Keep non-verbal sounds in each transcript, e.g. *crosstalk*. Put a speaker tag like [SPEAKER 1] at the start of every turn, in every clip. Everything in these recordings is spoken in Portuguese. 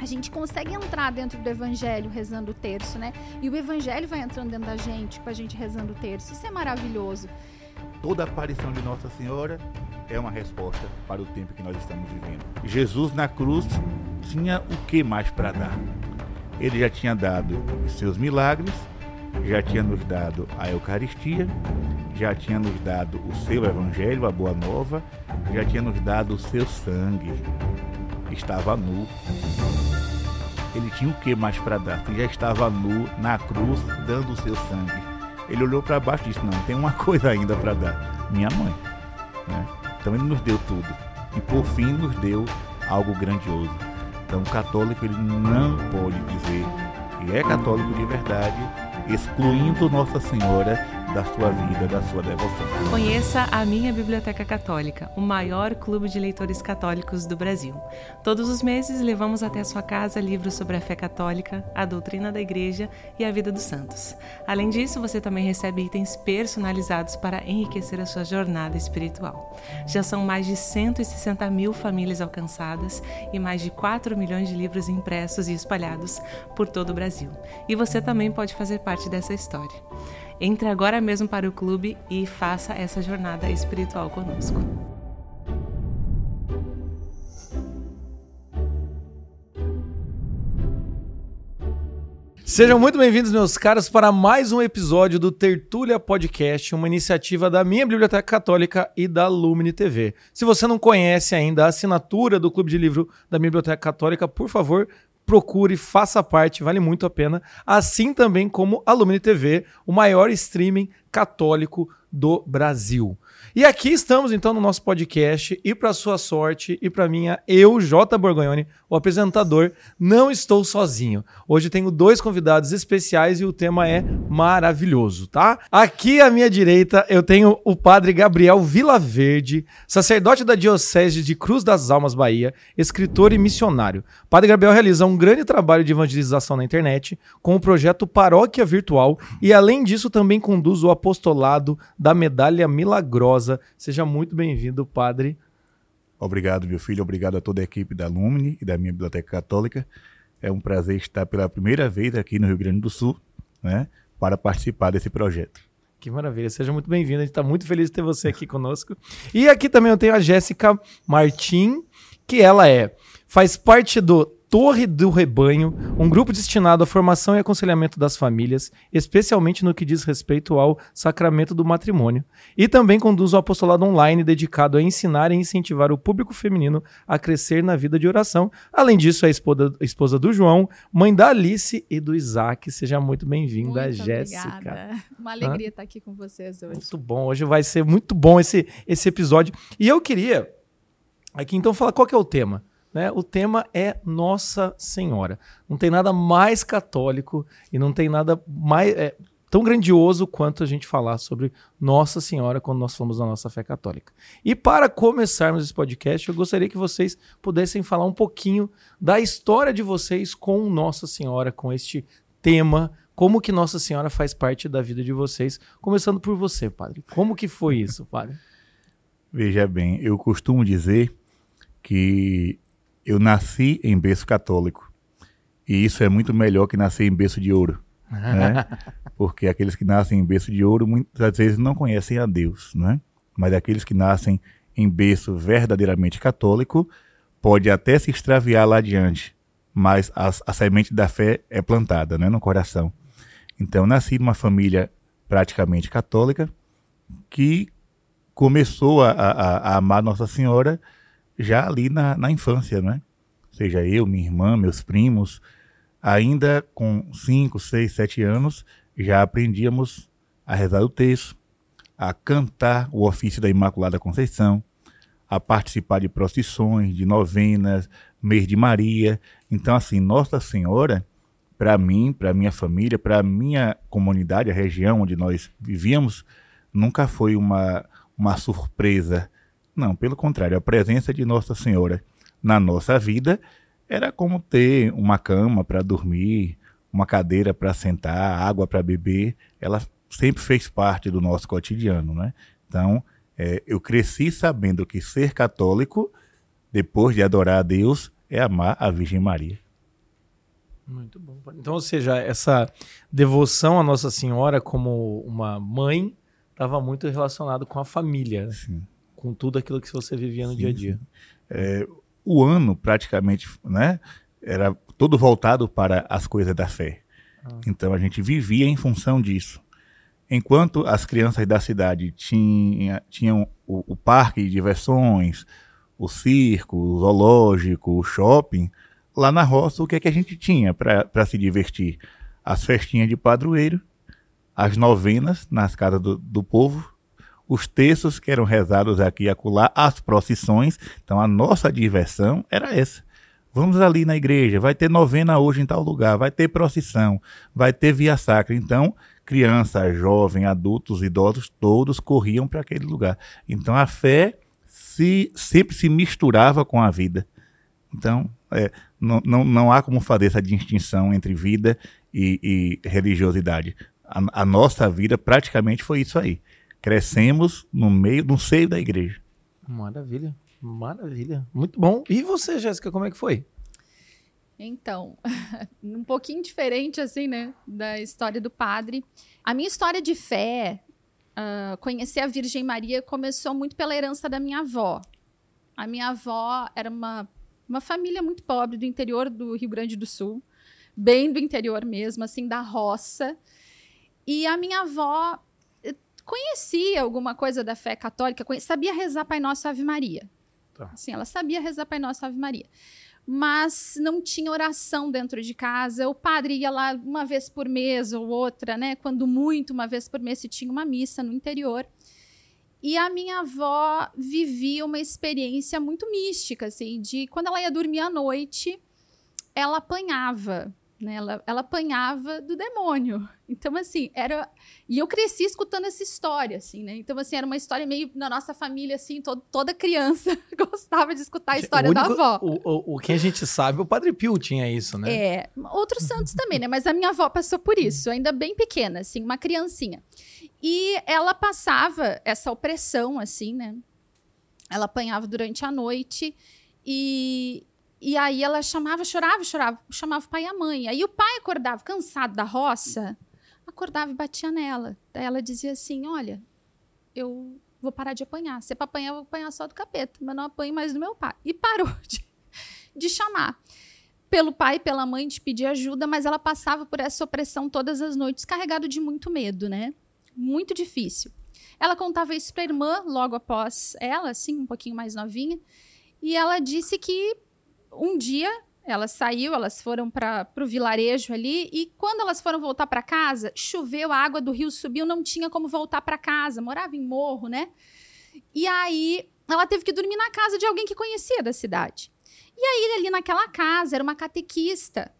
[SPEAKER 1] a gente consegue entrar dentro do evangelho rezando o terço, né? E o evangelho vai entrando dentro da gente, com a gente rezando o terço. Isso é maravilhoso.
[SPEAKER 2] Toda aparição de Nossa Senhora é uma resposta para o tempo que nós estamos vivendo. Jesus na cruz tinha o que mais para dar? Ele já tinha dado seus milagres, já tinha nos dado a Eucaristia, já tinha nos dado o seu Evangelho, a Boa Nova, já tinha nos dado o seu sangue. Estava nu. Ele tinha o que mais para dar? Ele já estava nu na cruz, dando o seu sangue. Ele olhou para baixo e disse: Não, tem uma *laughs* coisa ainda para dar. Minha mãe. Né? Então ele nos deu tudo. E por fim nos deu algo grandioso. Então o católico ele não pode dizer que é católico de verdade, excluindo Nossa Senhora da sua vida, da sua devoção.
[SPEAKER 3] Conheça a Minha Biblioteca Católica, o maior clube de leitores católicos do Brasil. Todos os meses levamos até a sua casa livros sobre a fé católica, a doutrina da igreja e a vida dos santos. Além disso, você também recebe itens personalizados para enriquecer a sua jornada espiritual. Já são mais de 160 mil famílias alcançadas e mais de 4 milhões de livros impressos e espalhados por todo o Brasil. E você também pode fazer parte dessa história. Entre agora mesmo para o clube e faça essa jornada espiritual conosco.
[SPEAKER 4] Sejam muito bem-vindos, meus caros, para mais um episódio do Tertúlia Podcast, uma iniciativa da minha Biblioteca Católica e da Lumine TV. Se você não conhece ainda a assinatura do Clube de Livro da minha Biblioteca Católica, por favor, procure, faça parte, vale muito a pena. Assim também como a Lumine TV, o maior streaming católico do Brasil. E aqui estamos então no nosso podcast e para sua sorte e para minha, eu, J Borgonhoni, o apresentador, não estou sozinho. Hoje tenho dois convidados especiais e o tema é maravilhoso, tá? Aqui à minha direita eu tenho o padre Gabriel Vilaverde, sacerdote da Diocese de Cruz das Almas, Bahia, escritor e missionário. padre Gabriel realiza um grande trabalho de evangelização na internet com o projeto Paróquia Virtual e além disso também conduz o apostolado da Medalha Milagrosa Seja muito bem-vindo, padre.
[SPEAKER 2] Obrigado, meu filho. Obrigado a toda a equipe da Lumine e da minha Biblioteca Católica. É um prazer estar pela primeira vez aqui no Rio Grande do Sul, né, para participar desse projeto.
[SPEAKER 4] Que maravilha, seja muito bem-vindo. A gente está muito feliz de ter você aqui conosco. E aqui também eu tenho a Jéssica Martim, que ela é faz parte do Torre do Rebanho, um grupo destinado à formação e aconselhamento das famílias, especialmente no que diz respeito ao sacramento do matrimônio, e também conduz o apostolado online dedicado a ensinar e incentivar o público feminino a crescer na vida de oração. Além disso, é a esposa, esposa do João, mãe da Alice e do Isaac. Seja muito bem-vinda, Jéssica.
[SPEAKER 1] Obrigada. Uma alegria Hã? estar aqui com vocês hoje.
[SPEAKER 4] Muito bom. Hoje vai ser muito bom esse, esse episódio. E eu queria aqui então falar qual que é o tema. Né? O tema é Nossa Senhora. Não tem nada mais católico e não tem nada mais é, tão grandioso quanto a gente falar sobre Nossa Senhora quando nós falamos da nossa fé católica. E para começarmos esse podcast, eu gostaria que vocês pudessem falar um pouquinho da história de vocês com Nossa Senhora, com este tema, como que Nossa Senhora faz parte da vida de vocês, começando por você, padre. Como que foi isso, padre? *laughs*
[SPEAKER 2] Veja bem, eu costumo dizer que eu nasci em berço católico. E isso é muito melhor que nascer em berço de ouro. Né? *laughs* Porque aqueles que nascem em berço de ouro muitas vezes não conhecem a Deus, né? Mas aqueles que nascem em berço verdadeiramente católico pode até se extraviar lá adiante, mas a, a semente da fé é plantada né, no coração. Então, nasci numa família praticamente católica que começou a, a, a amar Nossa Senhora já ali na, na infância, né? Seja eu, minha irmã, meus primos, ainda com 5, 6, 7 anos, já aprendíamos a rezar o texto, a cantar o ofício da Imaculada Conceição, a participar de procissões, de novenas, mês de Maria. Então, assim, Nossa Senhora, para mim, para minha família, para minha comunidade, a região onde nós vivíamos, nunca foi uma, uma surpresa não, pelo contrário, a presença de Nossa Senhora na nossa vida era como ter uma cama para dormir, uma cadeira para sentar, água para beber. Ela sempre fez parte do nosso cotidiano, né? Então, é, eu cresci sabendo que ser católico, depois de adorar a Deus, é amar a Virgem Maria.
[SPEAKER 4] Muito bom. Então, ou seja, essa devoção à Nossa Senhora como uma mãe estava muito relacionado com a família,
[SPEAKER 2] Sim.
[SPEAKER 4] Com tudo aquilo que você vivia no
[SPEAKER 2] Sim,
[SPEAKER 4] dia a dia.
[SPEAKER 2] É, o ano praticamente, né, era todo voltado para as coisas da fé. Então a gente vivia em função disso. Enquanto as crianças da cidade tinha, tinham o, o parque de diversões, o circo, o zoológico, o shopping, lá na roça o que é que a gente tinha para se divertir? As festinhas de padroeiro, as novenas nas casas do, do povo, os textos que eram rezados aqui e acolá, as procissões. Então a nossa diversão era essa. Vamos ali na igreja, vai ter novena hoje em tal lugar, vai ter procissão, vai ter via sacra. Então, criança, jovem, adultos, idosos, todos corriam para aquele lugar. Então a fé se, sempre se misturava com a vida. Então, é, não, não, não há como fazer essa distinção entre vida e, e religiosidade. A, a nossa vida praticamente foi isso aí. Crescemos no meio, no seio da igreja.
[SPEAKER 4] Maravilha, maravilha. Muito bom. E você, Jéssica, como é que foi?
[SPEAKER 1] Então, *laughs* um pouquinho diferente, assim, né, da história do padre. A minha história de fé, uh, conhecer a Virgem Maria, começou muito pela herança da minha avó. A minha avó era uma, uma família muito pobre do interior do Rio Grande do Sul, bem do interior mesmo, assim, da roça. E a minha avó conhecia alguma coisa da fé católica, sabia rezar Pai Nosso Ave Maria.
[SPEAKER 4] Tá.
[SPEAKER 1] Assim, ela sabia rezar Pai Nosso Ave Maria. Mas não tinha oração dentro de casa. O padre ia lá uma vez por mês ou outra, né? Quando muito, uma vez por mês, se tinha uma missa no interior. E a minha avó vivia uma experiência muito mística, assim, de quando ela ia dormir à noite, ela apanhava, né? Ela, ela apanhava do demônio. Então, assim, era. E eu cresci escutando essa história, assim, né? Então, assim, era uma história meio na nossa família, assim, todo, toda criança *laughs* gostava de escutar a história
[SPEAKER 4] O
[SPEAKER 1] da
[SPEAKER 4] único-
[SPEAKER 1] avó.
[SPEAKER 4] O, o, o que a gente sabe, o Padre Pio tinha isso, né?
[SPEAKER 1] É, outros santos também, né? Mas a minha avó passou por isso, ainda bem pequena, assim, uma criancinha. E ela passava essa opressão, assim, né? Ela apanhava durante a noite e, e aí ela chamava, chorava, chorava, chamava o pai e a mãe. Aí o pai acordava cansado da roça, acordava e batia nela. Daí ela dizia assim: Olha, eu vou parar de apanhar. Se é pra apanhar, eu vou apanhar só do capeta, mas não apanhe mais do meu pai. E parou *laughs* de, de chamar pelo pai e pela mãe de pedir ajuda, mas ela passava por essa opressão todas as noites, carregado de muito medo, né? Muito difícil. Ela contava isso para a irmã logo após ela, assim, um pouquinho mais novinha, e ela disse que um dia ela saiu, elas foram para o vilarejo ali, e quando elas foram voltar para casa, choveu, a água do rio subiu, não tinha como voltar para casa, morava em morro, né? E aí ela teve que dormir na casa de alguém que conhecia da cidade. E aí, ali naquela casa, era uma catequista.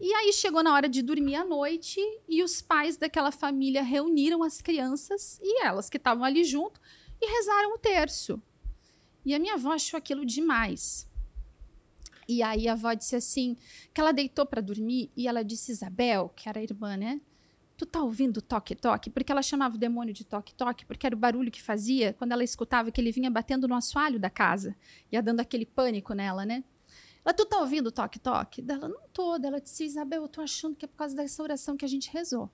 [SPEAKER 1] E aí chegou na hora de dormir à noite e os pais daquela família reuniram as crianças e elas que estavam ali junto e rezaram o terço. E a minha avó achou aquilo demais. E aí a avó disse assim, que ela deitou para dormir e ela disse, Isabel, que era a irmã, né? Tu tá ouvindo toque-toque? Porque ela chamava o demônio de toque-toque, porque era o barulho que fazia quando ela escutava que ele vinha batendo no assoalho da casa. Ia dando aquele pânico nela, né? Ela, tu tá ouvindo toque-toque? Dela, não tô. Ela disse, Isabel, eu tô achando que é por causa dessa oração que a gente rezou.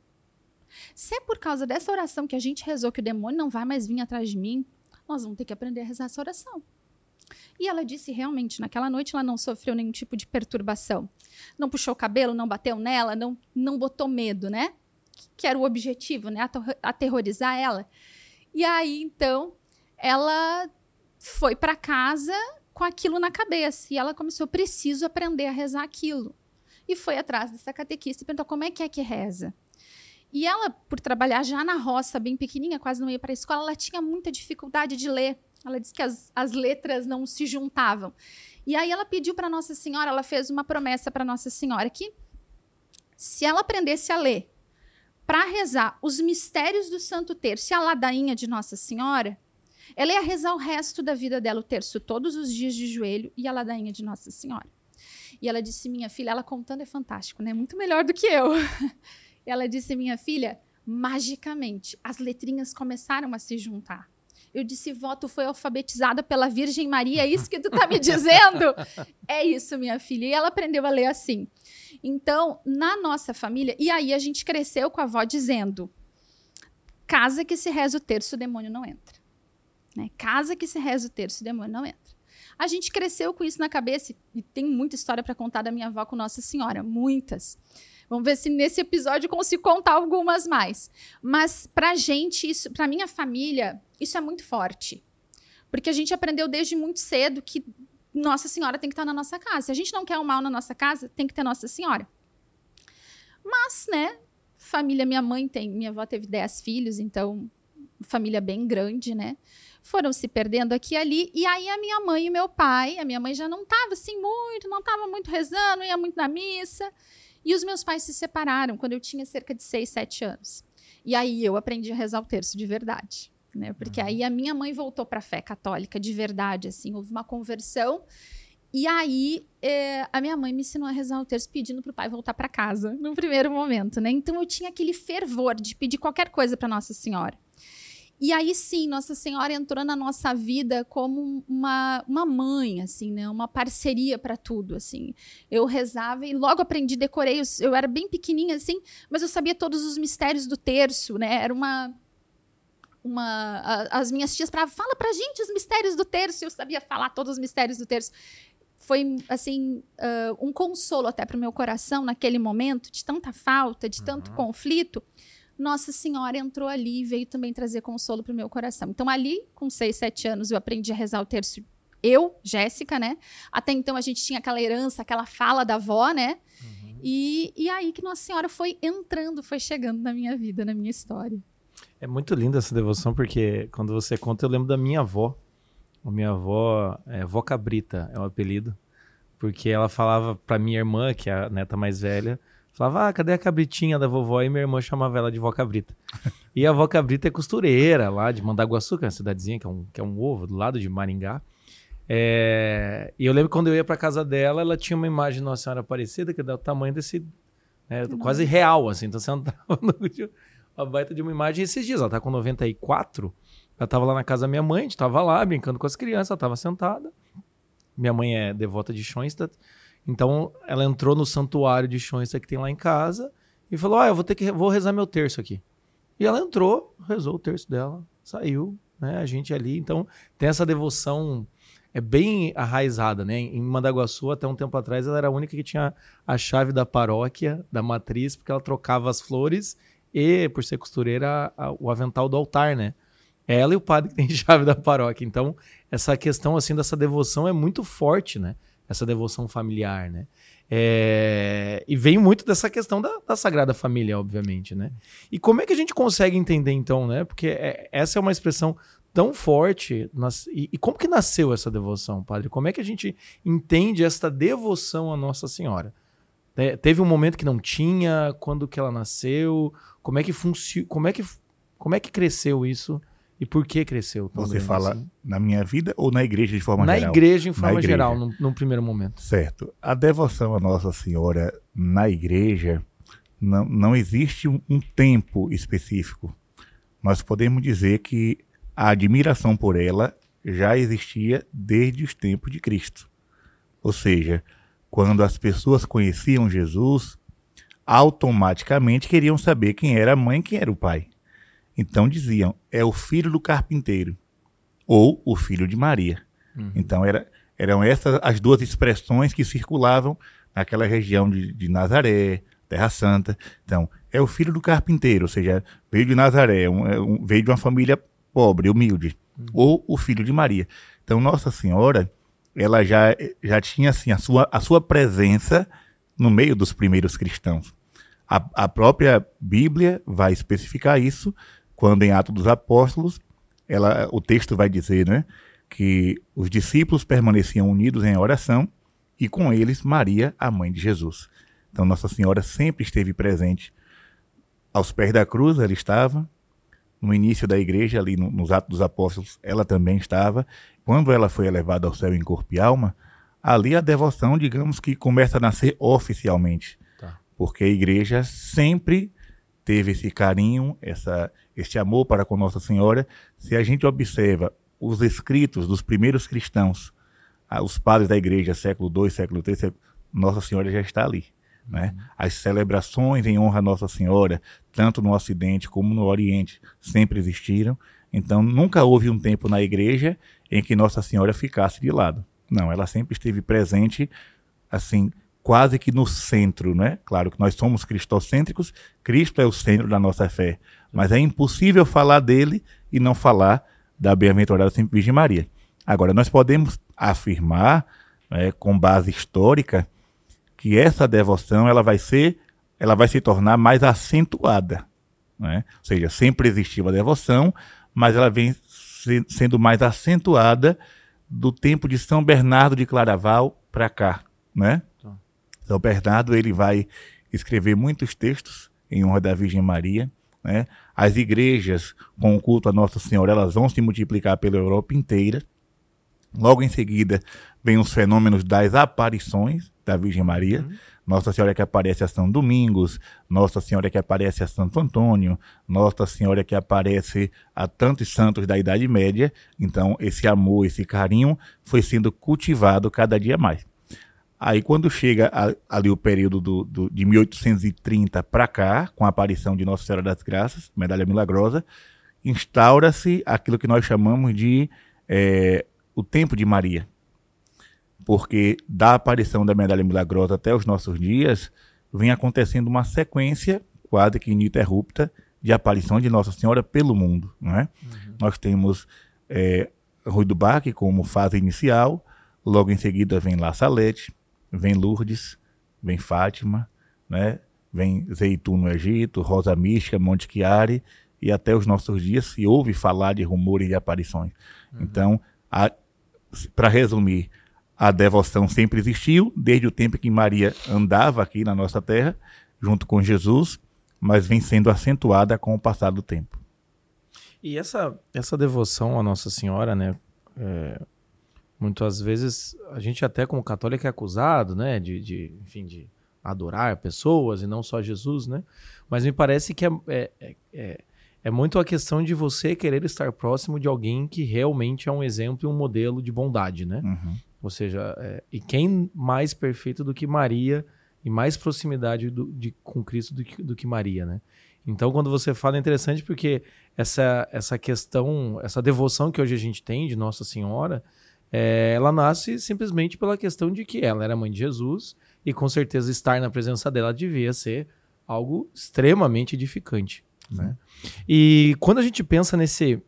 [SPEAKER 1] Se é por causa dessa oração que a gente rezou que o demônio não vai mais vir atrás de mim, nós vamos ter que aprender a rezar essa oração. E ela disse realmente, naquela noite ela não sofreu nenhum tipo de perturbação. Não puxou o cabelo, não bateu nela, não, não botou medo, né? Que era o objetivo, né? Aterro- Aterrorizar ela. E aí, então, ela foi para casa com aquilo na cabeça. E ela começou, preciso aprender a rezar aquilo. E foi atrás dessa catequista e perguntou como é que é que reza. E ela, por trabalhar já na roça, bem pequenininha, quase não ia para a escola, ela tinha muita dificuldade de ler. Ela disse que as, as letras não se juntavam. E aí ela pediu para Nossa Senhora, ela fez uma promessa para Nossa Senhora que se ela aprendesse a ler para rezar os mistérios do Santo Terço e a ladainha de Nossa Senhora, ela ia rezar o resto da vida dela, o terço todos os dias de joelho e a ladainha de Nossa Senhora. E ela disse, minha filha, ela contando é fantástico, né? Muito melhor do que eu. *laughs* ela disse, minha filha, magicamente, as letrinhas começaram a se juntar. Eu disse, vó, tu foi alfabetizada pela Virgem Maria, é isso que tu tá me dizendo? *laughs* é isso, minha filha. E ela aprendeu a ler assim. Então, na nossa família, e aí a gente cresceu com a avó dizendo: casa que se reza o terço, o demônio não entra. Né? Casa que se reza o terço, o demônio não entra. A gente cresceu com isso na cabeça e tem muita história para contar da minha avó com Nossa Senhora, muitas. Vamos ver se nesse episódio eu consigo contar algumas mais. Mas pra gente, isso, pra minha família, isso é muito forte. Porque a gente aprendeu desde muito cedo que Nossa Senhora tem que estar na nossa casa. Se a gente não quer o mal na nossa casa, tem que ter Nossa Senhora. Mas, né, família, minha mãe tem, minha avó teve 10 filhos, então família bem grande, né? Foram se perdendo aqui e ali. E aí a minha mãe e meu pai, a minha mãe já não estava assim muito, não estava muito rezando, ia muito na missa. E os meus pais se separaram quando eu tinha cerca de 6, 7 anos. E aí eu aprendi a rezar o terço de verdade. Né? Porque uhum. aí a minha mãe voltou para a fé católica de verdade, assim, houve uma conversão. E aí é, a minha mãe me ensinou a rezar o terço pedindo para o pai voltar para casa no primeiro momento, né? Então eu tinha aquele fervor de pedir qualquer coisa para Nossa Senhora. E aí sim, Nossa Senhora entrou na nossa vida como uma, uma mãe, assim, né? Uma parceria para tudo, assim. Eu rezava e logo aprendi, decorei. Eu era bem pequenininha, assim, mas eu sabia todos os mistérios do terço, né? Era uma uma a, as minhas tias para fala pra gente os mistérios do terço, eu sabia falar todos os mistérios do terço. Foi assim uh, um consolo até para o meu coração naquele momento de tanta falta, de tanto uhum. conflito nossa Senhora entrou ali e veio também trazer consolo para o meu coração. Então, ali, com seis, sete anos, eu aprendi a rezar o terço. Eu, Jéssica, né? Até então a gente tinha aquela herança, aquela fala da avó, né? Uhum. E, e aí que Nossa Senhora foi entrando, foi chegando na minha vida, na minha história.
[SPEAKER 4] É muito linda essa devoção, porque quando você conta, eu lembro da minha avó. A minha avó, é, Vó Cabrita é o apelido, porque ela falava para minha irmã, que é a neta mais velha, Falava, ah, cadê a cabritinha da vovó? E minha irmã chamava ela de vó cabrita. e a vó cabrita é costureira lá de Mandaguaçu, que é uma cidadezinha, que é um, que é um ovo, do lado de Maringá. É... E eu lembro quando eu ia pra casa dela, ela tinha uma imagem de Nossa Senhora Aparecida, que é do tamanho desse. Né, quase real, assim. Então você entrava *laughs* no. Uma baita de uma imagem. E esses dias, ela tá com 94. Ela tava lá na casa da minha mãe, a gente tava lá brincando com as crianças, ela tava sentada. Minha mãe é devota de Schoenstatt. Então ela entrou no santuário de Schoenstatt que tem lá em casa e falou: "Ah, eu vou ter que vou rezar meu terço aqui". E ela entrou, rezou o terço dela, saiu, né? A gente ali, então tem essa devoção é bem arraizada, né? Em Mandaguaçu, até um tempo atrás, ela era a única que tinha a chave da paróquia, da matriz, porque ela trocava as flores e, por ser costureira, a, o avental do altar, né? Ela e o padre que tem *laughs* chave da paróquia. Então, essa questão assim dessa devoção é muito forte, né? Essa devoção familiar, né? É, e vem muito dessa questão da, da, Sagrada Família, obviamente, né? E como é que a gente consegue entender, então, né? Porque é, essa é uma expressão tão forte. Nas, e, e, como que nasceu essa devoção, padre? Como é que a gente entende esta devoção à Nossa Senhora? É, teve um momento que não tinha, quando que ela nasceu? Como é que funciona? Como é que como é que cresceu isso? E por que cresceu?
[SPEAKER 2] Você fala assim? na minha vida ou na igreja de forma
[SPEAKER 4] na
[SPEAKER 2] geral?
[SPEAKER 4] Na igreja, em forma geral, num, num, primeiro momento.
[SPEAKER 2] Certo. A devoção a Nossa Senhora na igreja não, não existe um, um tempo específico. Nós podemos dizer que a admiração por ela já existia desde os tempos de Cristo. Ou seja, quando as pessoas conheciam Jesus, automaticamente queriam saber quem era a mãe e quem era o pai. Então diziam, é o filho do carpinteiro ou o filho de Maria. Uhum. Então era, eram essas as duas expressões que circulavam naquela região de, de Nazaré, Terra Santa. Então, é o filho do carpinteiro, ou seja, veio de Nazaré, um, é um, veio de uma família pobre, humilde, uhum. ou o filho de Maria. Então, Nossa Senhora, ela já, já tinha assim, a, sua, a sua presença no meio dos primeiros cristãos. A, a própria Bíblia vai especificar isso quando em Atos dos Apóstolos, ela, o texto vai dizer né, que os discípulos permaneciam unidos em oração e com eles Maria, a mãe de Jesus. Então Nossa Senhora sempre esteve presente aos pés da cruz, ela estava. No início da igreja, ali no, nos Atos dos Apóstolos, ela também estava. Quando ela foi elevada ao céu em corpo e alma, ali a devoção, digamos que começa a nascer oficialmente. Tá. Porque a igreja sempre teve esse carinho, essa, esse amor para com Nossa Senhora, se a gente observa os escritos dos primeiros cristãos, ah, os padres da igreja, século II, século III, Nossa Senhora já está ali. Né? As celebrações em honra a Nossa Senhora, tanto no Ocidente como no Oriente, sempre existiram. Então, nunca houve um tempo na igreja em que Nossa Senhora ficasse de lado. Não, ela sempre esteve presente, assim, quase que no centro, né? Claro que nós somos cristocêntricos, Cristo é o centro da nossa fé, mas é impossível falar dele e não falar da bem-aventurada Virgem Maria. Agora, nós podemos afirmar, né, com base histórica, que essa devoção ela vai ser, ela vai se tornar mais acentuada, né? Ou seja, sempre existiu a devoção, mas ela vem se, sendo mais acentuada do tempo de São Bernardo de Claraval para cá, né? Tá. São Bernardo ele vai escrever muitos textos em honra da Virgem Maria, né? As igrejas com o culto a Nossa Senhora elas vão se multiplicar pela Europa inteira. Logo em seguida vem os fenômenos das aparições, da Virgem Maria, uhum. Nossa Senhora que aparece a São Domingos, Nossa Senhora que aparece a Santo Antônio, Nossa Senhora que aparece a tantos santos da Idade Média. Então, esse amor, esse carinho foi sendo cultivado cada dia mais. Aí, quando chega a, ali o período do, do de 1830 para cá, com a aparição de Nossa Senhora das Graças, Medalha Milagrosa, instaura-se aquilo que nós chamamos de é, o tempo de Maria porque da aparição da medalha milagrosa até os nossos dias, vem acontecendo uma sequência quase que ininterrupta de aparição de Nossa Senhora pelo mundo. Não é? Uhum. Nós temos é, Rui do Baque como fase inicial, logo em seguida vem La Salete, vem Lourdes, vem Fátima, né? vem Zeitu no Egito, Rosa Mística, Monte Chiari, e até os nossos dias se ouve falar de rumores de aparições. Uhum. Então, para resumir, a devoção sempre existiu, desde o tempo que Maria andava aqui na nossa terra, junto com Jesus, mas vem sendo acentuada com o passar do tempo.
[SPEAKER 4] E essa, essa devoção à Nossa Senhora, né? É, muitas vezes a gente até como católico é acusado, né? De, de, enfim, de adorar pessoas e não só Jesus, né? Mas me parece que é, é, é, é, é muito a questão de você querer estar próximo de alguém que realmente é um exemplo e um modelo de bondade, né? Uhum. Ou seja, é, e quem mais perfeito do que Maria e mais proximidade do, de, com Cristo do que, do que Maria, né? Então, quando você fala, é interessante porque essa, essa questão, essa devoção que hoje a gente tem de Nossa Senhora, é, ela nasce simplesmente pela questão de que ela era mãe de Jesus e com certeza estar na presença dela devia ser algo extremamente edificante. Né? E quando a gente pensa nesse,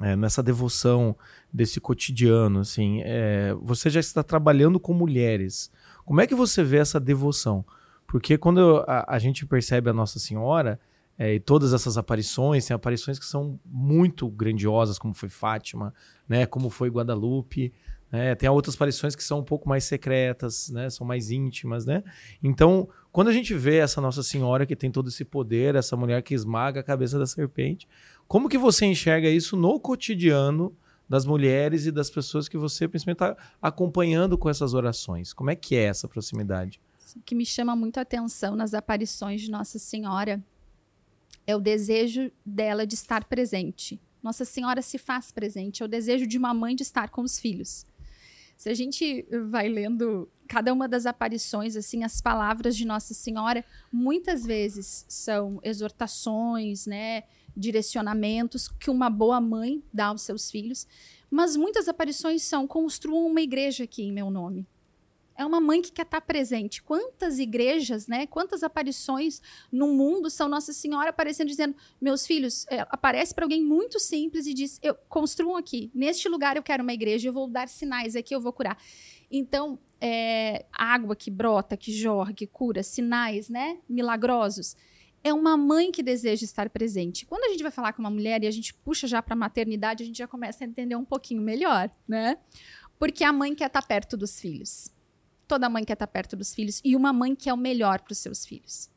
[SPEAKER 4] é, nessa devoção desse cotidiano, assim, é, você já está trabalhando com mulheres. Como é que você vê essa devoção? Porque quando a, a gente percebe a Nossa Senhora é, e todas essas aparições, tem aparições que são muito grandiosas, como foi Fátima, né, como foi Guadalupe, né, tem outras aparições que são um pouco mais secretas, né, são mais íntimas, né? Então, quando a gente vê essa Nossa Senhora que tem todo esse poder, essa mulher que esmaga a cabeça da serpente, como que você enxerga isso no cotidiano das mulheres e das pessoas que você principalmente está acompanhando com essas orações. Como é que é essa proximidade?
[SPEAKER 1] O que me chama muito a atenção nas aparições de Nossa Senhora é o desejo dela de estar presente. Nossa Senhora se faz presente, é o desejo de uma mãe de estar com os filhos. Se a gente vai lendo cada uma das aparições, assim, as palavras de Nossa Senhora, muitas vezes são exortações, né? direcionamentos que uma boa mãe dá aos seus filhos, mas muitas aparições são construam uma igreja aqui em meu nome. É uma mãe que quer estar presente. Quantas igrejas, né? Quantas aparições no mundo são Nossa Senhora aparecendo dizendo: "Meus filhos, é, aparece para alguém muito simples e diz: "Eu construam aqui. Neste lugar eu quero uma igreja, eu vou dar sinais aqui, eu vou curar". Então, é, água que brota, que jorra, que cura, sinais, né? Milagrosos é uma mãe que deseja estar presente. Quando a gente vai falar com uma mulher e a gente puxa já para a maternidade, a gente já começa a entender um pouquinho melhor, né? Porque a mãe quer estar tá perto dos filhos. Toda mãe quer estar perto dos filhos e uma mãe quer o melhor para os seus filhos.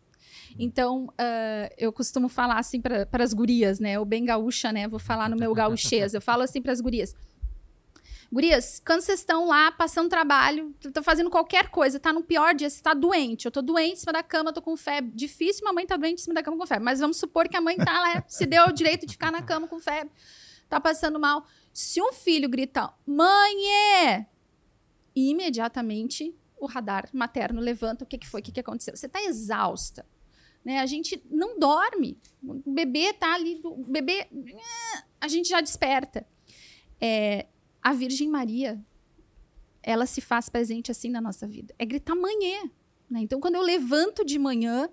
[SPEAKER 1] Então, uh, eu costumo falar assim para as gurias, né? Eu bem gaúcha, né? Vou falar no meu gauchês. Eu falo assim para as gurias: Gurias, quando vocês estão lá passando trabalho, estão fazendo qualquer coisa, tá no pior dia, você tá doente, eu tô doente em cima da cama, tô com febre. Difícil mamãe tá doente em cima da cama com febre, mas vamos supor que a mãe tá lá, se deu o direito de ficar na cama com febre, tá passando mal. Se um filho grita, mãe, imediatamente o radar materno levanta, o que, que foi, o que, que aconteceu. Você está exausta. Né? A gente não dorme. O bebê tá ali, o bebê. A gente já desperta. É, a Virgem Maria, ela se faz presente assim na nossa vida. É gritar manhã. Né? Então, quando eu levanto de manhã,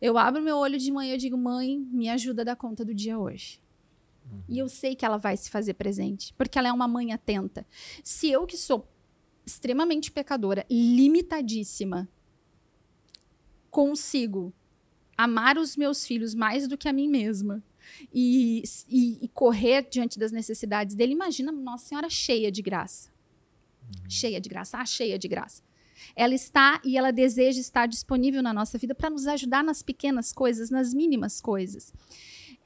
[SPEAKER 1] eu abro meu olho de manhã e digo, mãe, me ajuda a dar conta do dia hoje. Uhum. E eu sei que ela vai se fazer presente, porque ela é uma mãe atenta. Se eu, que sou extremamente pecadora, limitadíssima, consigo amar os meus filhos mais do que a mim mesma e, e, e correr diante das necessidades dele, imagina Nossa Senhora cheia de graça. Uhum. Cheia de graça, ah, cheia de graça. Ela está e ela deseja estar disponível na nossa vida para nos ajudar nas pequenas coisas, nas mínimas coisas.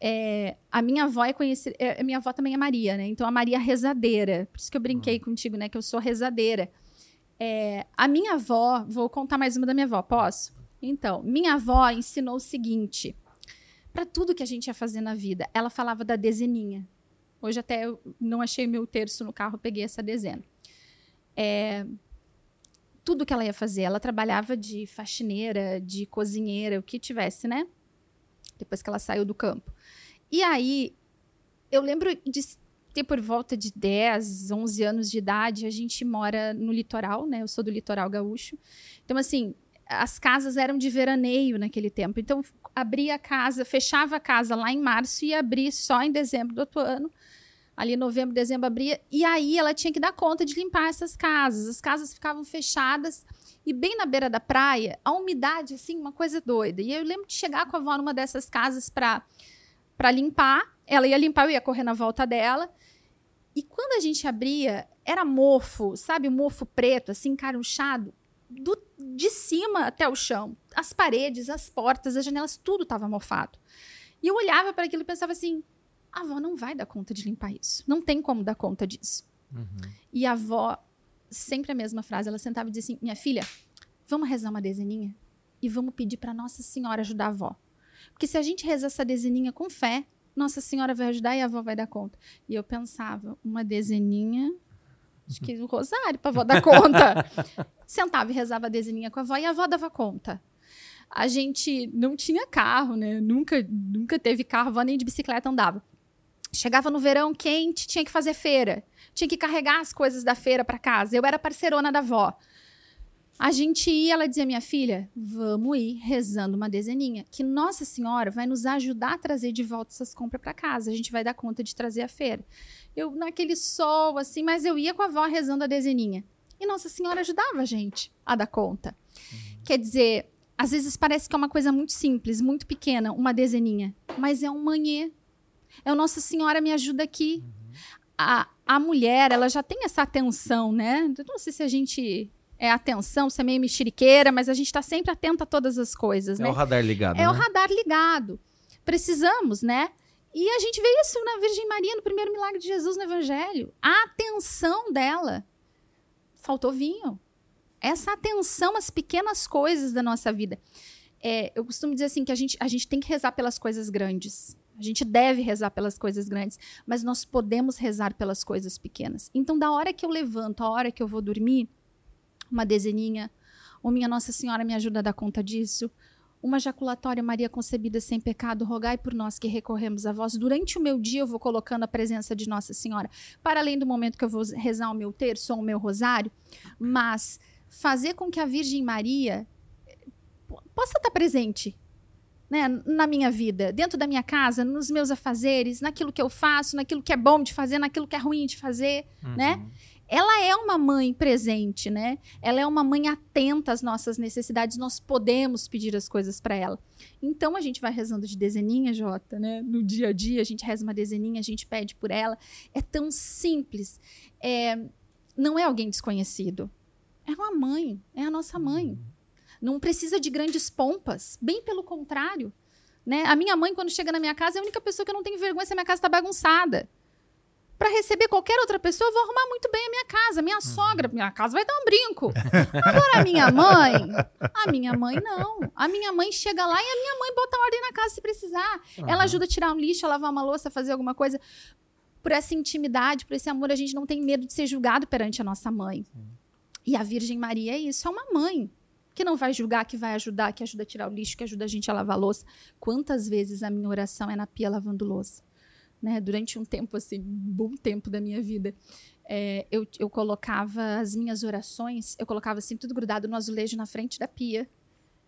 [SPEAKER 1] É, a minha avó é conhecida. É, a minha avó também é Maria, né? Então a Maria rezadeira. Por isso que eu brinquei uhum. contigo, né? Que eu sou rezadeira. É, a minha avó, vou contar mais uma da minha avó, posso? Então, minha avó ensinou o seguinte: para tudo que a gente ia fazer na vida, ela falava da dezeninha. Hoje até eu não achei meu terço no carro, peguei essa dezena. É, tudo que ela ia fazer, ela trabalhava de faxineira, de cozinheira, o que tivesse, né? Depois que ela saiu do campo. E aí, eu lembro de ter por volta de 10, 11 anos de idade, a gente mora no litoral, né? Eu sou do litoral gaúcho. Então, assim, as casas eram de veraneio naquele tempo. Então, abria a casa, fechava a casa lá em março e abria só em dezembro do outro ano. Ali novembro, dezembro abria. E aí ela tinha que dar conta de limpar essas casas. As casas ficavam fechadas. E bem na beira da praia, a umidade, assim, uma coisa doida. E eu lembro de chegar com a avó numa dessas casas para limpar. Ela ia limpar, eu ia correr na volta dela. E quando a gente abria, era mofo, sabe? Mofo preto, assim, carunchado do, de cima até o chão. As paredes, as portas, as janelas, tudo estava mofado. E eu olhava para aquilo e pensava assim: a avó não vai dar conta de limpar isso. Não tem como dar conta disso. Uhum. E a avó, sempre a mesma frase, ela sentava e dizia assim: minha filha, vamos rezar uma dezeninha e vamos pedir para Nossa Senhora ajudar a avó. Porque se a gente rezar essa dezeninha com fé, Nossa Senhora vai ajudar e a avó vai dar conta. E eu pensava, uma dezeninha Acho que o rosário para a avó dar *laughs* conta. Sentava e rezava a dezeninha com a avó e a avó dava conta. A gente não tinha carro, né? Nunca, nunca teve carro, a avó nem de bicicleta andava. Chegava no verão quente, tinha que fazer feira. Tinha que carregar as coisas da feira para casa. Eu era parceirona da avó. A gente ia, ela dizia, minha filha, vamos ir rezando uma dezeninha, que Nossa Senhora vai nos ajudar a trazer de volta essas compras para casa. A gente vai dar conta de trazer a feira. Eu, naquele sol, assim, mas eu ia com a avó rezando a dezeninha. E Nossa Senhora ajudava a gente a dar conta. Uhum. Quer dizer, às vezes parece que é uma coisa muito simples, muito pequena, uma dezeninha, mas é um manhê. É o Nossa Senhora me ajuda aqui. Uhum. A, a mulher, ela já tem essa atenção, né? Eu não sei se a gente é atenção, você é meio mexeriqueira, mas a gente está sempre atento a todas as coisas,
[SPEAKER 4] é
[SPEAKER 1] né?
[SPEAKER 4] É o radar ligado,
[SPEAKER 1] É
[SPEAKER 4] né?
[SPEAKER 1] o radar ligado. Precisamos, né? E a gente vê isso na Virgem Maria, no primeiro milagre de Jesus no Evangelho. A atenção dela. Faltou vinho. Essa atenção às pequenas coisas da nossa vida. É, eu costumo dizer assim que a gente, a gente tem que rezar pelas coisas grandes. A gente deve rezar pelas coisas grandes, mas nós podemos rezar pelas coisas pequenas. Então, da hora que eu levanto, a hora que eu vou dormir, uma dezeninha, ou minha Nossa Senhora me ajuda a dar conta disso, uma jaculatória Maria concebida sem pecado, rogai por nós que recorremos a vós. Durante o meu dia eu vou colocando a presença de Nossa Senhora, para além do momento que eu vou rezar o meu terço ou o meu rosário, mas fazer com que a Virgem Maria eh, possa estar presente né, na minha vida, dentro da minha casa, nos meus afazeres, naquilo que eu faço, naquilo que é bom de fazer, naquilo que é ruim de fazer, né? uhum. né? ela é uma mãe presente, né? Ela é uma mãe atenta às nossas necessidades, nós podemos pedir as coisas para ela. Então a gente vai rezando de dezeninha, Jota, né? No dia a dia a gente reza uma dezeninha, a gente pede por ela. É tão simples. É, não é alguém desconhecido. É uma mãe, é a nossa mãe. Não precisa de grandes pompas, bem pelo contrário. Né? A minha mãe, quando chega na minha casa, é a única pessoa que eu não tenho vergonha se a minha casa está bagunçada para receber qualquer outra pessoa, eu vou arrumar muito bem a minha casa. Minha uhum. sogra, minha casa vai dar um brinco. Agora, a minha mãe, a minha mãe não. A minha mãe chega lá e a minha mãe bota ordem na casa se precisar. Uhum. Ela ajuda a tirar um lixo, a lavar uma louça, fazer alguma coisa. Por essa intimidade, por esse amor, a gente não tem medo de ser julgado perante a nossa mãe. E a Virgem Maria é isso, é uma mãe que não vai julgar, que vai ajudar, que ajuda a tirar o lixo, que ajuda a gente a lavar a louça. Quantas vezes a minha oração é na pia lavando louça? Né? Durante um tempo, assim, um bom tempo da minha vida, é, eu, eu colocava as minhas orações, eu colocava assim, tudo grudado no azulejo na frente da pia.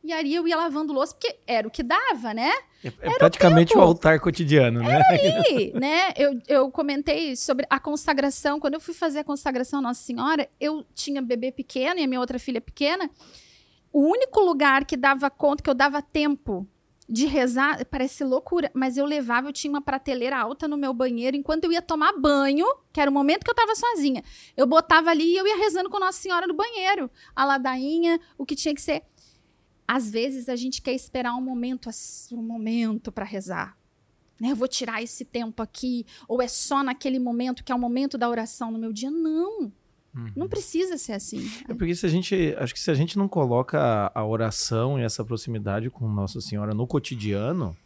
[SPEAKER 1] E aí eu ia lavando louça, porque era o que dava, né?
[SPEAKER 4] É, é praticamente o, o, altar cotidiano, né?
[SPEAKER 1] Aí, *laughs* né? Eu, eu comentei sobre a consagração. Quando eu fui fazer a consagração Nossa Senhora, eu tinha bebê pequeno e a minha outra filha pequena o único lugar que dava conta, que eu dava tempo de rezar, parece loucura, mas eu levava, eu tinha uma prateleira alta no meu banheiro, enquanto eu ia tomar banho, que era o momento que eu estava sozinha, eu botava ali e eu ia rezando com Nossa Senhora no banheiro, a ladainha, o que tinha que ser. Às vezes a gente quer esperar um momento, um momento para rezar. Né? Eu vou tirar esse tempo aqui, ou é só naquele momento que é o momento da oração no meu dia. Não. Uhum. Não precisa ser assim.
[SPEAKER 4] É porque se a gente, acho que se a gente não coloca a oração e essa proximidade com Nossa Senhora no cotidiano,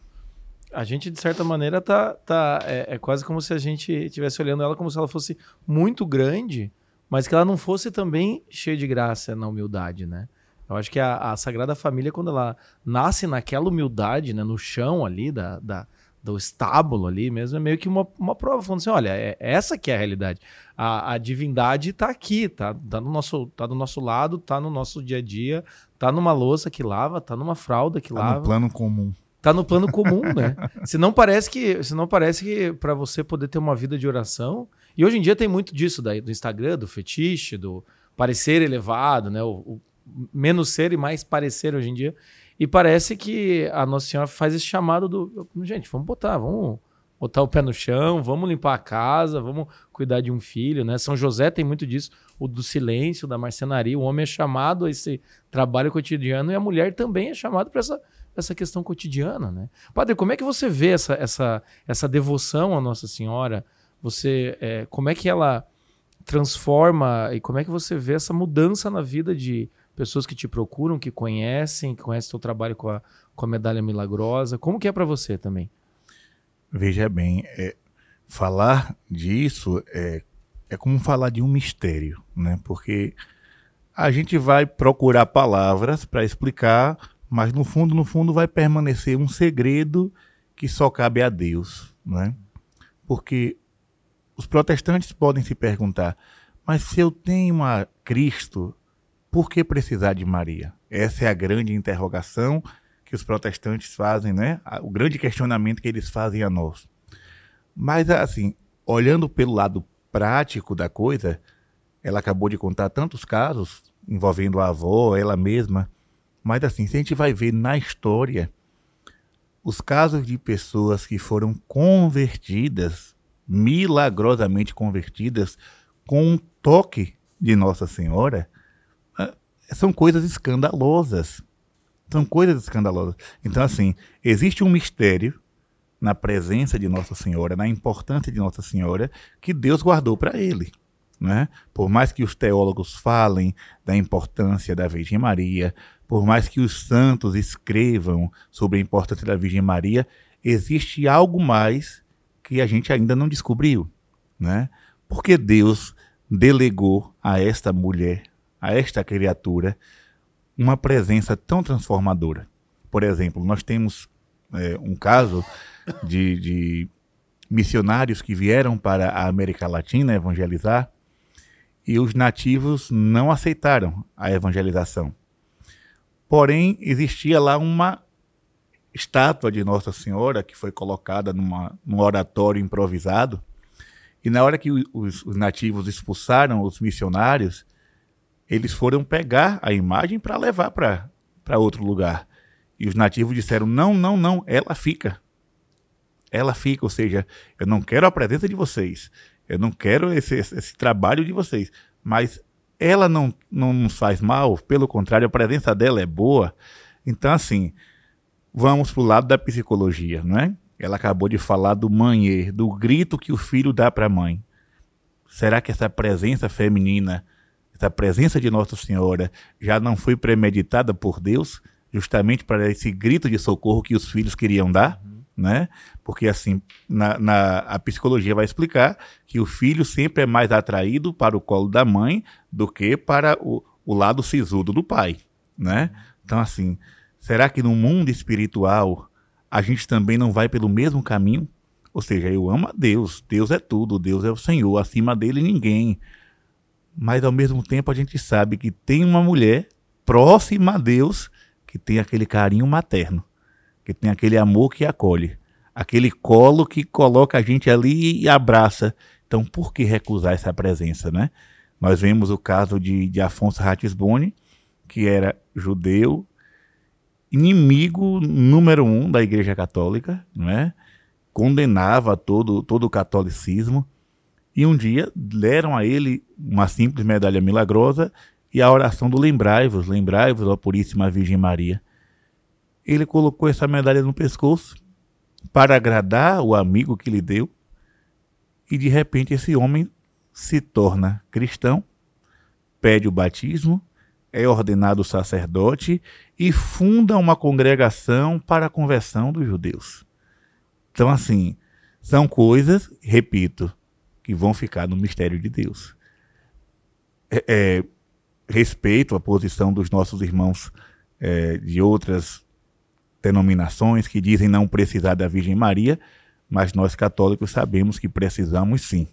[SPEAKER 4] a gente de certa maneira tá, tá é, é quase como se a gente estivesse olhando ela como se ela fosse muito grande, mas que ela não fosse também cheia de graça na humildade, né? Eu acho que a, a Sagrada Família, quando ela nasce naquela humildade, né, no chão ali da, da do estábulo ali mesmo, é meio que uma, uma prova, falando assim, olha, é, essa que é a realidade. A, a divindade está aqui, tá, tá, no nosso, tá do nosso lado, tá no nosso dia a dia, tá numa louça que lava, tá numa fralda que
[SPEAKER 2] tá
[SPEAKER 4] lava.
[SPEAKER 2] no plano comum.
[SPEAKER 4] Tá no plano comum, né? *laughs* se não parece que, se não parece que para você poder ter uma vida de oração, e hoje em dia tem muito disso daí, do Instagram, do fetiche, do parecer elevado, né? O, o menos ser e mais parecer hoje em dia. E parece que a Nossa Senhora faz esse chamado do. Gente, vamos botar, vamos botar o pé no chão, vamos limpar a casa, vamos cuidar de um filho, né? São José tem muito disso, o do silêncio, da marcenaria. O homem é chamado a esse trabalho cotidiano e a mulher também é chamada para essa, essa questão cotidiana, né? Padre, como é que você vê essa, essa, essa devoção à Nossa Senhora? Você, é, como é que ela transforma e como é que você vê essa mudança na vida de pessoas que te procuram, que conhecem, que conhecem seu trabalho com a, com a medalha milagrosa. Como que é para você também?
[SPEAKER 2] Veja bem, é, falar disso é, é como falar de um mistério, né? Porque a gente vai procurar palavras para explicar, mas no fundo, no fundo, vai permanecer um segredo que só cabe a Deus, né? Porque os protestantes podem se perguntar, mas se eu tenho a Cristo, por que precisar de Maria? Essa é a grande interrogação que os protestantes fazem, né? O grande questionamento que eles fazem a nós. Mas, assim, olhando pelo lado prático da coisa, ela acabou de contar tantos casos envolvendo a avó, ela mesma. Mas, assim, se a gente vai ver na história, os casos de pessoas que foram convertidas, milagrosamente convertidas, com um toque de Nossa Senhora, são coisas escandalosas. São coisas escandalosas. Então, assim, existe um mistério na presença de Nossa Senhora, na importância de Nossa Senhora, que Deus guardou para ele. Né? Por mais que os teólogos falem da importância da Virgem Maria, por mais que os santos escrevam sobre a importância da Virgem Maria, existe algo mais que a gente ainda não descobriu. Né? Porque Deus delegou a esta mulher a esta criatura uma presença tão transformadora. Por exemplo, nós temos é, um caso de, de missionários que vieram para a América Latina evangelizar e os nativos não aceitaram a evangelização. Porém, existia lá uma estátua de Nossa Senhora que foi colocada numa, num oratório improvisado. E na hora que os, os nativos expulsaram os missionários, eles foram pegar a imagem para levar para outro lugar. E os nativos disseram: não, não, não, ela fica. Ela fica, ou seja, eu não quero a presença de vocês, eu não quero esse, esse, esse trabalho de vocês, mas ela não, não nos faz mal, pelo contrário, a presença dela é boa. Então, assim, vamos para o lado da psicologia, não é? Ela acabou de falar do manhê, do grito que o filho dá para a mãe. Será que essa presença feminina essa presença de Nossa Senhora já não foi premeditada por Deus, justamente para esse grito de socorro que os filhos queriam dar? Uhum. né? Porque assim, na, na, a psicologia vai explicar que o filho sempre é mais atraído para o colo da mãe do que para o, o lado sisudo do pai, né? Então assim, será que no mundo espiritual a gente também não vai pelo mesmo caminho? Ou seja, eu amo a Deus, Deus é tudo, Deus é o Senhor, acima dele ninguém. Mas ao mesmo tempo a gente sabe que tem uma mulher próxima a Deus que tem aquele carinho materno, que tem aquele amor que acolhe, aquele colo que coloca a gente ali e abraça. Então, por que recusar essa presença, né? Nós vemos o caso de, de Afonso Ratisbonne, que era judeu, inimigo número um da Igreja Católica, não é? condenava todo, todo o catolicismo. E um dia deram a ele uma simples medalha milagrosa e a oração do lembrai-vos, lembrai-vos, ó Puríssima Virgem Maria. Ele colocou essa medalha no pescoço para agradar o amigo que lhe deu, e de repente esse homem se torna cristão, pede o batismo, é ordenado sacerdote e funda uma congregação para a conversão dos judeus. Então, assim, são coisas, repito, que vão ficar no mistério de Deus. É, é, respeito a posição dos nossos irmãos é, de outras denominações que dizem não precisar da Virgem Maria, mas nós católicos sabemos que precisamos sim.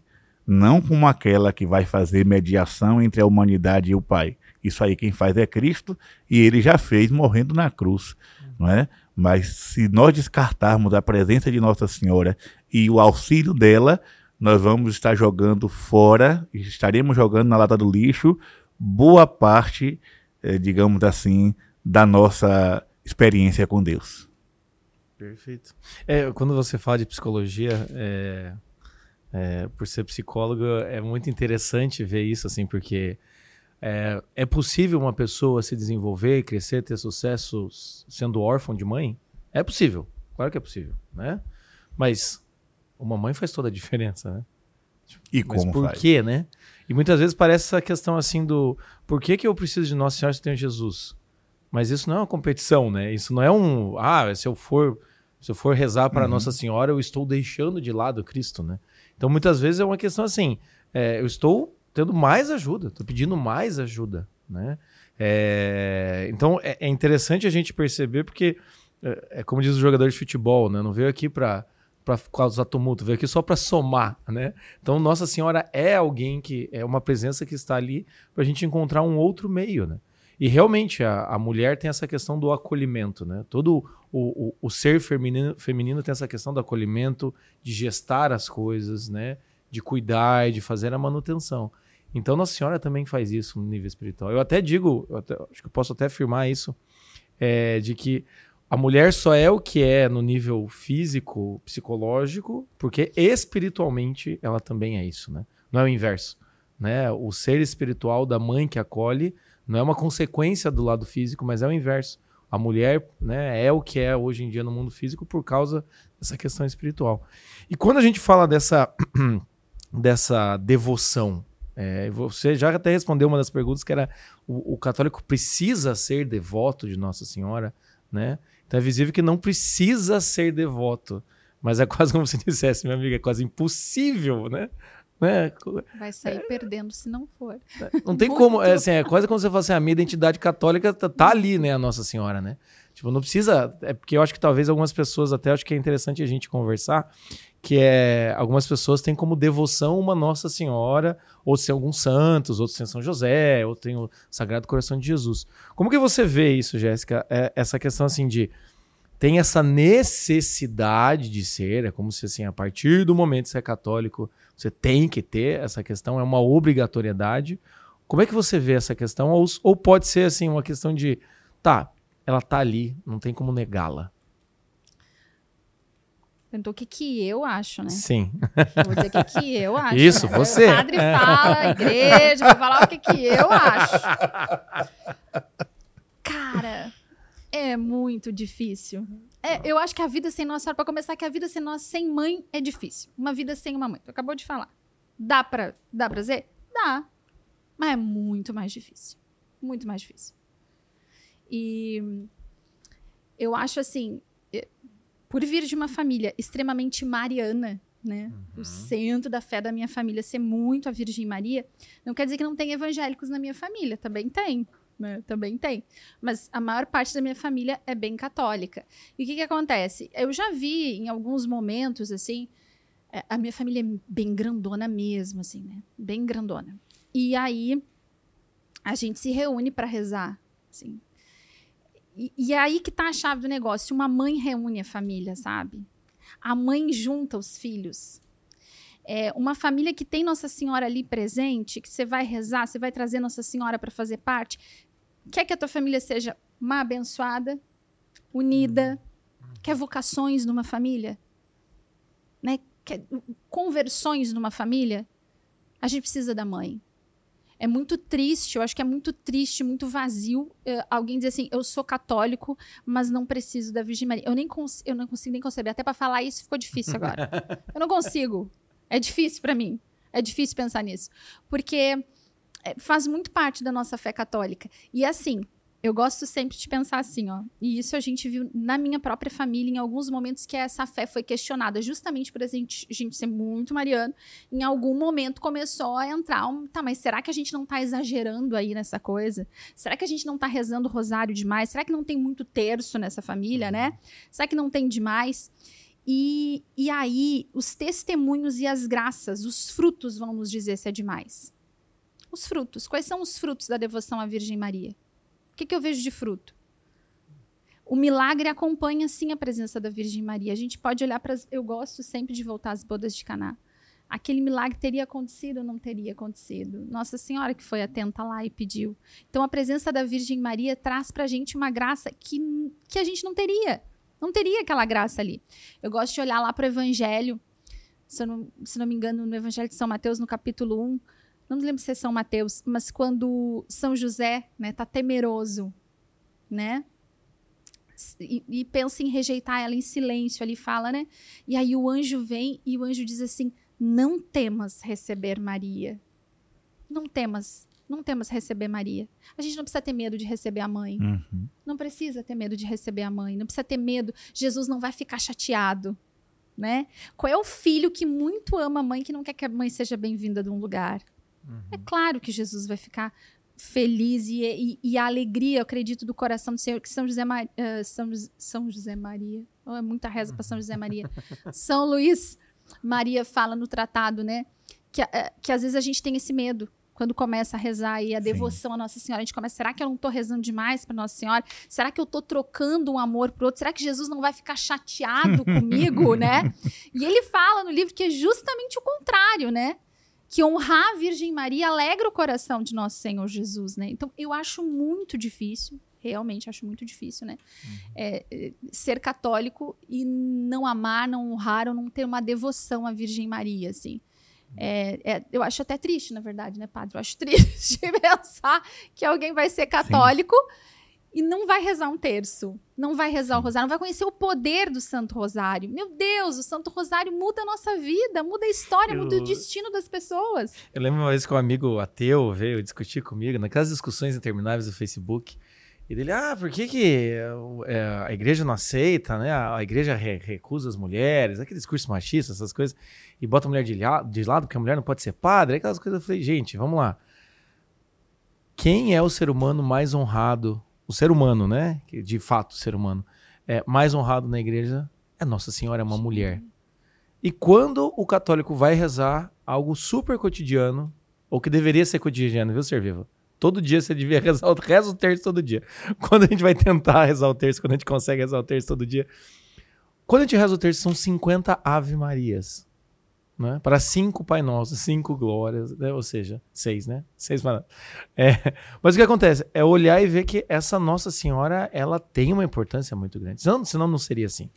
[SPEAKER 2] Não como aquela que vai fazer mediação entre a humanidade e o Pai. Isso aí quem faz é Cristo e ele já fez morrendo na cruz, não é? Mas se nós descartarmos a presença de Nossa Senhora e o auxílio dela, nós vamos estar jogando fora, estaremos jogando na lata do lixo boa parte, eh, digamos assim, da nossa experiência com Deus.
[SPEAKER 4] Perfeito. É, quando você fala de psicologia, é, é, por ser psicólogo, é muito interessante ver isso, assim, porque é, é possível uma pessoa se desenvolver, crescer, ter sucesso sendo órfão de mãe? É possível, claro que é possível, né? Mas uma mãe faz toda a diferença, né?
[SPEAKER 2] E
[SPEAKER 4] Mas
[SPEAKER 2] como
[SPEAKER 4] por
[SPEAKER 2] faz?
[SPEAKER 4] quê, né? E muitas vezes parece essa questão assim do por que, que eu preciso de Nossa Senhora se eu tenho Jesus? Mas isso não é uma competição, né? Isso não é um, ah, se eu for se eu for rezar para
[SPEAKER 2] Uhum.
[SPEAKER 4] Nossa Senhora, eu estou deixando de lado Cristo, né? Então muitas vezes é uma questão assim, é, eu estou tendo mais ajuda, estou pedindo mais ajuda, né? É, então é, é interessante a gente perceber porque é, é como diz o jogador de futebol, né? Não veio aqui para para causar tumulto, veio aqui só para somar, né? Então Nossa Senhora é alguém que é uma presença que está ali para a gente encontrar um outro meio, né? E realmente a, a mulher tem essa questão do acolhimento, né? Todo o, o, o ser feminino, feminino tem essa questão do acolhimento, de gestar as coisas, né? De cuidar de fazer a manutenção. Então Nossa Senhora também faz isso no nível espiritual. Eu até digo, eu até- acho que eu posso até afirmar isso, é, de que a mulher só é o que é no nível físico, psicológico, porque espiritualmente ela também é isso, né? Não é o inverso, né? O ser espiritual da mãe que acolhe não é uma consequência do lado físico, mas é o inverso. A mulher, né, é o que é hoje em dia no mundo físico por causa dessa questão espiritual. E quando a gente fala dessa *clears throat* dessa devoção, é, você já até respondeu uma das perguntas que era o, o católico precisa ser devoto de Nossa Senhora, né? Então é visível que não precisa ser devoto, mas é quase como se *laughs* dissesse, minha amiga, é quase impossível, né? né?
[SPEAKER 1] Vai sair perdendo se não for.
[SPEAKER 4] Não tem
[SPEAKER 1] Muito.
[SPEAKER 4] como, é, assim, é quase como você fala assim, a minha identidade católica tá, tá ali, né, a Nossa Senhora, né? Tipo, não precisa, é porque eu acho que talvez algumas pessoas, até acho que é interessante a gente conversar, que é, algumas pessoas têm como devoção uma Nossa Senhora, ou tem alguns santos, outros têm São José, ou tem o Sagrado Coração de Jesus. Como que você vê isso, Jéssica? É, essa questão, assim, de tem essa necessidade de ser, é como se assim, a partir do momento que você é católico, você tem que ter essa questão, é uma obrigatoriedade. Como é que você vê essa questão? Ou, ou pode ser assim, uma questão de, tá, ela tá ali, não tem como negá-la.
[SPEAKER 1] Perguntou o que, que eu acho, né?
[SPEAKER 4] Sim.
[SPEAKER 1] Vou dizer o que, que eu *laughs* acho.
[SPEAKER 4] Isso,
[SPEAKER 1] né?
[SPEAKER 4] você.
[SPEAKER 1] O padre fala, a igreja, vou falar o que, que eu acho. Cara, é muito difícil. É, eu acho que a vida sem Nossa Senhora, pra começar, que a vida sem Nossa sem mãe é difícil. Uma vida sem uma mãe. Tu acabou de falar. Dá pra, dá pra dizer? Dá. Mas é muito mais difícil. Muito mais difícil. E eu acho assim. Por vir de uma família extremamente mariana, né? O centro da fé da minha família ser muito a Virgem Maria, não quer dizer que não tem evangélicos na minha família, também tem. Né? Também tem. Mas a maior parte da minha família é bem católica. E o que, que acontece? Eu já vi em alguns momentos, assim, é, a minha família é bem grandona mesmo, assim, né? Bem grandona. E aí a gente se reúne para rezar, assim. E, e é aí que tá a chave do negócio. Uma mãe reúne a família, sabe? A mãe junta os filhos. É, uma família que tem Nossa Senhora ali presente, que você vai rezar, você vai trazer Nossa Senhora para fazer parte, quer que a tua família seja uma abençoada, unida, quer vocações numa família, né? Quer conversões numa família, a gente precisa da mãe. É muito triste, eu acho que é muito triste, muito vazio eh, alguém dizer assim: eu sou católico, mas não preciso da Virgem Maria. Eu, nem cons- eu não consigo nem conceber. Até para falar isso ficou difícil agora. *laughs* eu não consigo. É difícil para mim. É difícil pensar nisso. Porque eh, faz muito parte da nossa fé católica. E assim, eu gosto sempre de pensar assim, ó. E isso a gente viu na minha própria família em alguns momentos que essa fé foi questionada, justamente por a gente, a gente ser muito mariano. Em algum momento começou a entrar um, tá, mas será que a gente não tá exagerando aí nessa coisa? Será que a gente não tá rezando o rosário demais? Será que não tem muito terço nessa família, né? Será que não tem demais? E, e aí, os testemunhos e as graças, os frutos vão nos dizer se é demais. Os frutos. Quais são os frutos da devoção à Virgem Maria? Que, que eu vejo de fruto? O milagre acompanha sim a presença da Virgem Maria. A gente pode olhar para. Eu gosto sempre de voltar às bodas de Caná. Aquele milagre teria acontecido ou não teria acontecido? Nossa Senhora que foi atenta lá e pediu. Então a presença da Virgem Maria traz para a gente uma graça que, que a gente não teria. Não teria aquela graça ali. Eu gosto de olhar lá para o Evangelho. Se não, se não me engano, no Evangelho de São Mateus, no capítulo 1, não me lembro se é São Mateus, mas quando São José né, tá temeroso, né? E, e pensa em rejeitar ela em silêncio, ali fala, né? E aí o anjo vem e o anjo diz assim: Não temas receber Maria. Não temas, não temas receber Maria. A gente não precisa ter medo de receber a mãe.
[SPEAKER 2] Uhum.
[SPEAKER 1] Não precisa ter medo de receber a mãe, não precisa ter medo. Jesus não vai ficar chateado, né? Qual é o filho que muito ama a mãe que não quer que a mãe seja bem-vinda de um lugar? É claro que Jesus vai ficar feliz e, e- e a alegria, eu acredito, do coração do Senhor, que São José, Ma- eh, São, São José Maria, oh, é muita reza para São José Maria, *laughs* São Luís Maria fala no tratado, né, que, eh, que às vezes a gente tem esse medo, quando começa a rezar e a
[SPEAKER 2] Sim.
[SPEAKER 1] devoção à Nossa Senhora, a gente começa, será que eu não estou rezando demais para Nossa Senhora? Será que eu estou trocando um amor pro outro? Será que Jesus não vai ficar chateado comigo, *laughs* né? E ele fala no livro que é justamente o contrário, né? Que honrar a Virgem Maria alegra o coração de nosso Senhor Jesus, né? Então, eu acho muito difícil, realmente acho muito difícil, né? É, é, ser católico e não amar, não honrar ou não ter uma devoção à Virgem Maria, assim. É, é, eu acho até triste, na verdade, né, padre? Eu acho *laughs* triste pensar que alguém vai ser católico e não vai rezar um terço, não vai rezar o rosário, não vai conhecer o poder do Santo Rosário. Meu Deus, o Santo Rosário muda a nossa vida, muda a história,
[SPEAKER 4] Eu-
[SPEAKER 1] muda o destino das pessoas.
[SPEAKER 4] Eu lembro uma vez que um amigo ateu veio discutir comigo, naquelas discussões intermináveis do Facebook. E dele, ah, por que, que é, a igreja não aceita, né? A igreja re- recusa as mulheres, aquele discurso machista, essas coisas, e bota a mulher de, de lado, porque a mulher não pode ser padre, aquelas coisas. Eu falei, gente, vamos lá. Quem é o ser humano mais honrado? O ser humano, né? Que de fato, o ser humano é mais honrado na igreja é Nossa Senhora, é uma mulher. E quando o católico vai rezar algo super cotidiano, ou que deveria ser cotidiano, viu, Ser Vivo? Todo dia você devia *laughs* rezar, o- reza o terço todo dia. Quando a gente vai tentar rezar o terço, quando a gente consegue rezar o terço todo dia. Quando a gente reza o terço, são 50 Ave Marias. Né? Para cinco Pai Nosso, cinco glórias, né? ou seja, seis, né? Seis. É, *laughs* mas o que acontece? É olhar e ver que essa Nossa Senhora ela tem uma importância muito grande. Senão, senão não seria assim.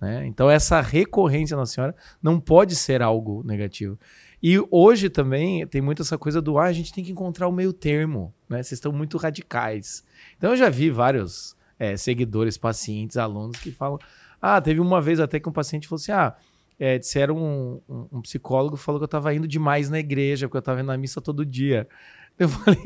[SPEAKER 4] Né? Então, essa recorrência Nossa Senhora não pode ser algo negativo. E hoje também tem muito essa coisa do ah, a gente tem que encontrar o meio termo, né? Vocês estão muito radicais. Então eu já vi vários é, seguidores, pacientes, alunos que falam. Ah, teve uma vez até que um paciente falou assim: ah, é, disseram um, um, um psicólogo falou que eu tava indo demais na igreja, porque eu tava indo na missa todo dia. Eu *laughs* falei,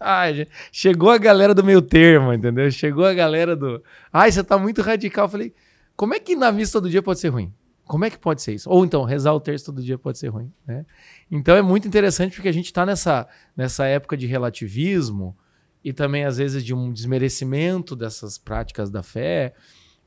[SPEAKER 4] ah, chegou a galera do meio termo, entendeu? Chegou a galera do. Ai, você tá muito radical. Eu falei, Como é que na missa todo dia pode ser ruim? Como é que pode ser isso? Ou então, rezar o terço todo dia pode ser ruim, né? Então é muito interessante porque a gente está nessa, nessa época de relativismo e também às vezes de um desmerecimento dessas práticas da fé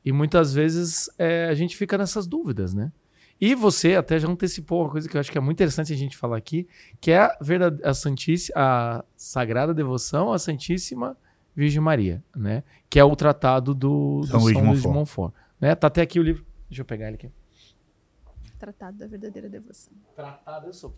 [SPEAKER 4] e muitas vezes é, a gente fica nessas dúvidas, né? E você até já antecipou uma coisa que eu acho que é muito interessante a gente falar aqui, que é a, verdade, a, Santíssima, a Sagrada Devoção à Santíssima Virgem Maria, né? Que é o tratado do
[SPEAKER 2] São,
[SPEAKER 4] do
[SPEAKER 2] Luís,
[SPEAKER 4] São
[SPEAKER 2] de
[SPEAKER 4] Luís de
[SPEAKER 2] Montfort.
[SPEAKER 4] Né? Tá até aqui o livro. Deixa eu pegar ele aqui.
[SPEAKER 1] Tratado da verdadeira devoção.
[SPEAKER 4] Tratado, eu sou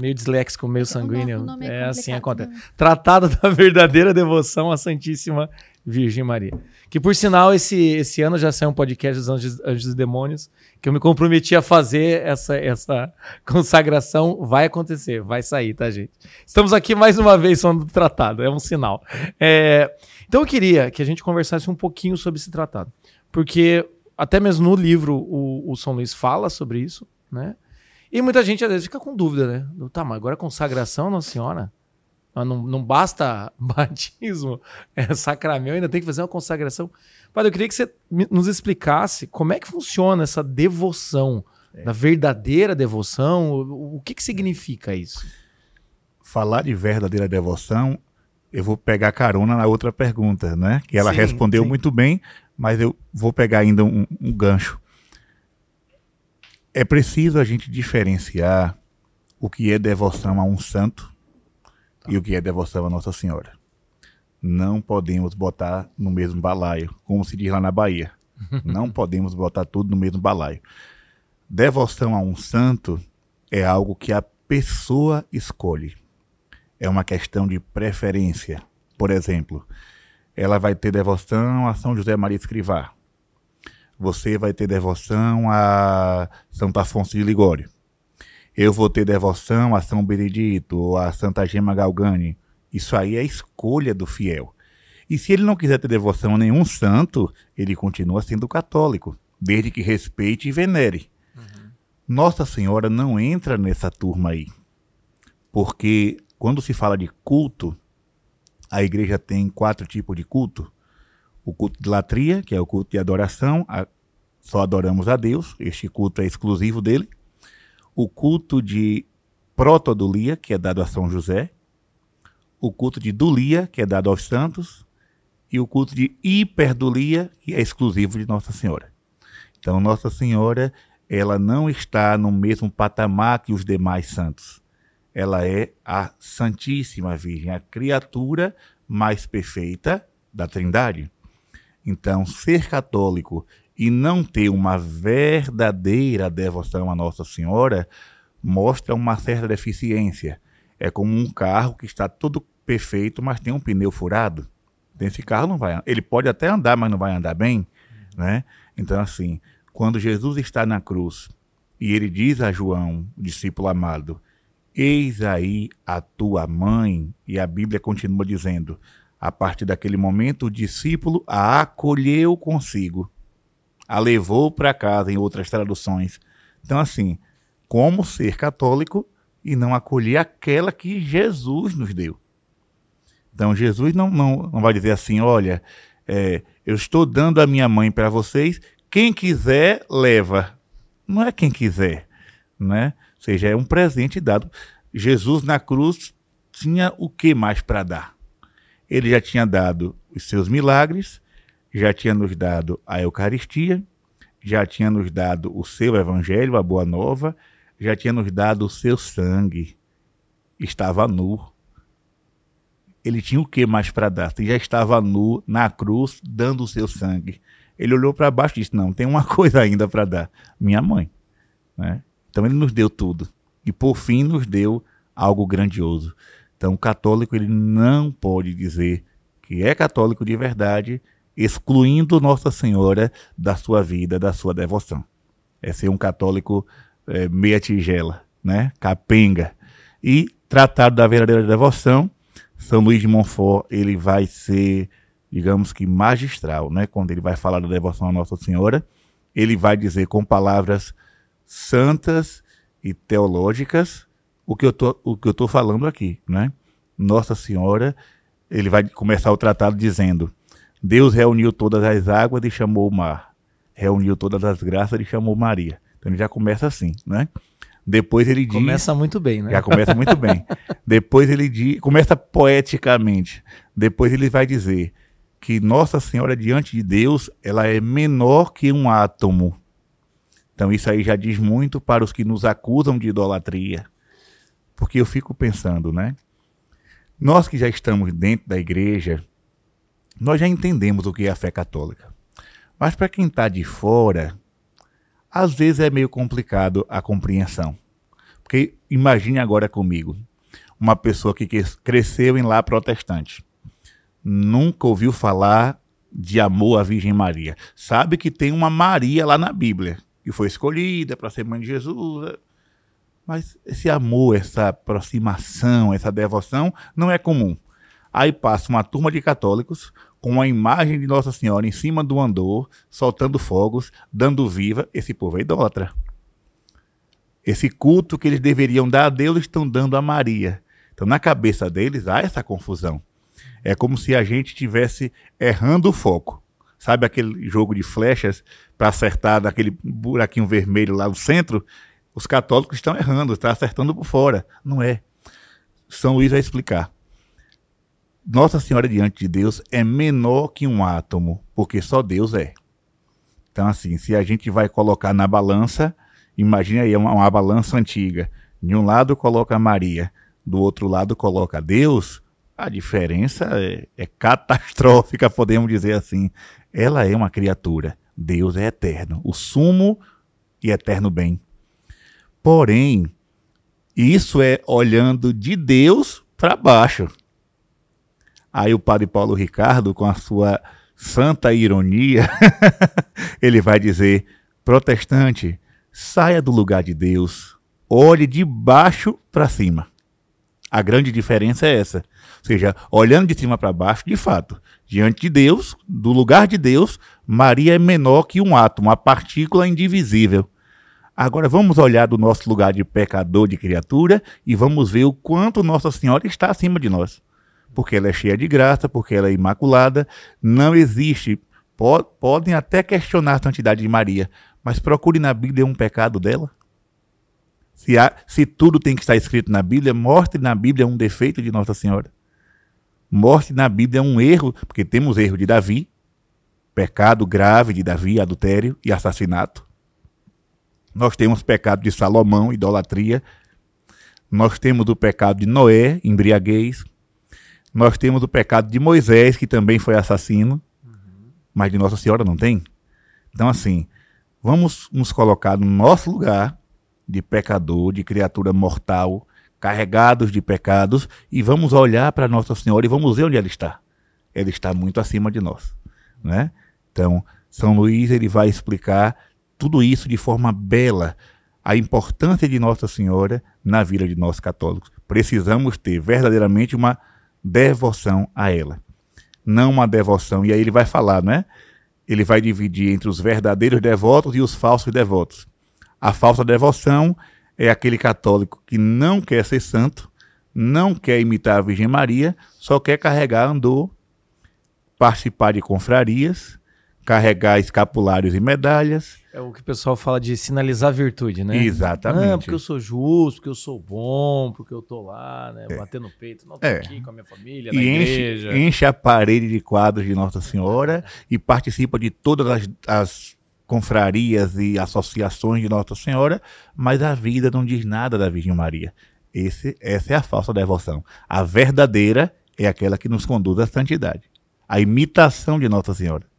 [SPEAKER 4] meio disléxico, meio sanguíneo.
[SPEAKER 1] o nome é
[SPEAKER 4] é assim acontece.
[SPEAKER 1] né?
[SPEAKER 4] Tratado da verdadeira devoção à Santíssima Virgem Maria. Que por sinal, esse, esse ano já saiu um podcast dos Anjos, Anjos e Demônios, que eu me comprometi a fazer essa, essa *laughs* consagração. Vai acontecer, vai sair, tá, gente? Estamos aqui mais uma vez falando do tratado, é um sinal. É, então eu queria que a gente conversasse um pouquinho sobre esse tratado. Porque até mesmo no livro o, o São Luís fala sobre isso, né? E muita gente às vezes fica com dúvida, né? Tá, mas agora consagração, Nossa Senhora? Ah, Não, não basta *laughs* batismo, é sacramento, ainda tem que fazer uma consagração. Padre, eu queria que você nos explicasse como é que funciona essa devoção, da verdadeira devoção, o, o que, que significa isso?
[SPEAKER 2] Falar de verdadeira devoção, eu vou pegar carona na outra pergunta, né? Que ela
[SPEAKER 4] Sim,
[SPEAKER 2] respondeu
[SPEAKER 4] sim.
[SPEAKER 2] muito bem, mas eu vou pegar ainda um, um gancho. É preciso a gente diferenciar o que é devoção a um santo e o que é devoção a Nossa Senhora. Não podemos botar no mesmo balaio, como se diz lá na Bahia. *laughs* Não podemos botar tudo no mesmo balaio. Devoção a um santo é algo que a pessoa escolhe. É uma questão de preferência. Por exemplo, ela vai ter devoção a São José Maria Escrivá. Você vai ter devoção a Santo Afonso de Ligório. Eu vou ter devoção a São Benedito ou a Santa Gema Galgani. Isso aí é escolha do fiel. E se ele não quiser ter devoção a nenhum santo, ele continua sendo católico, desde que respeite e venere. Nossa Senhora não entra nessa turma aí. Porque quando se fala de culto, a igreja tem quatro tipos de culto. O culto de latria, que é o culto de adoração, a- só adoramos a Deus, este culto é exclusivo dele. O culto de protodulia, que é dado a São José. O culto de dulia, que é dado aos santos. E o culto de hiperdulia, que é exclusivo de Nossa Senhora. Então, Nossa Senhora, ela não está no mesmo patamar que os demais santos. Ela é a Santíssima Virgem, a criatura mais perfeita da Trindade. Então, ser católico e não ter uma verdadeira devoção a Nossa Senhora mostra uma certa deficiência. É como um carro que está todo perfeito, mas tem um pneu furado. Esse carro não vai, ele pode até andar, mas não vai andar bem, né? Então assim, quando Jesus está na cruz e ele diz a João, discípulo amado, eis aí a tua mãe, e a Bíblia continua dizendo, a partir daquele momento o discípulo a acolheu consigo, a levou para casa em outras traduções. Então assim, como ser católico e não acolher aquela que Jesus nos deu? Então Jesus não, não, não vai dizer assim, olha, é, eu estou dando a minha mãe para vocês, quem quiser leva. Não é quem quiser, né? Ou seja, é um presente dado. Jesus na cruz tinha o que mais para dar? Ele já tinha dado os seus milagres, já tinha nos dado a Eucaristia, já tinha nos dado o seu evangelho, a boa nova, já tinha nos dado o seu sangue. Estava nu ele tinha o que mais para dar? Ele já estava nu na cruz, dando o seu sangue. Ele olhou para baixo e disse: Não, tem uma *laughs* coisa ainda para dar. Minha mãe. Né? Então ele nos deu tudo. E por fim nos deu algo grandioso. Então o católico ele não pode dizer que é católico de verdade, excluindo Nossa Senhora da sua vida, da sua devoção. É ser um católico é, meia tigela, né? capenga. E tratado da verdadeira devoção, são Luís de Montfort, ele vai ser, digamos que magistral, né? Quando ele vai falar da devoção a Nossa Senhora, ele vai dizer com palavras santas e teológicas o que eu tô, o que eu tô falando aqui, né? Nossa Senhora, ele vai começar o tratado dizendo: Deus reuniu todas as águas e chamou o mar. reuniu todas as graças e chamou Maria. Então ele já começa assim, né? Depois ele diz.
[SPEAKER 4] Começa muito bem, né?
[SPEAKER 2] Já começa muito bem. *laughs* Depois ele diz. Começa poeticamente. Depois ele vai dizer que Nossa Senhora diante de Deus, ela é menor que um átomo. Então isso aí já diz muito para os que nos acusam de idolatria. Porque eu fico pensando, né? Nós que já estamos dentro da igreja, nós já entendemos o que é a fé católica. Mas para quem está de fora, às vezes é meio complicado a compreensão. Porque imagine agora comigo, uma pessoa que cresceu em lá protestante, nunca ouviu falar de amor à Virgem Maria. Sabe que tem uma Maria lá na Bíblia, que foi escolhida para ser mãe de Jesus. É. Mas esse amor, essa aproximação, essa devoção não é comum. Aí passa uma turma de católicos com a imagem de Nossa Senhora em cima do andor, soltando fogos, dando viva, esse povo é idólatra. Esse culto que eles deveriam dar a Deus estão dando a Maria. Então, na cabeça deles há essa confusão. É como se a gente estivesse errando o foco. Sabe aquele jogo de flechas para acertar daquele buraquinho vermelho lá no centro? Os católicos estão errando, estão acertando por fora. Não é. São Luís vai explicar. Nossa Senhora diante de Deus é menor que um átomo, porque só Deus é. Então, assim, se a gente vai colocar na balança, imagine aí uma, uma balança antiga. De um lado coloca Maria, do outro lado coloca Deus, a diferença é, é catastrófica, *laughs* podemos dizer assim. Ela é uma criatura, Deus é eterno, o sumo e eterno bem. Porém, isso é olhando de Deus para baixo. Aí o padre Paulo Ricardo, com a sua santa ironia, *laughs* ele vai dizer: protestante, saia do lugar de Deus, olhe de baixo para cima. A grande diferença é essa. Ou seja, olhando de cima para baixo, de fato, diante de Deus, do lugar de Deus, Maria é menor que um átomo, uma partícula indivisível. Agora vamos olhar do nosso lugar de pecador, de criatura, e vamos ver o quanto Nossa Senhora está acima de nós porque ela é cheia de graça, porque ela é imaculada. Não existe. podem até questionar a santidade de Maria, mas procure na Bíblia um pecado dela. Se, há, se tudo tem que estar escrito na Bíblia, mostre na Bíblia um defeito de Nossa Senhora. Mostre na Bíblia um erro, porque temos erro de Davi, pecado grave de Davi, adultério e assassinato. Nós temos pecado de Salomão, idolatria. Nós temos o pecado de Noé, embriaguez. Nós temos o pecado de Moisés, que também foi assassino, uhum. mas de Nossa Senhora não tem. Então, assim, vamos nos colocar no nosso lugar de pecador, de criatura mortal, carregados de pecados, e vamos olhar para Nossa Senhora e vamos ver onde ela está. Ela está muito acima de nós, né? Então, São Luís ele vai explicar tudo isso de forma bela, a importância de Nossa Senhora na vida de nós católicos. Precisamos ter verdadeiramente uma devoção a ela. Não uma devoção, e aí ele vai falar, né? Ele vai dividir entre os verdadeiros devotos e os falsos devotos. A falsa devoção é aquele católico que não quer ser santo, não quer imitar a Virgem Maria, só quer carregar andor, participar de confrarias, carregar escapulários e medalhas.
[SPEAKER 4] É o que o pessoal fala de sinalizar virtude, né?
[SPEAKER 2] Exatamente.
[SPEAKER 4] Ah, porque eu sou justo, porque eu sou bom, porque eu tô lá, né? É. Batendo peito, não tô é. aqui com a minha família, e na
[SPEAKER 2] enche,
[SPEAKER 4] igreja.
[SPEAKER 2] Enche a parede de quadros de Nossa Senhora *laughs* e participa de todas as, as confrarias e associações de Nossa Senhora, mas a vida não diz nada da Virgem Maria. Esse, essa é a falsa devoção. A verdadeira é aquela que nos conduz à santidade. A imitação de Nossa Senhora.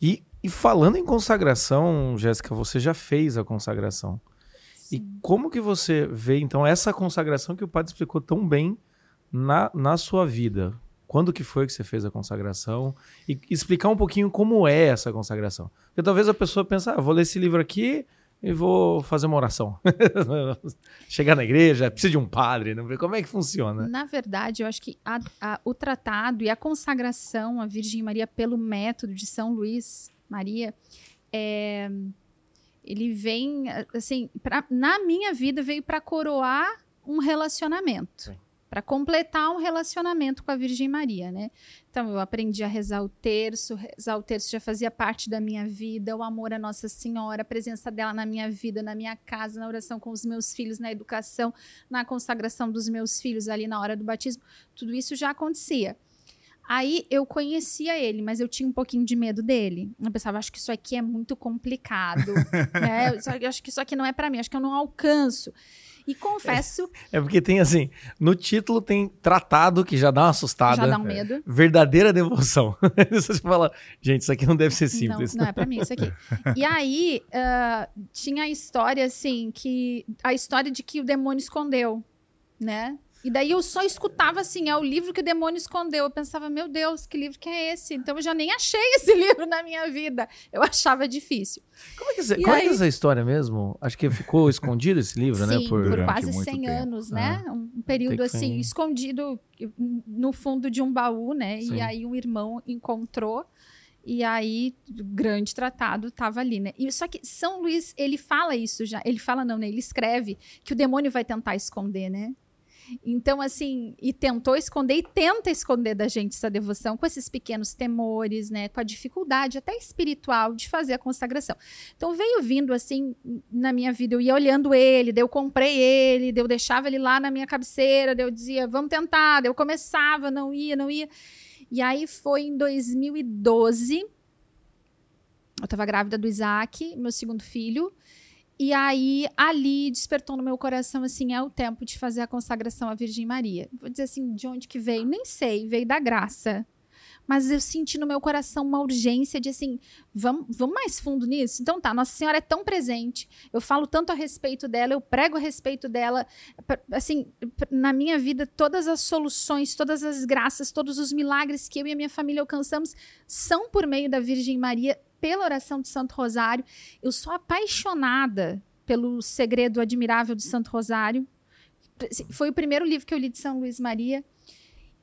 [SPEAKER 4] E, e falando em consagração, Jéssica, você já fez a consagração. Sim. E como que você vê, então, essa consagração que o padre explicou tão bem na, na sua vida? Quando que foi que você fez a consagração? E explicar um pouquinho como é essa consagração. Porque talvez a pessoa pense, ah, vou ler esse livro aqui e vou fazer uma oração. *laughs* Chegar na igreja, precisa de um padre, não como é que funciona?
[SPEAKER 1] Na verdade, eu acho que a, a, o tratado e a consagração à Virgem Maria pelo método de São Luís Maria, é, ele vem, assim, pra, na minha vida veio para coroar um relacionamento. Para completar um relacionamento com a Virgem Maria, né? Então eu aprendi a rezar o terço, rezar o terço já fazia parte da minha vida, o amor à Nossa Senhora, a presença dela na minha vida, na minha casa, na oração com os meus filhos, na educação, na consagração dos meus filhos ali na hora do batismo, tudo isso já acontecia. Aí eu conhecia ele, mas eu tinha um pouquinho de medo dele. Eu pensava, acho que isso aqui é muito complicado. *laughs* né? Eu acho que isso aqui não é para mim, acho que eu não alcanço. E confesso.
[SPEAKER 4] É, é, porque tem assim, no título tem tratado que já dá uma assustada.
[SPEAKER 1] Já dá um medo. É,
[SPEAKER 4] verdadeira devoção. *laughs* Você fala, gente, isso aqui não deve ser simples.
[SPEAKER 1] Não, não é para mim isso aqui. E aí uh, tinha a história assim que a história de que o demônio escondeu, né? E daí eu só escutava assim, é o livro que o demônio escondeu. Eu pensava, meu Deus, que livro que é esse? Então eu já nem achei esse *laughs* livro na minha vida. Eu achava difícil.
[SPEAKER 4] Como é que, como aí... é, é essa história mesmo? Acho que ficou *laughs* escondido esse livro,
[SPEAKER 1] né,
[SPEAKER 4] Sim,
[SPEAKER 1] né? Por, por quase 100 tempo. anos, né? Ah, um período assim, escondido no fundo de um baú, né? Sim. E aí um irmão encontrou. E aí, grande tratado estava ali, né? E, só que São Luís, ele fala isso já. Ele fala, não, né? Ele escreve que o demônio vai tentar esconder, né? Então, assim, e tentou esconder e tenta esconder da gente essa devoção com esses pequenos temores, né? Com a dificuldade até espiritual de fazer a consagração. Então, veio vindo assim na minha vida, eu ia olhando ele, daí eu comprei ele, daí eu deixava ele lá na minha cabeceira, daí eu dizia, vamos tentar, daí eu começava, não ia, não ia. E aí foi em 2012, eu estava grávida do Isaac, meu segundo filho. E aí, ali despertou no meu coração, assim, é o tempo de fazer a consagração à Virgem Maria. Vou dizer assim, de onde que veio? Nem sei, veio da graça. Mas eu senti no meu coração uma urgência de assim, vamos, vamos mais fundo nisso? Então tá, Nossa Senhora é tão presente, eu falo tanto a respeito dela, eu prego a respeito dela. Assim, na minha vida, todas as soluções, todas as graças, todos os milagres que eu e a minha família alcançamos são por meio da Virgem Maria pela oração de Santo Rosário. Eu sou apaixonada pelo segredo admirável do Santo Rosário. Foi o primeiro livro que eu li de São Luís Maria.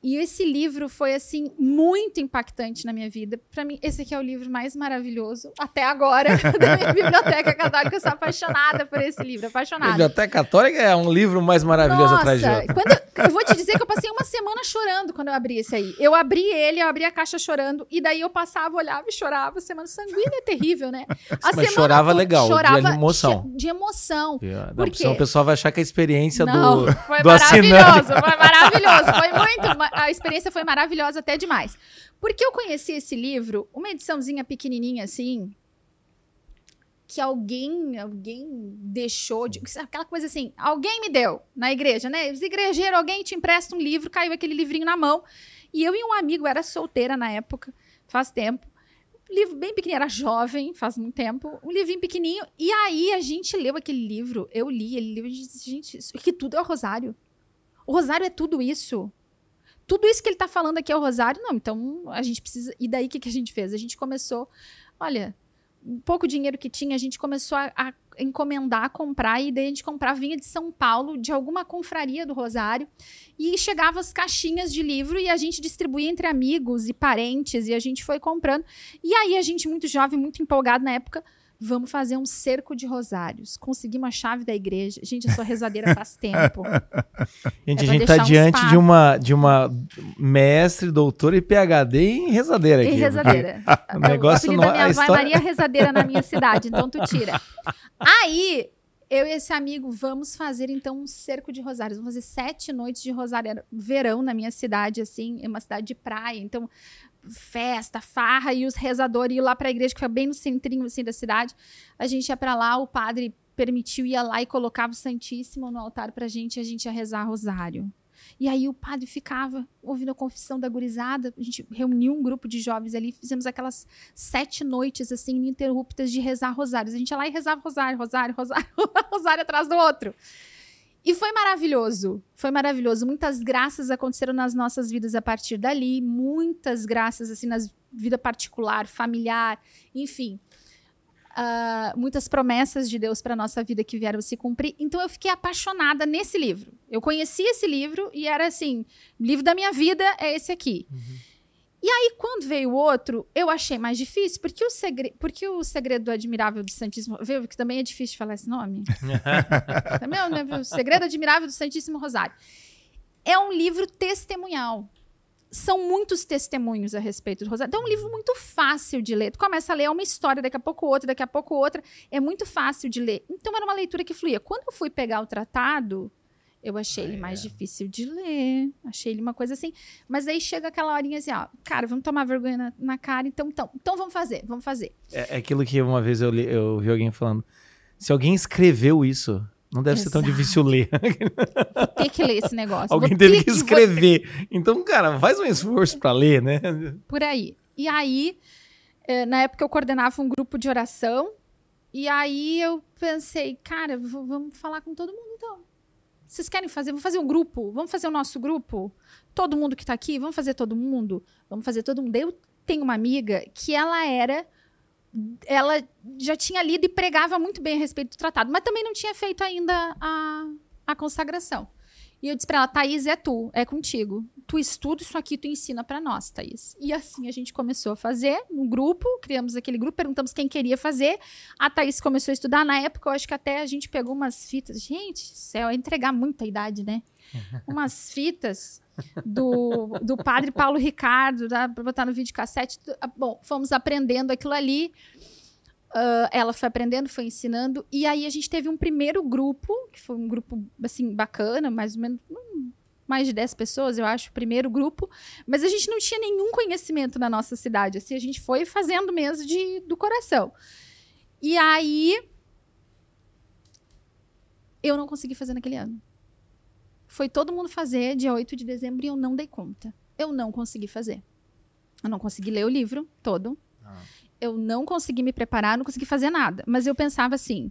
[SPEAKER 1] E esse livro foi assim muito impactante na minha vida. Para mim, esse aqui é o livro mais maravilhoso até agora *laughs* da minha *laughs* biblioteca católica. Eu sou apaixonada por esse livro, apaixonada.
[SPEAKER 4] Biblioteca Católica é um livro mais maravilhoso
[SPEAKER 1] Nossa,
[SPEAKER 4] atrás de outro.
[SPEAKER 1] Quando, *laughs* eu vou te dizer que eu passei uma semana chorando quando eu abri esse aí. Eu abri ele, eu abri a caixa chorando e daí eu passava, olhava e chorava. Semana sanguínea é terrível, né?
[SPEAKER 4] A Mas chorava legal, chorava de emoção.
[SPEAKER 1] De emoção.
[SPEAKER 4] Yeah. Porque o pessoal vai achar que a experiência
[SPEAKER 1] Não,
[SPEAKER 4] do,
[SPEAKER 1] foi
[SPEAKER 4] do
[SPEAKER 1] maravilhoso,
[SPEAKER 4] assinante...
[SPEAKER 1] foi maravilhoso, foi muito a experiência foi maravilhosa até demais. Porque eu conheci esse livro, uma ediçãozinha pequenininha assim, que alguém, alguém deixou de, aquela coisa assim, alguém me deu na igreja, né? Os igrejeiros, alguém te empresta um livro, caiu aquele livrinho na mão. E eu e um amigo, era solteira na época, faz tempo. Livro bem pequenininho, era jovem, faz muito tempo. Um livrinho pequenininho. E aí a gente leu aquele livro, eu li, ele disse, gente, isso aqui tudo é o Rosário. O Rosário é tudo isso tudo isso que ele está falando aqui é o rosário? Não, então a gente precisa. E daí o que, que a gente fez? A gente começou, olha, um pouco dinheiro que tinha, a gente começou a, a encomendar, comprar, e daí a gente comprava, vinha de São Paulo, de alguma confraria do Rosário, e chegava as caixinhas de livro e a gente distribuía entre amigos e parentes, e a gente foi comprando. E aí a gente, muito jovem, muito empolgado na época, Vamos fazer um cerco de rosários. Conseguimos a chave da igreja. Gente, eu sou rezadeira faz *laughs* tempo.
[SPEAKER 4] Gente, é a gente está diante de uma, de uma mestre, doutora e PhD em rezadeira aqui.
[SPEAKER 1] Em rezadeira. *laughs*
[SPEAKER 4] O negócio
[SPEAKER 1] o
[SPEAKER 4] não...
[SPEAKER 1] da minha
[SPEAKER 4] história...
[SPEAKER 1] Maria Rezadeira na minha cidade, então tu tira. *laughs* Aí, eu e esse amigo vamos fazer então um cerco de rosários. Vamos fazer sete noites de rosário. Era verão na minha cidade, assim, é uma cidade de praia. Então, festa, farra, e os rezadores iam lá para a igreja, que foi bem no centrinho assim, da cidade. A gente ia para lá, o padre permitiu, ia lá e colocava o Santíssimo no altar para a gente, e a gente ia rezar rosário. E aí o padre ficava ouvindo a confissão da gurizada. A gente reuniu um grupo de jovens ali, fizemos aquelas sete noites assim ininterruptas de rezar rosários. A gente ia lá e rezava rosário, rosário, rosário, *laughs* rosário atrás do outro. E foi maravilhoso. Foi maravilhoso. Muitas graças aconteceram nas nossas vidas a partir dali. Muitas graças, assim, na vida particular, familiar, enfim. Uh, muitas promessas de Deus para nossa vida que vieram se cumprir. Então eu fiquei apaixonada nesse livro. Eu conheci esse livro e era assim: livro da minha vida é esse aqui. Uhum. E aí, quando veio o outro, eu achei mais difícil, porque o, segre... porque o segredo do admirável do Santíssimo. Viu? Que também é difícil falar esse nome. *laughs* também, né? O segredo admirável do Santíssimo Rosário. é um livro testemunhal. São muitos testemunhos a respeito do Rosário. Então é um livro muito fácil de ler. Tu começa a ler uma história, daqui a pouco outra, daqui a pouco outra. É muito fácil de ler. Então era uma leitura que fluía. Quando eu fui pegar o tratado, eu achei ele mais difícil de ler. Achei ele uma coisa assim. Mas aí chega aquela horinha assim, ó, cara, vamos tomar vergonha na, na cara, então, então, então vamos fazer, vamos fazer.
[SPEAKER 4] É, é aquilo que uma vez eu, li, eu vi alguém falando. Se alguém escreveu isso, não deve ser tão
[SPEAKER 1] Exato.
[SPEAKER 4] difícil ler.
[SPEAKER 1] Vou ter que ler esse negócio.
[SPEAKER 4] alguém
[SPEAKER 1] Vou
[SPEAKER 4] teve que escrever. Então, cara, faz um esforço pra ler, né?
[SPEAKER 1] por aí. E aí, eh, na época eu coordenava um grupo de oração, e aí eu pensei, cara, vamos falar com todo mundo então. Vocês querem fazer? Vamos fazer um grupo? Vamos fazer o nosso grupo? Todo mundo que tá aqui? Vamos fazer todo mundo? Vamos fazer todo mundo. Eu tenho uma amiga que ela era. Ela já tinha lido e pregava muito bem a respeito do tratado, mas também não tinha feito ainda a, a consagração. E eu disse pra ela, Thaís, é tu, é contigo. Tu estuda isso aqui, tu ensina pra nós, Thaís. E assim a gente começou a fazer um grupo, criamos aquele grupo, perguntamos quem queria fazer. A Thaís começou a estudar. Na época, eu acho que até a gente pegou umas fitas. Gente, céu, é entregar muita idade, né? *laughs* Umas fitas do, do padre Paulo Ricardo, dá pra botar no vídeo cassete. Bom, fomos aprendendo aquilo ali. Ah, ela foi aprendendo, foi ensinando. E aí a gente teve um primeiro grupo, que foi um grupo, assim, bacana, mais ou menos, mais de 10 pessoas, eu acho, o primeiro grupo. Mas a gente não tinha nenhum conhecimento na nossa cidade. Assim, a gente foi fazendo mesmo de, do coração. E aí... Eu não consegui fazer naquele ano. Foi todo mundo fazer dia 8 de dezembro e eu não dei conta. Eu não consegui fazer. Eu não consegui ler o livro todo. Eu não consegui me preparar, não consegui fazer nada. Mas eu pensava assim,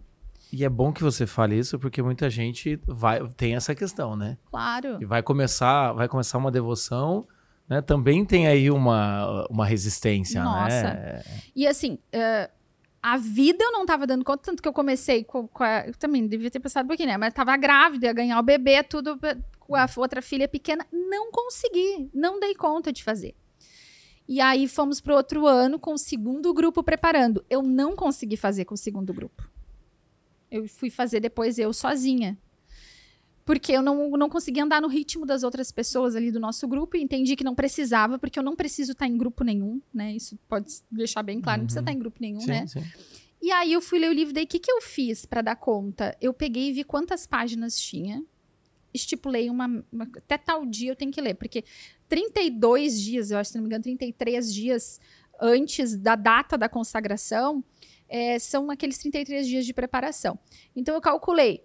[SPEAKER 4] E é bom que você fale isso, porque muita gente vai, tem essa questão, né?
[SPEAKER 1] claro.
[SPEAKER 4] E vai começar, vai começar uma devoção, né? Também tem aí uma, uma resistência,
[SPEAKER 1] Nossa.
[SPEAKER 4] né?
[SPEAKER 1] E assim, eh, a vida eu não tava dando conta, tanto que eu comecei com, com a, eu também devia ter pensado um pouquinho, né? Mas tava grávida, ia ganhar o bebê, tudo com a outra filha pequena. Não consegui, não dei conta de fazer. E aí fomos pro outro ano com o segundo grupo preparando. Eu não consegui fazer com o segundo grupo. Eu fui fazer depois eu sozinha. Porque eu não, não conseguia andar no ritmo das outras pessoas ali do nosso grupo e entendi que não precisava, porque eu não preciso estar em grupo nenhum, né? Isso pode deixar bem claro, não precisa estar em grupo nenhum,
[SPEAKER 4] Sim,
[SPEAKER 1] né?
[SPEAKER 4] sim.
[SPEAKER 1] E aí eu fui ler o livro, daí o que, que eu fiz para dar conta? Eu peguei e vi quantas páginas tinha, estipulei uma, uma- Até tal dia eu tenho que ler, porque 32 dias, eu acho, se não me engano, 33 dias antes da data da consagração, é, são aqueles 33 dias de preparação. Então eu calculei,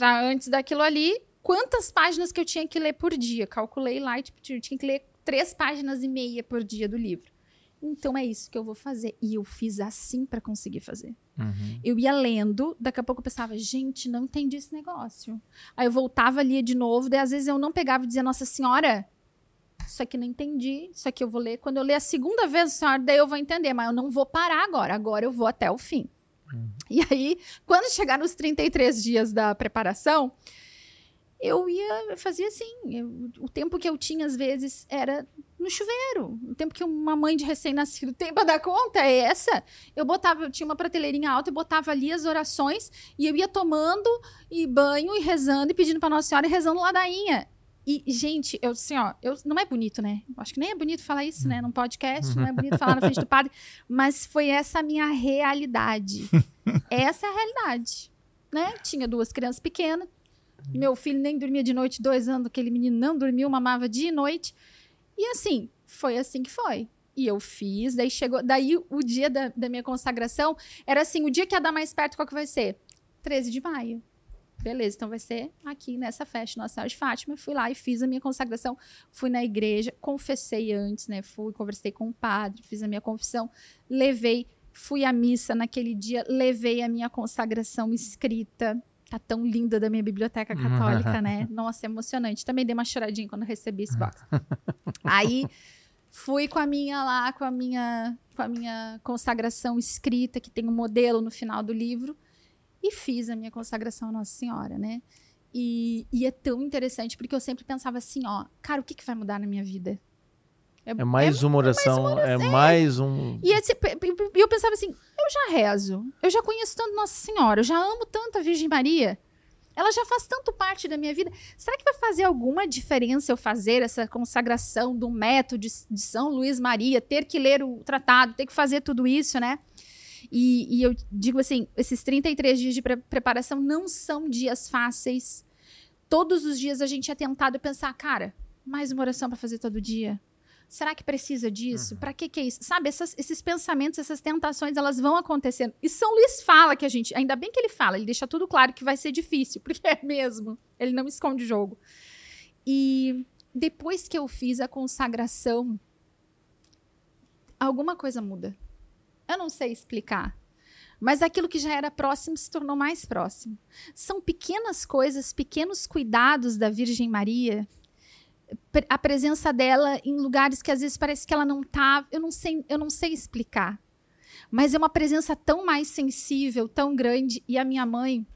[SPEAKER 1] antes daquilo ali, quantas páginas que eu tinha que ler por dia. Calculei lá e tipo, eu tinha que ler três páginas e meia por dia do livro. Então é isso que eu vou fazer. E eu fiz assim para conseguir fazer.
[SPEAKER 4] Uhum.
[SPEAKER 1] Eu ia lendo, daqui a pouco eu pensava, gente, não entendi esse negócio. Aí eu voltava, lia de novo, daí às vezes eu não pegava e dizia, Nossa Senhora, isso aqui não entendi, isso aqui eu vou ler. Quando eu ler a segunda vez, senhora, daí eu vou entender, mas eu não vou parar agora, agora eu vou até o fim. E aí, quando chegar nos 33 dias da preparação, eu ia, fazia assim, eu- o tempo que eu tinha às vezes era no chuveiro, o tempo que uma mãe de recém-nascido tem para dar conta é essa. Eu botava, eu tinha uma prateleirinha alta, eu botava ali as orações e eu ia tomando e banho e rezando e pedindo para Nossa Senhora e rezando ladainha. E, gente, eu assim, ó, eu, não é bonito, né? Acho que nem é bonito falar isso, né? Num podcast, não é bonito falar na frente do padre, mas foi essa a minha realidade. *laughs* essa é a realidade, né? Tinha duas crianças pequenas, meu filho nem dormia de noite, dois anos, aquele menino não dormiu, mamava dia e noite. E assim, foi assim que foi. E eu fiz, daí chegou. Daí o dia da, da minha consagração era assim: o dia que ia dar mais perto, qual que vai ser? 13 de maio. Beleza, então vai ser aqui nessa festa, Nossa Senhora de Fátima. Fui lá e fiz a minha consagração. Fui na igreja, confessei antes, né? Fui, conversei com o padre, fiz a minha confissão, levei, fui à missa naquele dia, levei a minha consagração escrita. Tá tão linda da minha biblioteca católica, né? *laughs* Nossa, é emocionante. Também dei uma choradinha quando recebi esse box. *laughs* Aí fui com a minha lá, com a minha, com a minha consagração escrita, que tem um modelo no final do livro, e fiz a minha consagração à Nossa Senhora, né? E, e é tão interessante, porque eu sempre pensava assim, ó, cara, o que, que vai mudar na minha vida?
[SPEAKER 4] É mais uma oração, é mais um.
[SPEAKER 1] E esse- eu pensava assim, eu já rezo, eu já conheço tanto Nossa Senhora, eu já amo tanto a Virgem Maria. ela já faz tanto parte da minha vida. Será que vai fazer alguma diferença eu fazer essa consagração do método de, de São Luís Maria, ter que ler o tratado, ter que fazer tudo isso, né? E, e eu digo assim: esses 33 dias de pre preparação não são dias fáceis. Todos os dias a gente é tentado pensar, cara, mais uma oração para fazer todo dia. Será que precisa disso? Uhum. Para que que é isso? Sabe, essas, esses pensamentos, essas tentações, elas vão acontecendo. E São Luís fala que a gente, ainda bem que ele fala, ele deixa tudo claro que vai ser difícil, *laughs* porque é mesmo. Ele não esconde o jogo. E depois que eu fiz a consagração, alguma coisa muda. Eu não sei explicar. Mas aquilo que já era próximo se tornou mais próximo. São pequenas coisas, pequenos cuidados da Virgem Maria a presença dela em lugares que às vezes parece que ela não tá, eu não sei, eu não sei explicar. Mas é uma presença tão mais sensível, tão grande e a minha mãe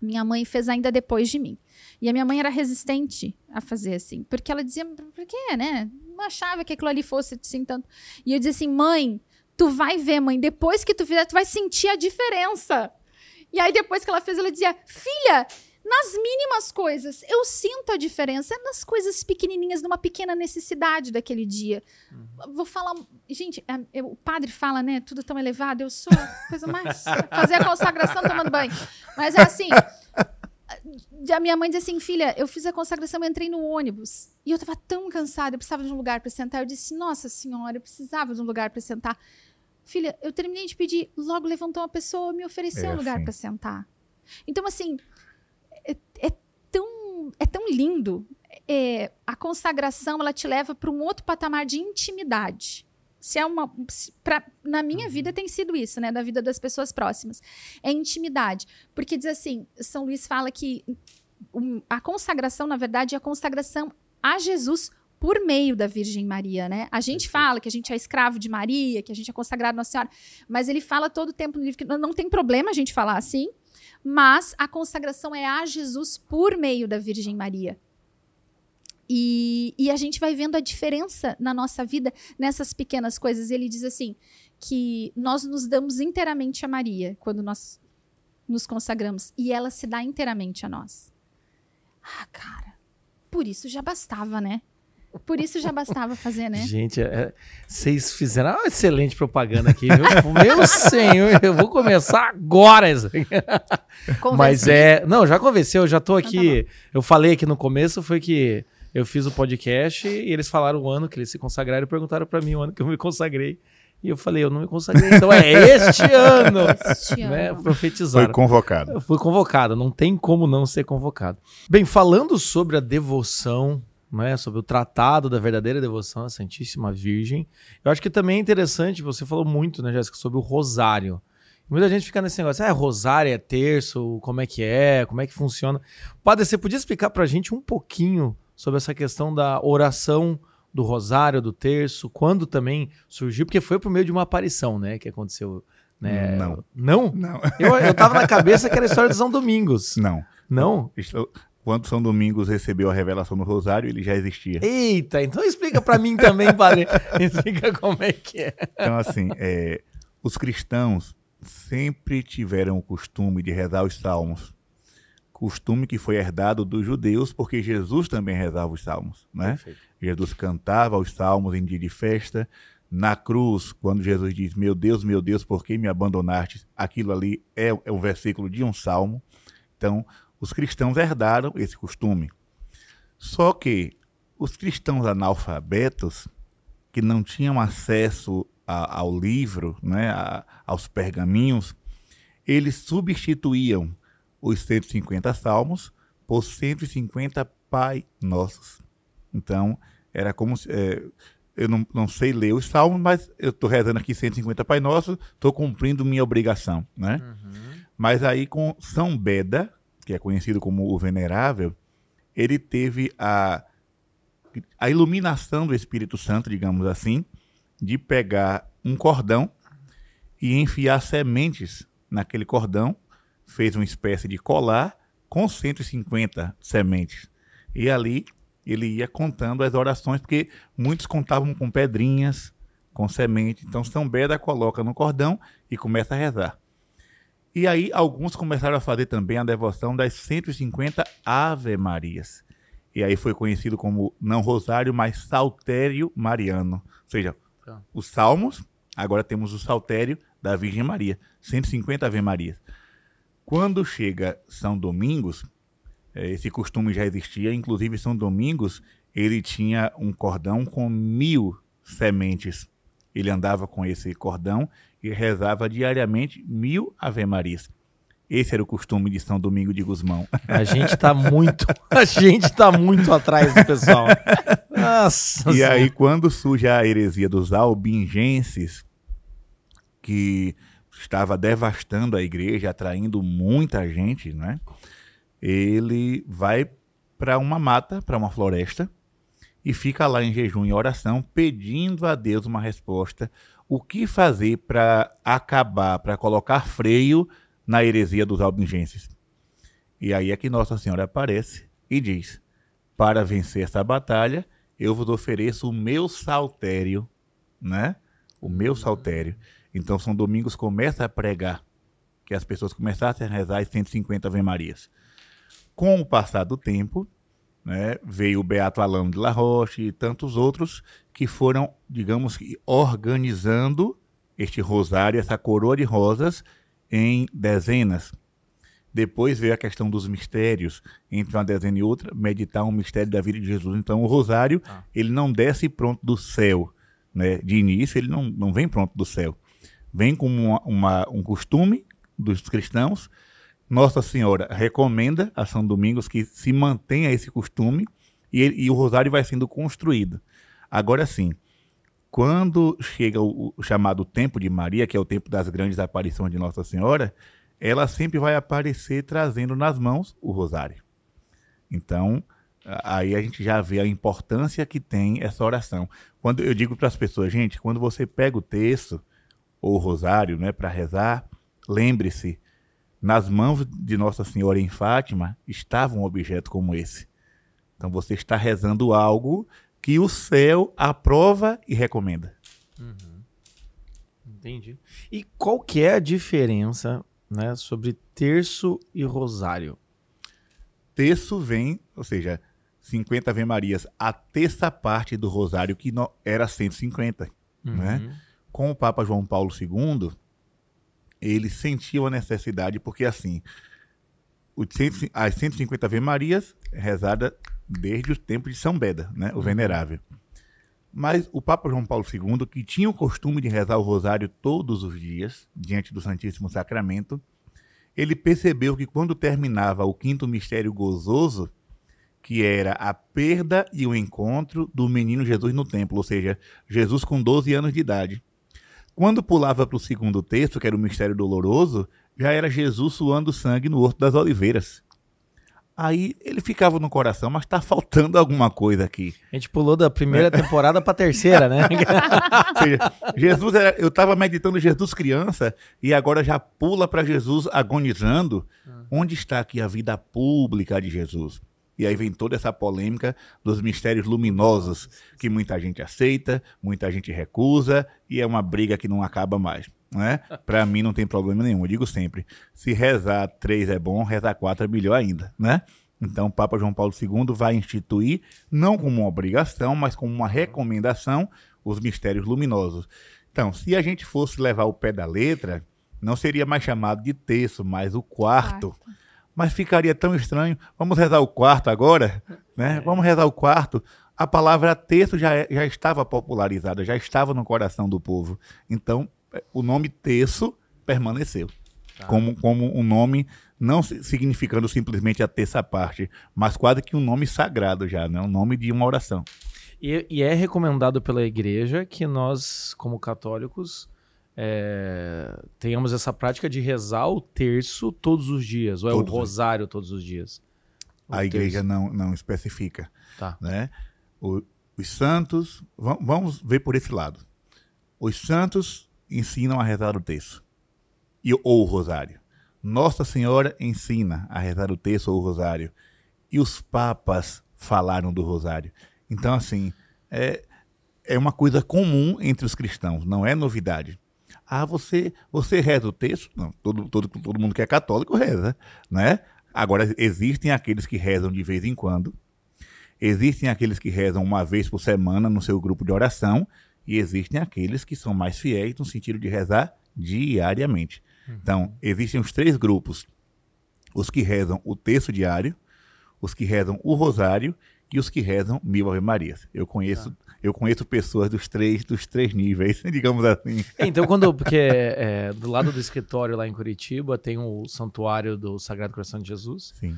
[SPEAKER 1] minha mãe fez ainda depois de mim. E a minha mãe era resistente a fazer assim, porque ela dizia, por quê, né? Não achava que aquilo ali fosse assim tanto. E eu dizia assim, mãe, tu vai ver, mãe, depois que tu fizer, tu vai sentir a diferença. E aí depois que ela fez, ela dizia, filha, nas mínimas coisas. Eu sinto a diferença nas coisas pequenininhas, numa pequena necessidade daquele dia. Uhum. Vou falar. Gente, é, é, o padre fala, né? Tudo tão elevado. Eu sou a coisa mais. *laughs* fazer a consagração tomando banho. Mas é assim. A minha mãe diz assim, filha, eu fiz a consagração, eu entrei no ônibus. E eu estava tão cansada, eu precisava de um lugar para sentar. Eu disse, nossa senhora, eu precisava de um lugar para sentar. Filha, eu terminei de pedir, logo levantou uma pessoa, me ofereceu é um lugar assim. para sentar. Então, assim, é, é, tão, é tão lindo. É, a consagração ela te leva para um outro patamar de intimidade. Se é uma, se, pra, na minha uhum. vida tem sido isso, né? Da vida das pessoas próximas. É intimidade. Porque diz assim, São Luís fala que um, a consagração, na verdade, é a consagração a Jesus por meio da Virgem Maria, né? A gente fala que a gente é escravo de Maria, que a gente é consagrado a Nossa Senhora, mas ele fala todo o tempo no livro que não tem problema a gente falar assim, mas a consagração é a Jesus por meio da Virgem Maria. E, e, a gente vai vendo a diferença na nossa vida nessas pequenas coisas. Ele diz assim: que nós nos damos inteiramente a Maria quando nós nos consagramos, e ela se dá inteiramente a nós. Ah, cara, por isso já bastava, né? Por isso já bastava fazer, né?
[SPEAKER 4] Gente, é, vocês fizeram uma excelente propaganda aqui, viu? Meu senhor, eu vou começar agora. Mas é. Não, já convenceu, eu já tô aqui. Então tá eu falei aqui no começo, foi que eu fiz o podcast e eles falaram o ano que eles se consagraram e perguntaram para mim o ano que eu me consagrei. E eu falei, eu não me consagrei, então é este *laughs* ano. Este né? ano. Profetizado.
[SPEAKER 2] Foi convocado.
[SPEAKER 4] Eu fui convocado, não tem como não ser convocado. Bem, falando sobre a devoção né, sobre o tratado da verdadeira devoção à Santíssima Virgem. Eu acho que também é interessante, você falou muito, né, Jéssica, sobre o rosário. Muita gente fica nesse negócio, ah, rosário é terço, como é que é, como é que funciona. Padre, você podia explicar pra gente um pouquinho sobre essa questão da oração do rosário, do terço, quando também surgiu, porque foi por meio de uma aparição, né, que aconteceu, né?
[SPEAKER 2] Não.
[SPEAKER 4] Não?
[SPEAKER 2] Não.
[SPEAKER 4] Eu, eu tava na cabeça que era a história de São Domingos.
[SPEAKER 2] Não.
[SPEAKER 4] Não?
[SPEAKER 2] Quando São Domingos recebeu a revelação do Rosário, ele já existia.
[SPEAKER 4] Eita, então explica para mim também, padre. *laughs* explica como é que é.
[SPEAKER 2] Então, assim, é, os cristãos sempre tiveram o costume de rezar os salmos. Costume que foi herdado dos judeus, porque Jesus também rezava os salmos. Né? Jesus cantava os salmos em dia de festa. Na cruz, quando Jesus diz: Meu Deus, meu Deus, por que me abandonaste? Aquilo ali é, é um versículo de um salmo. Então, os cristãos herdaram esse costume. Só que os cristãos analfabetos, que não tinham acesso a, ao livro, né, a, aos pergaminhos, eles substituíam os 150 salmos por 150 Pai Nossos. Então, era como se. É, eu não, não, sei ler os salmos, mas eu estou rezando aqui 150 Pai Nossos, estou cumprindo minha obrigação. Né? Uhum. Mas aí com São Beda, que é conhecido como o Venerável, ele teve a, a iluminação do Espírito Santo, digamos assim, de pegar um cordão e enfiar sementes naquele cordão, fez uma espécie de colar com 150 sementes. E ali ele ia contando as orações, porque muitos contavam com pedrinhas, com semente. Então São Beda coloca no cordão e começa a rezar. E aí alguns começaram a fazer também a devoção das 150 Ave Marias. E aí foi conhecido como não rosário, mas saltério mariano. Ou seja,
[SPEAKER 4] Tá.
[SPEAKER 2] os salmos, agora temos o saltério da Virgem Maria, 150 Ave Marias. Quando chega São Domingos, eh, esse costume já existia, inclusive São Domingos, ele tinha um cordão com mil sementes. Ele andava com esse cordão e rezava diariamente mil Ave Marias. Esse era o costume de São Domingo de Gusmão.
[SPEAKER 4] A gente tá muito. *laughs* A gente tá muito atrás do pessoal. Nossa.
[SPEAKER 2] E aí, quando surge a heresia dos albingenses, que estava devastando a igreja, atraindo muita gente, né? Ele vai para uma mata, para uma floresta, e fica lá em jejum e oração, pedindo a Deus uma resposta. O que fazer para acabar, para colocar freio na heresia dos albingenses? E aí é que Nossa Senhora aparece e diz: Para vencer essa batalha, eu vos ofereço o meu saltério, né? O meu saltério. Então São Domingos começa a pregar que as pessoas começassem a rezar as 150 Ave Marias. Com o passar do tempo, né, veio o Beato Alano de La Roche e tantos outros que foram, digamos que, organizando este rosário, essa coroa de rosas, em dezenas. Depois veio a questão dos mistérios, entre uma dezena e outra, meditar um mistério da vida de Jesus. Então, o rosário,
[SPEAKER 4] Ah.
[SPEAKER 2] ele não desce pronto do céu. Né? De início, ele não, não vem pronto do céu. Vem como uma, uma- um costume dos cristãos. Nossa Senhora recomenda a São Domingos que se mantenha esse costume e, ele- e o rosário vai sendo construído. Agora sim, quando chega o, o chamado tempo de Maria, que é o tempo das grandes aparições de Nossa Senhora, ela sempre vai aparecer trazendo nas mãos o rosário. Então, aí a gente já vê a importância que tem essa oração. Quando eu digo para as pessoas, gente, quando você pega o texto ou o rosário, né, para rezar, lembre-se, nas mãos de Nossa Senhora em Fátima estava um objeto como esse. Então você está rezando algo que o céu aprova e recomenda.
[SPEAKER 4] Entendi. E qual que é a diferença, né, sobre terço e rosário?
[SPEAKER 2] Terço vem, ou seja, 50 Ave Marias, a terça parte do rosário que no- era 150. Né?
[SPEAKER 4] Uhum.
[SPEAKER 2] Com o Papa João Paulo II, ele sentiu a necessidade, porque assim, o 100 as 150 Ave Marias rezada desde o tempo de São Beda, né, o Venerável. Mas o Papa João Paulo II, que tinha o costume de rezar o rosário todos os dias, diante do Santíssimo Sacramento, ele percebeu que quando terminava o quinto mistério gozoso, que era a perda e o encontro do menino Jesus no templo, ou seja, Jesus com 12 anos de idade. Quando pulava para o segundo texto, que era o mistério doloroso, já era Jesus suando sangue no Horto das Oliveiras. Aí ele ficava no coração, mas está faltando alguma coisa aqui.
[SPEAKER 4] A gente pulou da primeira temporada pra terceira, né? *laughs*
[SPEAKER 2] Seja, Jesus era, eu estava meditando Jesus criança e agora já pula para Jesus agonizando. Onde está aqui a vida pública de Jesus? E aí vem toda essa polêmica dos mistérios luminosos que muita gente aceita, muita gente recusa e é uma briga que não acaba mais. Né? Para mim não tem problema nenhum. Eu digo sempre: se rezar três é bom, rezar quatro é melhor ainda. Né? Então, o Papa João Paulo II vai instituir, não como uma obrigação, mas como uma recomendação, os mistérios luminosos. Então, se a gente fosse levar o pé da letra, não seria mais chamado de terço, mas o quarto. Mas ficaria tão estranho. Vamos rezar o quarto agora? Né? Vamos rezar o quarto. A palavra terço já, é- já estava popularizada, já estava no coração do povo. Então, eh, o nome terço permaneceu. Como, como um nome, não si- significando simplesmente a terça parte, mas quase que um nome sagrado já, né? um nome de uma oração.
[SPEAKER 4] E, e é recomendado pela igreja que nós, como católicos, é, tenhamos essa prática de rezar o terço todos os dias, ou é
[SPEAKER 2] Todos
[SPEAKER 4] o
[SPEAKER 2] os-
[SPEAKER 4] rosário todos os dias? O
[SPEAKER 2] a
[SPEAKER 4] terço.
[SPEAKER 2] igreja não, não especifica.
[SPEAKER 4] Tá.
[SPEAKER 2] né? O- os santos, va- vamos ver por esse lado. Os santos ensinam a rezar o terço e, ou o rosário. Nossa Senhora ensina a rezar o terço ou o rosário. E os papas falaram do rosário. Então, assim, é, é uma coisa comum entre os cristãos, não é novidade. Ah, você, você reza o texto? Não, todo, todo, todo mundo que é católico reza, né? Agora, existem aqueles que rezam de vez em quando, existem aqueles que rezam uma vez por semana no seu grupo de oração, e existem aqueles que são mais fiéis no sentido de rezar diariamente. Uhum. Então, existem os três grupos: os que rezam o texto diário, os que rezam o rosário e os que rezam mil Ave Marias. Eu conheço, tá. eu conheço pessoas dos três, dos três níveis, *laughs* digamos assim.
[SPEAKER 4] É, então, quando porque é, do lado do escritório lá em Curitiba tem o santuário do Sagrado Coração de Jesus.
[SPEAKER 2] Sim.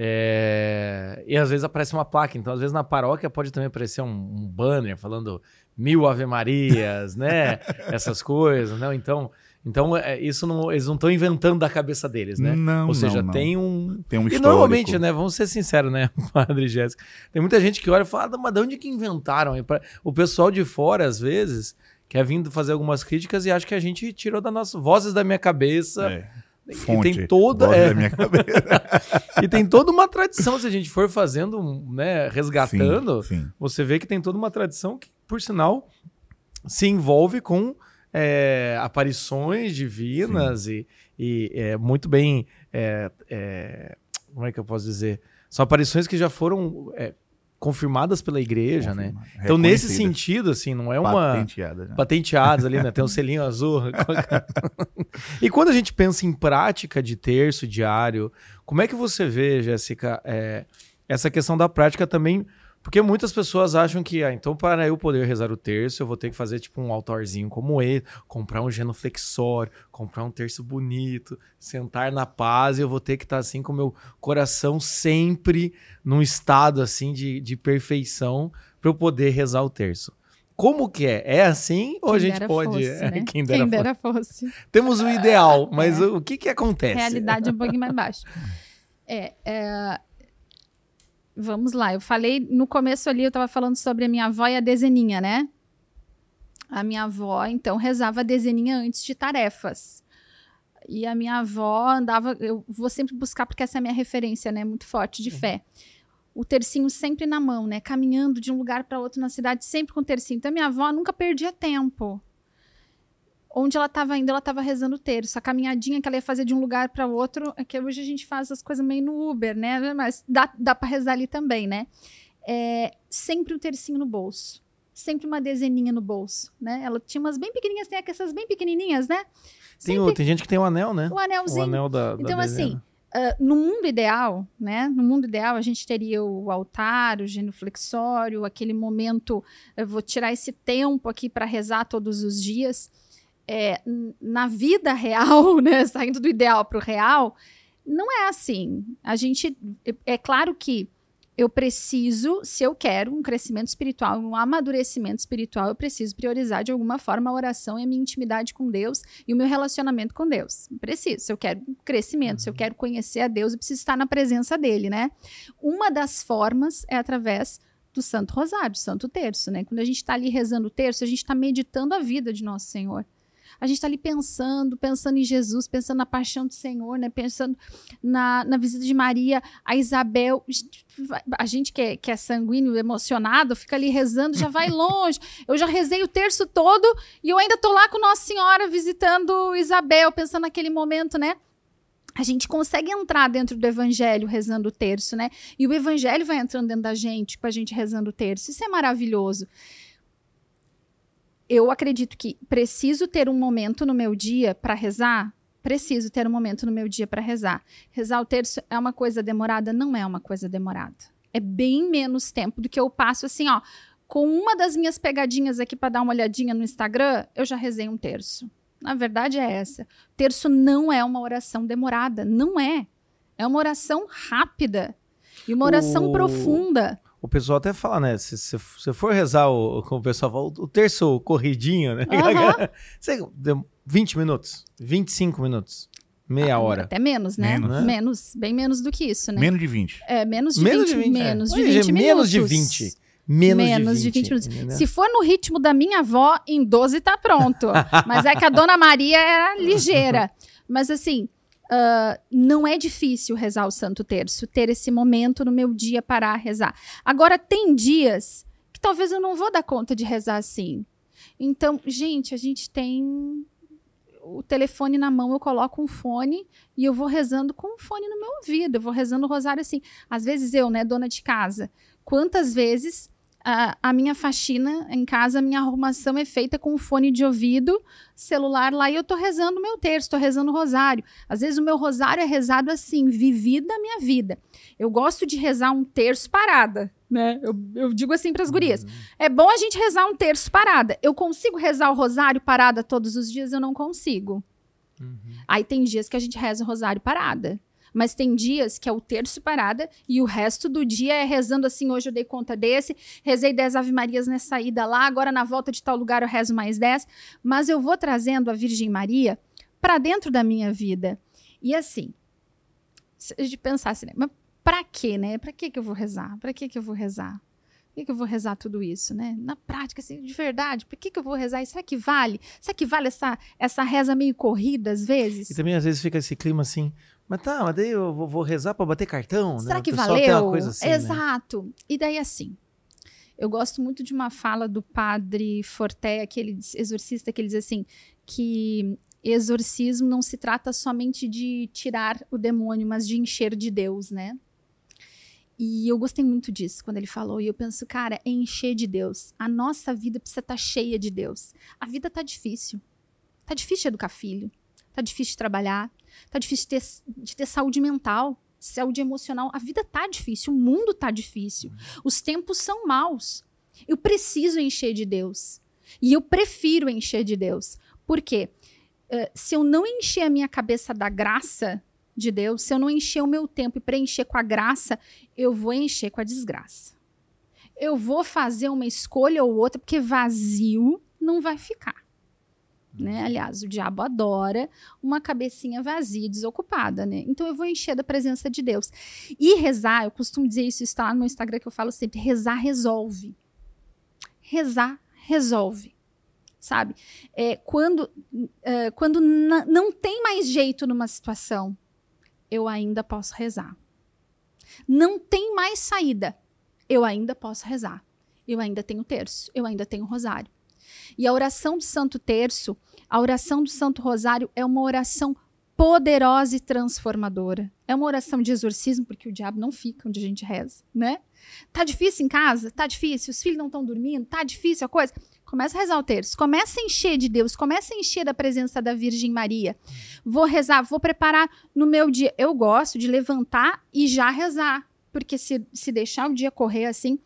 [SPEAKER 4] É, e às vezes aparece uma placa, então às vezes na paróquia pode também aparecer um, um banner falando mil Ave Marias, né? *laughs* Essas coisas, né? Então, então é, isso não, eles não estão inventando da cabeça deles, né?
[SPEAKER 2] Não,
[SPEAKER 4] Ou seja,
[SPEAKER 2] não,
[SPEAKER 4] tem um.
[SPEAKER 2] Tem um
[SPEAKER 4] e
[SPEAKER 2] histórico.
[SPEAKER 4] normalmente, né? Vamos ser sinceros, né, *laughs* Padre Jéssica? Tem muita gente que olha e fala, ah, mas de onde que inventaram? O pessoal de fora, às vezes, quer vindo fazer algumas críticas e acha que a gente tirou das nossas vozes da minha cabeça.
[SPEAKER 2] É.
[SPEAKER 4] Fonte, e tem toda é,
[SPEAKER 2] da minha cabeça. *laughs*
[SPEAKER 4] e tem toda uma tradição se a gente for fazendo, né, resgatando,
[SPEAKER 2] Sim, sim.
[SPEAKER 4] você vê que tem toda uma tradição que, por sinal, se envolve com é, aparições divinas e, e é, muito bem. é, é, como é que eu posso dizer? São aparições que já foram é, confirmadas pela igreja, né? Então, nesse sentido, assim, não é uma.
[SPEAKER 2] Patenteada já.
[SPEAKER 4] Patenteados ali, né? Tem um selinho azul. *laughs* e quando a gente pensa em prática de terço diário, como é que você vê, Jéssica, é, essa questão da prática também? Porque muitas pessoas acham que, ah, então para eu poder rezar o terço, eu vou ter que fazer tipo um altarzinho como esse, comprar um genuflexório, comprar um terço bonito, sentar na paz e eu vou ter que estar assim com o meu coração sempre num estado assim de, de perfeição para eu poder rezar o terço. Como que é? É assim ou a
[SPEAKER 1] Quem
[SPEAKER 4] gente pode...
[SPEAKER 1] fosse,
[SPEAKER 4] é,
[SPEAKER 1] né?
[SPEAKER 4] Quem dera, fosse.
[SPEAKER 1] dera fosse.
[SPEAKER 4] Temos o ideal, mas o, o que que acontece?
[SPEAKER 1] Realidade é um pouquinho mais baixa. *laughs* É, é, Vamos lá, eu falei no começo ali, eu estava falando sobre a minha avó e a dezeninha, né? A minha avó, então, rezava a dezeninha antes de tarefas. E a minha avó andava, eu vou sempre buscar, porque essa é a minha referência, né? Muito forte de fé. O tercinho sempre na mão, né? Caminhando de um lugar para outro na cidade, sempre com o tercinho. Então, a minha avó nunca perdia tempo onde ela estava indo, ela estava rezando o terço. A caminhadinha que ela ia fazer de um lugar para outro, é que hoje a gente faz as coisas meio no Uber, né? Mas dá, dá para rezar ali também, né? É, sempre um tercinho no bolso. Sempre uma dezeninha no bolso, né? Ela tinha umas bem pequenininhas, tem essas bem pequenininhas, né?
[SPEAKER 4] Tem,
[SPEAKER 1] Sempre
[SPEAKER 4] tem gente que tem o anel, né?
[SPEAKER 1] o anelzinho.
[SPEAKER 4] O anel da, da
[SPEAKER 1] Então, assim,
[SPEAKER 4] dezena.
[SPEAKER 1] ah, no mundo ideal, né? No mundo ideal, a gente teria o altar, o genuflexório, aquele momento. Eu vou tirar esse tempo aqui para rezar todos os dias. É, na vida real, *laughs* né? Saindo do ideal para o real, não é assim. A gente. É, é claro que eu preciso, se eu quero um crescimento espiritual, um amadurecimento espiritual, eu preciso priorizar de alguma forma a oração e a minha intimidade com Deus e o meu relacionamento com Deus. Preciso. Se eu quero crescimento, se eu quero conhecer a Deus, eu preciso estar na presença dele, né? Uma das formas é através do Santo Rosário, do Santo Terço, né? Quando a gente está ali rezando o terço, a gente está meditando a vida de Nosso Senhor. A gente está ali pensando, pensando em Jesus, pensando na paixão do Senhor, né? Pensando na, na visita de Maria, a Isabel. A gente que é, que é sanguíneo, emocionado, fica ali rezando, já vai longe. Eu já rezei o terço todo e eu ainda tô lá com Nossa Senhora visitando Isabel, pensando naquele momento, né? A gente consegue entrar dentro do evangelho rezando o terço, né? E o evangelho vai entrando dentro da gente, com a gente rezando o terço. Isso é maravilhoso. Eu acredito que preciso ter um momento no meu dia para rezar. Preciso ter um momento no meu dia para rezar. Rezar o terço é uma coisa demorada? Não é uma coisa demorada. É bem menos tempo do que eu passo assim, ó. Com uma das minhas pegadinhas aqui para dar uma olhadinha no Instagram, eu já rezei um terço. Na verdade é essa. Terço não é uma oração demorada, não é. É uma oração rápida e uma oração
[SPEAKER 4] O-
[SPEAKER 1] profunda.
[SPEAKER 4] O pessoal até fala, né? Se você for rezar, o, como o pessoal fala, o terço corridinho, né?
[SPEAKER 1] Aham. *laughs*
[SPEAKER 4] Você deu 20 minutos, 25 minutos, meia
[SPEAKER 1] Ah,
[SPEAKER 4] hora.
[SPEAKER 1] Até menos, né?
[SPEAKER 2] Menos,
[SPEAKER 4] né?
[SPEAKER 1] Menos, bem menos do que isso, né?
[SPEAKER 2] Menos de 20.
[SPEAKER 1] É, menos de
[SPEAKER 4] Menos
[SPEAKER 1] 20,
[SPEAKER 4] de 20, é.
[SPEAKER 1] menos de
[SPEAKER 4] Olha,
[SPEAKER 1] 20
[SPEAKER 4] gente,
[SPEAKER 1] minutos.
[SPEAKER 4] menos de 20. Menos,
[SPEAKER 1] Menos
[SPEAKER 4] de 20,
[SPEAKER 1] minutos.
[SPEAKER 4] entendeu?
[SPEAKER 1] Se for no ritmo da minha avó, em 12 tá pronto. *laughs* Mas é que a dona Maria era ligeira. Mas assim, ah, não é difícil rezar o Santo Terço, ter esse momento no meu dia para rezar. Agora, tem dias que talvez eu não vou dar conta de rezar assim. Então, gente, a gente tem o telefone na mão, eu coloco um fone e eu vou rezando com um fone no meu ouvido. Eu vou rezando o rosário assim. Às vezes eu, né, dona de casa, quantas vezes a, a, minha faxina em casa, a minha arrumação é feita com fone de ouvido, celular lá e eu tô rezando meu terço, tô rezando o rosário. Às vezes o meu rosário é rezado assim, vivida a minha vida. Eu gosto de rezar um terço parada, né? Eu, eu digo assim para as gurias: uhum. é bom a gente rezar um terço parada. Eu consigo rezar o rosário parada todos os dias? Eu não consigo. Uhum. Aí tem dias que a gente reza o rosário parada. Mas tem dias que é o terço parada e o resto do dia é rezando assim. Hoje eu dei conta desse, rezei 10 Ave Marias nessa ida lá, agora na volta de tal lugar eu rezo mais 10. Mas eu vou trazendo a Virgem Maria para dentro da minha vida. E assim, se a gente pensasse, né? Mas pra quê, né? Pra que eu vou rezar? Que que eu vou rezar? Por que, que eu vou rezar tudo isso, né? Na prática, assim, de verdade, por que, que eu vou rezar? E será que vale? Será que vale essa, essa reza meio corrida às vezes?
[SPEAKER 4] E também às vezes fica esse clima assim, mas tá, mas daí eu vou, vou rezar para bater cartão,
[SPEAKER 1] Será
[SPEAKER 4] né?
[SPEAKER 1] que valeu? Assim, né? Exato. Né? E daí assim, eu gosto muito de uma fala do padre Forté, aquele exorcista, que ele diz assim, que exorcismo não se trata somente de tirar o demônio, mas de encher de Deus, né? E eu gostei muito disso quando ele falou. E eu penso, cara, é encher de Deus. A nossa vida precisa estar tá cheia de Deus. A vida tá difícil. Tá difícil educar filho. Tá difícil de trabalhar. Tá difícil de ter, de ter saúde mental, saúde emocional. A vida tá difícil, o mundo tá difícil. Os tempos são maus. Eu preciso encher de Deus. E eu prefiro encher de Deus. Por quê? Uh, se eu não encher a minha cabeça da graça de Deus, se eu não encher o meu tempo e preencher com a graça, eu vou encher com a desgraça. Eu vou fazer uma escolha ou outra, porque vazio não vai ficar. Né? Aliás, o diabo adora uma cabecinha vazia, desocupada, né? Então eu vou encher da presença de Deus. E rezar, eu costumo dizer isso, está lá no Instagram que eu falo sempre, rezar resolve. Rezar resolve. Sabe? É, quando é, quando não tem mais jeito numa situação, eu ainda posso rezar. Não tem mais saída, eu ainda posso rezar. Eu ainda tenho terço, eu ainda tenho rosário. E a oração do Santo Terço, a oração do Santo Rosário é uma oração poderosa e transformadora. É uma oração de exorcismo, porque o diabo não fica onde a gente reza, né? Tá difícil em casa? Tá difícil? Os filhos não estão dormindo? Tá difícil a coisa? Começa a rezar o terço, começa a encher de Deus, começa a encher da presença da Virgem Maria. Vou rezar, vou preparar no meu dia. Eu gosto de levantar e já rezar, porque se, se deixar o dia correr assim,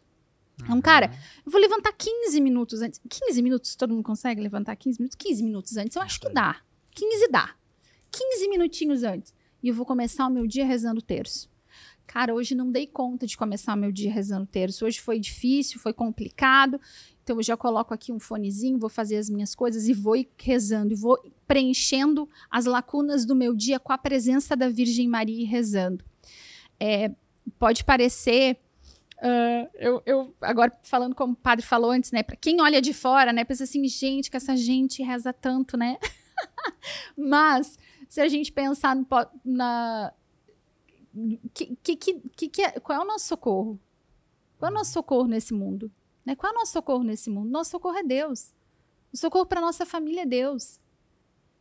[SPEAKER 1] então, cara, eu vou levantar 15 minutos antes. 15 minutos, todo mundo consegue levantar 15 minutos? 15 minutos antes, eu acho que dá. 15 dá. 15 minutinhos antes. E eu vou começar o meu dia rezando o terço. Cara, hoje não dei conta de começar o meu dia rezando o terço. Hoje foi difícil, foi complicado. Então eu já coloco aqui um fonezinho, vou fazer as minhas coisas e vou rezando, e vou preenchendo as lacunas do meu dia com a presença da Virgem Maria e rezando. É, pode parecer Uh, eu, eu, agora falando como o padre falou antes, né? Para quem olha de fora, né? Pensa assim, gente, que essa gente reza tanto, né? *laughs* Mas se a gente pensar no, na que, que, que, que é, qual é o nosso socorro? Qual é o nosso socorro nesse mundo? Né? Qual é o nosso socorro nesse mundo? Nosso socorro é Deus. O socorro para nossa família é Deus.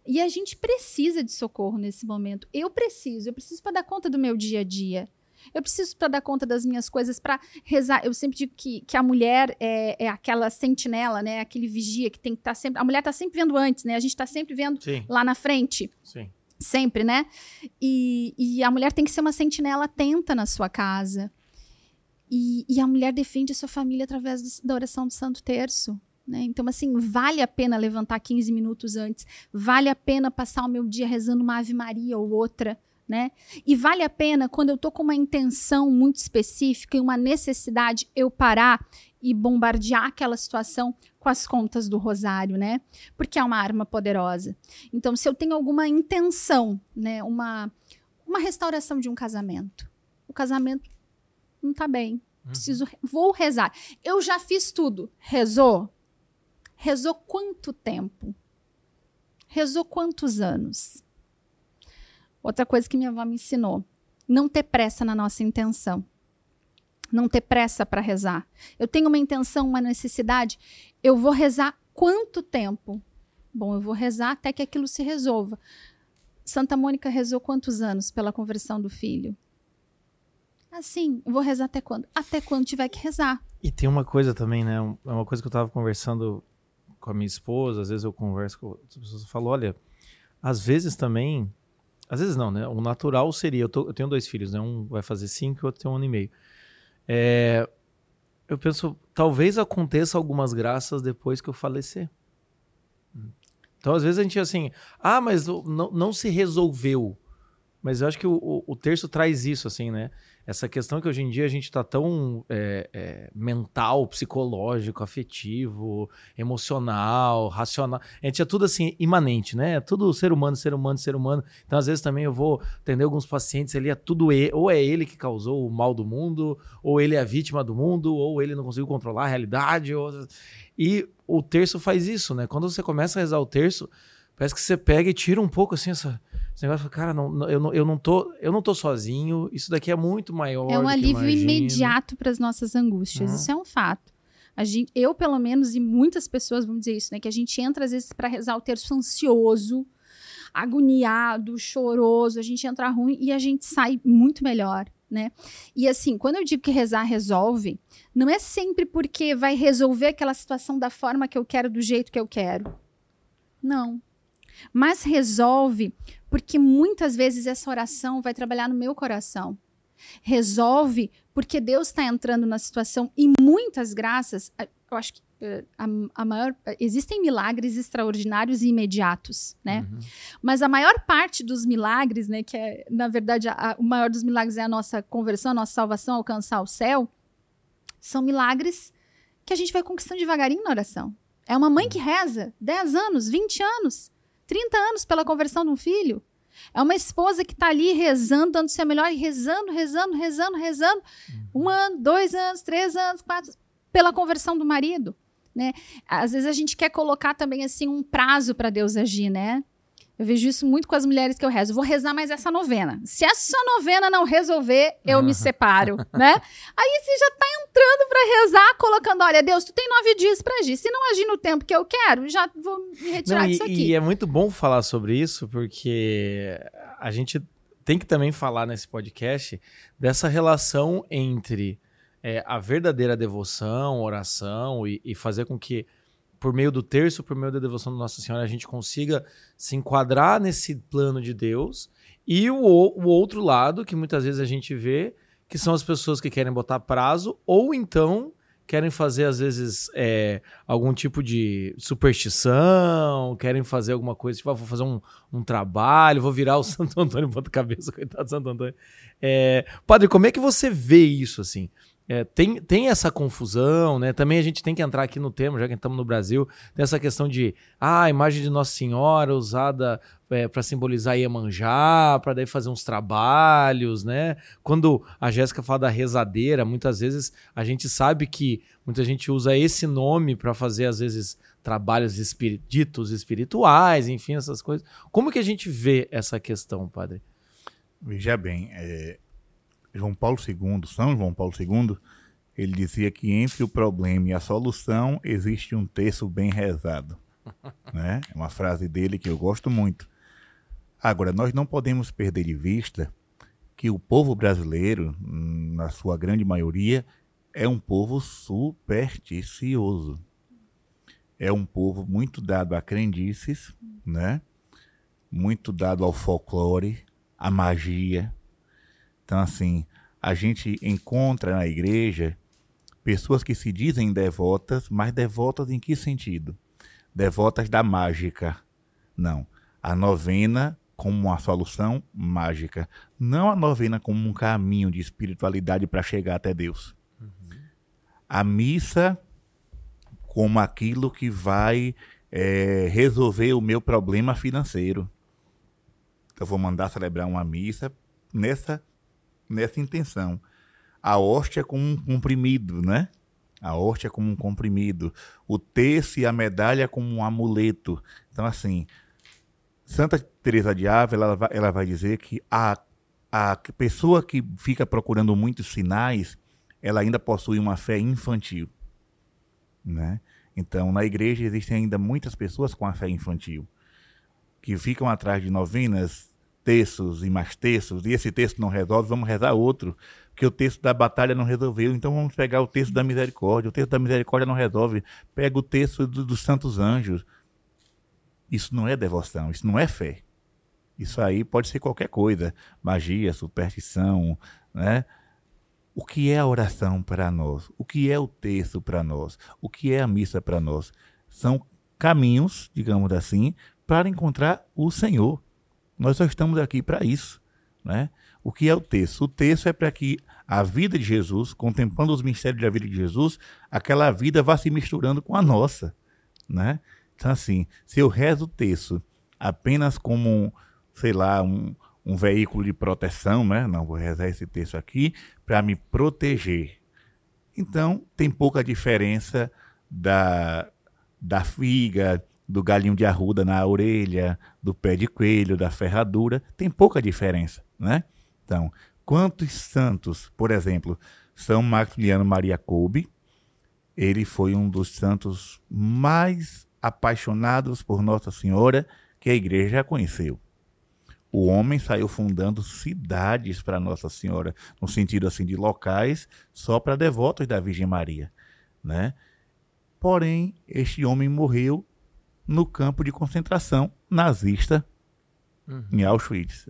[SPEAKER 1] E a gente precisa de socorro nesse momento. Eu preciso, eu preciso para dar conta do meu dia a dia. Eu preciso para dar conta das minhas coisas, para rezar. Eu sempre digo que, que a mulher é, é aquela sentinela, né? Aquele vigia que tem que estar tá sempre. A mulher está sempre vendo antes, né? A gente está sempre vendo Sim. lá na frente.
[SPEAKER 4] Sim.
[SPEAKER 1] Sempre, né? E, e a mulher tem que ser uma sentinela atenta na sua casa. E, e a mulher defende a sua família através do, da oração do Santo Terço. Né? Então, assim, vale a pena levantar 15 minutos antes, vale a pena passar o meu dia rezando uma Ave Maria ou outra, né? E vale a pena, quando eu tô com uma intenção muito específica e uma necessidade, eu parar e bombardear aquela situação com as contas do rosário, né? Porque é uma arma poderosa. Então, se eu tenho alguma intenção, né, uma uma restauração de um casamento. O casamento não tá bem. Uhum. Preciso vou rezar. Eu já fiz tudo. Rezou? Rezou quanto tempo? Rezou quantos anos? Outra coisa que minha avó me ensinou: não ter pressa na nossa intenção. Não ter pressa para rezar. Eu tenho uma intenção, uma necessidade, eu vou rezar quanto tempo? Bom, eu vou rezar até que aquilo se resolva. Santa Mônica rezou quantos anos pela conversão do filho? Assim, eu vou rezar até quando? Até quando tiver que rezar.
[SPEAKER 4] E tem uma coisa também, né? É uma coisa que eu tava conversando com a minha esposa, às vezes eu converso com outras pessoas, eu falo, olha, às vezes também, às vezes não, né? O natural seria, eu, tô, eu tenho dois filhos, né? Um vai fazer cinco e o outro tem um ano e meio. É, eu penso, talvez aconteça algumas graças depois que eu falecer. Então, às vezes a gente assim, ah, mas não, não se resolveu. Mas eu acho que o, o, o terço traz isso, assim, né? Essa questão que hoje em dia a gente está tão é, é, mental, psicológico, afetivo, emocional, racional. A gente é tudo assim, imanente, né? É tudo ser humano, ser humano, ser humano. Então, às vezes, também eu vou atender alguns pacientes ali, é tudo ele, ou é ele que causou o mal do mundo, ou ele é a vítima do mundo, ou ele não conseguiu controlar a realidade. Ou... E o terço faz isso, né? Quando você começa a rezar o terço, parece que você pega e tira um pouco assim essa esse negócio, cara, não, não, eu, não, eu, não tô, eu não tô sozinho, isso daqui é muito maior.
[SPEAKER 1] É um alívio imediato para as nossas angústias, isso é um fato. A gente, eu, pelo menos, e muitas pessoas vão dizer isso, né? Que a gente entra, às vezes, para rezar o terço ansioso, agoniado, choroso, a gente entra ruim e a gente sai muito melhor, né? E assim, quando eu digo que rezar resolve, não é sempre porque vai resolver aquela situação da forma que eu quero, do jeito que eu quero. Não. Mas resolve porque muitas vezes essa oração vai trabalhar no meu coração. Resolve porque Deus está entrando na situação e muitas graças, eu acho que eh, a, a, maior existem milagres extraordinários e imediatos, né? Uhum. Mas a maior parte dos milagres, né, que é na verdade a, a, o maior dos milagres é a nossa conversão, a nossa salvação, alcançar o céu, são milagres que a gente vai conquistando devagarinho na oração. É uma mãe que reza 10 anos, 20 anos, 30 anos pela conversão de um filho. É uma esposa que está ali rezando, dando seu melhor, e rezando, rezando, rezando, rezando. Um ano, dois anos, três anos, quatro, pela conversão do marido. Né? Às vezes a gente quer colocar também assim um prazo para Deus agir, né? Eu vejo isso muito com as mulheres que eu rezo. Vou rezar mais essa novena. Se essa novena não resolver, eu me *laughs* separo, né? Aí você já está entrando para rezar, colocando: olha, Deus, tu tem nove dias para agir. Se não agir no tempo que eu quero, já vou me retirar
[SPEAKER 4] não,
[SPEAKER 1] disso aqui.
[SPEAKER 4] E é muito bom falar sobre isso, porque a gente tem que também falar nesse podcast dessa relação entre é, a verdadeira devoção, oração e, e fazer com que por meio do terço, por meio da devoção de Nossa Senhora, a gente consiga se enquadrar nesse plano de Deus. E o, o outro lado, que muitas vezes a gente vê, que são as pessoas que querem botar prazo, ou então querem fazer, às vezes, é, algum tipo de superstição, querem fazer alguma coisa, tipo, ah, vou fazer um, um trabalho, vou virar o *laughs* Santo Antônio ponta cabeça, coitado do Santo Antônio. É, padre, como é que você vê isso, assim? É, tem, tem essa confusão, né? Também a gente tem que entrar aqui no tema, já que estamos no Brasil, tem essa questão de ah, a imagem de Nossa Senhora usada é, para simbolizar Iemanjá, para daí fazer uns trabalhos, né? Quando a Jéssica fala da rezadeira, muitas vezes a gente sabe que muita gente usa esse nome para fazer, às vezes, trabalhos espirit ditos espirituais, enfim, essas coisas. Como que a gente vê essa questão, padre?
[SPEAKER 2] Veja bem, é, João Paulo II, São João Paulo II, ele dizia que entre o problema e a solução existe um texto bem rezado. *laughs* né? É uma frase dele que eu gosto muito. Agora, nós não podemos perder de vista que o povo brasileiro, na sua grande maioria, é um povo supersticioso. É um povo muito dado a crendices, né? muito dado ao folclore, à magia, então, assim, a gente encontra na igreja pessoas que se dizem devotas, mas devotas em que sentido? Devotas da mágica. Não. A novena como uma solução mágica. Não a novena como um caminho de espiritualidade para chegar até Deus. Uhum. A missa como aquilo que vai é, resolver o meu problema financeiro. Eu vou mandar celebrar uma missa nessa nessa intenção. A hóstia como um comprimido, né? A hóstia como um comprimido. O terço e a medalha como um amuleto. Então, assim, Santa Teresa de Ávila, ela vai, ela vai dizer que a, a pessoa que fica procurando muitos sinais, ela ainda possui uma fé infantil, né? Então, na igreja existem ainda muitas pessoas com a fé infantil que ficam atrás de novenas, textos e mais textos, e esse texto não resolve, vamos rezar outro, porque o texto da batalha não resolveu, então vamos pegar o texto da misericórdia, o texto da misericórdia não resolve, pega o texto do, dos santos anjos. Isso não é devoção, isso não é fé. Isso aí pode ser qualquer coisa, magia, superstição, né? O que é a oração para nós? O que é o texto para nós? O que é a missa para nós? São caminhos, digamos assim, para encontrar o Senhor. Nós só estamos aqui para isso. Né? O que é o texto? O texto é para que a vida de Jesus, contemplando os mistérios da vida de Jesus, aquela vida vá se misturando com a nossa. Né? Então, assim, se eu rezo o texto apenas como, sei lá, um, um veículo de proteção, né? não vou rezar esse texto aqui, para me proteger. Então, tem pouca diferença da, da figa, do galinho de arruda na orelha, do pé de coelho, da ferradura, tem pouca diferença, né? Então, quantos santos, por exemplo, São Maximiliano Maria Kolbe, ele foi um dos santos mais apaixonados por Nossa Senhora que a igreja já conheceu. O homem saiu fundando cidades para Nossa Senhora, no sentido assim de locais só para devotos da Virgem Maria, né? Porém, este homem morreu no campo de concentração nazista uhum. em Auschwitz.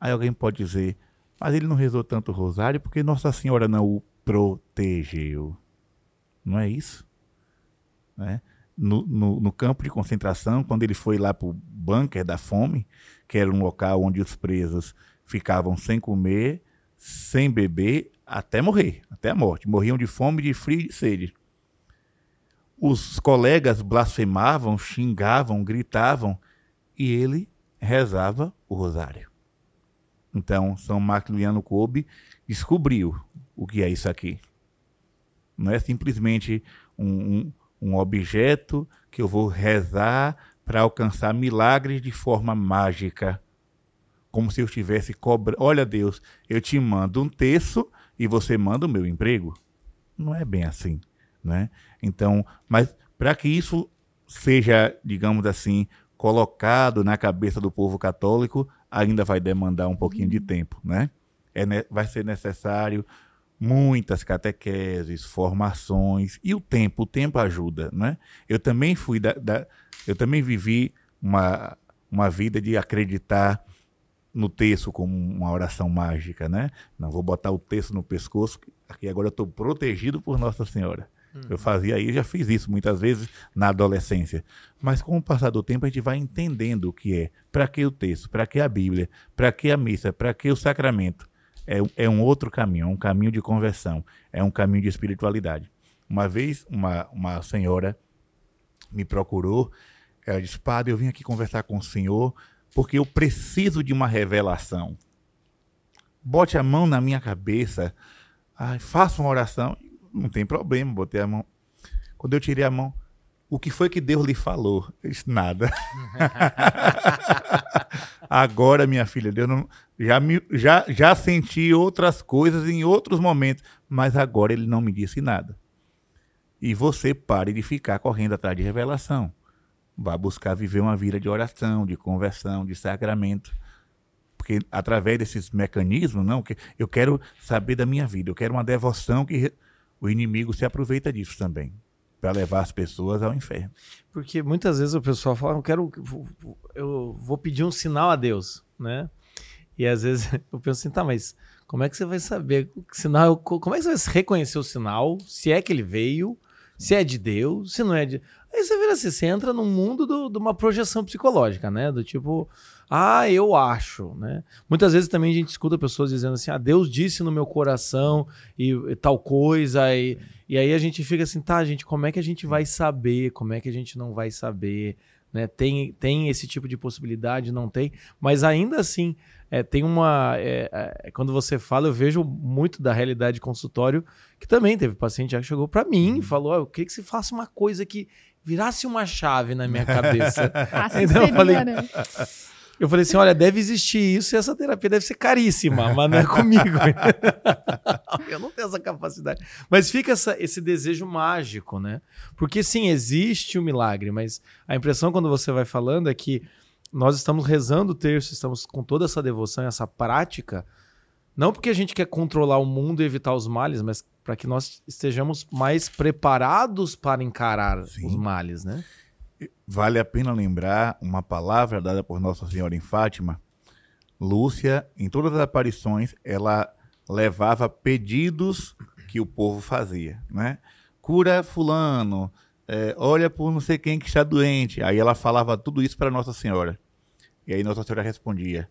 [SPEAKER 2] Aí alguém pode dizer, mas ele não rezou tanto o rosário porque Nossa Senhora não o protegeu. Não é isso? Né? No, no, no, campo de concentração, quando ele foi lá para o bunker da fome, que era um local onde os presos ficavam sem comer, sem beber, até morrer, até a morte. Morriam de fome, de frio e de sede os colegas blasfemavam, xingavam, gritavam e ele rezava o rosário. Então, São Maximiliano Kolbe descobriu o que é isso aqui. Não é simplesmente um, um, um objeto que eu vou rezar para alcançar milagres de forma mágica. Como se eu estivesse cobrando. Olha, Deus, eu te mando um terço e você manda o meu emprego. Não é bem assim. Né? Então, mas para que isso seja, digamos assim, colocado na cabeça do povo católico, ainda vai demandar um pouquinho de tempo, né? É, vai ser necessário muitas catequeses, formações e o tempo, o tempo ajuda, né? Eu também fui da, da eu também vivi uma, uma vida de acreditar no texto como uma oração mágica, né? Não vou botar o texto no pescoço, aqui agora eu estou protegido por Nossa Senhora. Eu fazia isso, já fiz isso muitas vezes na adolescência. Mas com o passar do tempo a gente vai entendendo o que é. Para que o texto? Para que a Bíblia? Para que a missa? Para que o sacramento? É, é um outro caminho, é um caminho de conversão, é um caminho de espiritualidade. Uma vez uma, uma senhora me procurou, ela disse, padre, eu vim aqui conversar com o senhor porque eu preciso de uma revelação. Bote a mão na minha cabeça, ai, faça uma oração não tem problema, botei a mão. Quando eu tirei a mão, o que foi que Deus lhe falou? Eu disse, nada. *laughs* Agora, minha filha, Deus não, já, me, já, já senti outras coisas em outros momentos, mas agora ele não me disse nada. E você pare de ficar correndo atrás de revelação. Vá buscar viver uma vida de oração, de conversão, de sacramento. Porque através desses mecanismos, não, que eu quero saber da minha vida, eu quero uma devoção que o inimigo se aproveita disso também para levar as pessoas ao inferno.
[SPEAKER 4] Porque muitas vezes o pessoal fala, eu quero, eu vou pedir um sinal a Deus, né? E às vezes *laughs* eu penso assim, tá, mas como é que você vai saber sinal? Como é que você vai reconhecer o sinal? Se é que ele veio, se é de Deus, se não é de. Aí você vira assim, você entra num mundo do, de uma projeção psicológica, né? Do tipo, ah, eu acho, né? Muitas vezes também a gente escuta pessoas dizendo assim, ah, Deus disse no meu coração e, e tal coisa, e, e aí a gente fica assim, tá, gente, como é que a gente vai saber? Como é que a gente não vai saber? Né? Tem, tem esse tipo de possibilidade, não tem, mas ainda assim, é, tem uma. É, é, quando você fala, eu vejo muito da realidade de consultório, que também teve paciente já que chegou para mim e uhum. falou: oh, eu queria que você faça uma coisa que virasse uma chave na minha cabeça.
[SPEAKER 1] assim *laughs* então eu falei. Né?
[SPEAKER 4] Eu falei assim: olha, deve existir isso e essa terapia deve ser caríssima, mas não é comigo. *laughs* eu não tenho essa capacidade. Mas fica essa, esse desejo mágico, né? Porque sim, existe o milagre, mas a impressão quando você vai falando é que nós estamos rezando o terço, estamos com toda essa devoção, essa prática, não porque a gente quer controlar o mundo e evitar os males, mas para que nós estejamos mais preparados para encarar sim. os males, né?
[SPEAKER 2] Vale a pena lembrar uma palavra dada por Nossa Senhora em Fátima. Lúcia, em todas as aparições, ela levava pedidos que o povo fazia, né? Cura fulano, é, olha por não sei quem que está doente. Aí ela falava tudo isso para Nossa Senhora. E aí Nossa Senhora respondia: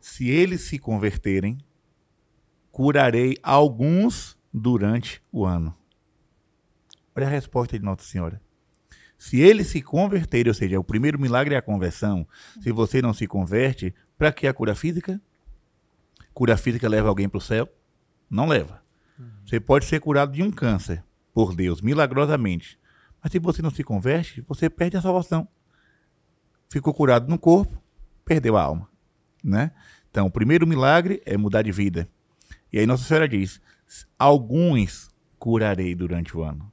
[SPEAKER 2] Se eles se converterem, curarei alguns durante o ano. Olha a resposta de Nossa Senhora. Se ele se converter, ou seja, o primeiro milagre é a conversão. Se você não se converte, para que a cura física? Cura física leva alguém para o céu? Não leva. Você pode ser curado de um câncer por Deus, milagrosamente. Mas se você não se converte, você perde a salvação. Ficou curado no corpo, perdeu a alma, né? Então, o primeiro milagre é mudar de vida. E aí Nossa Senhora diz: alguns curarei durante o ano.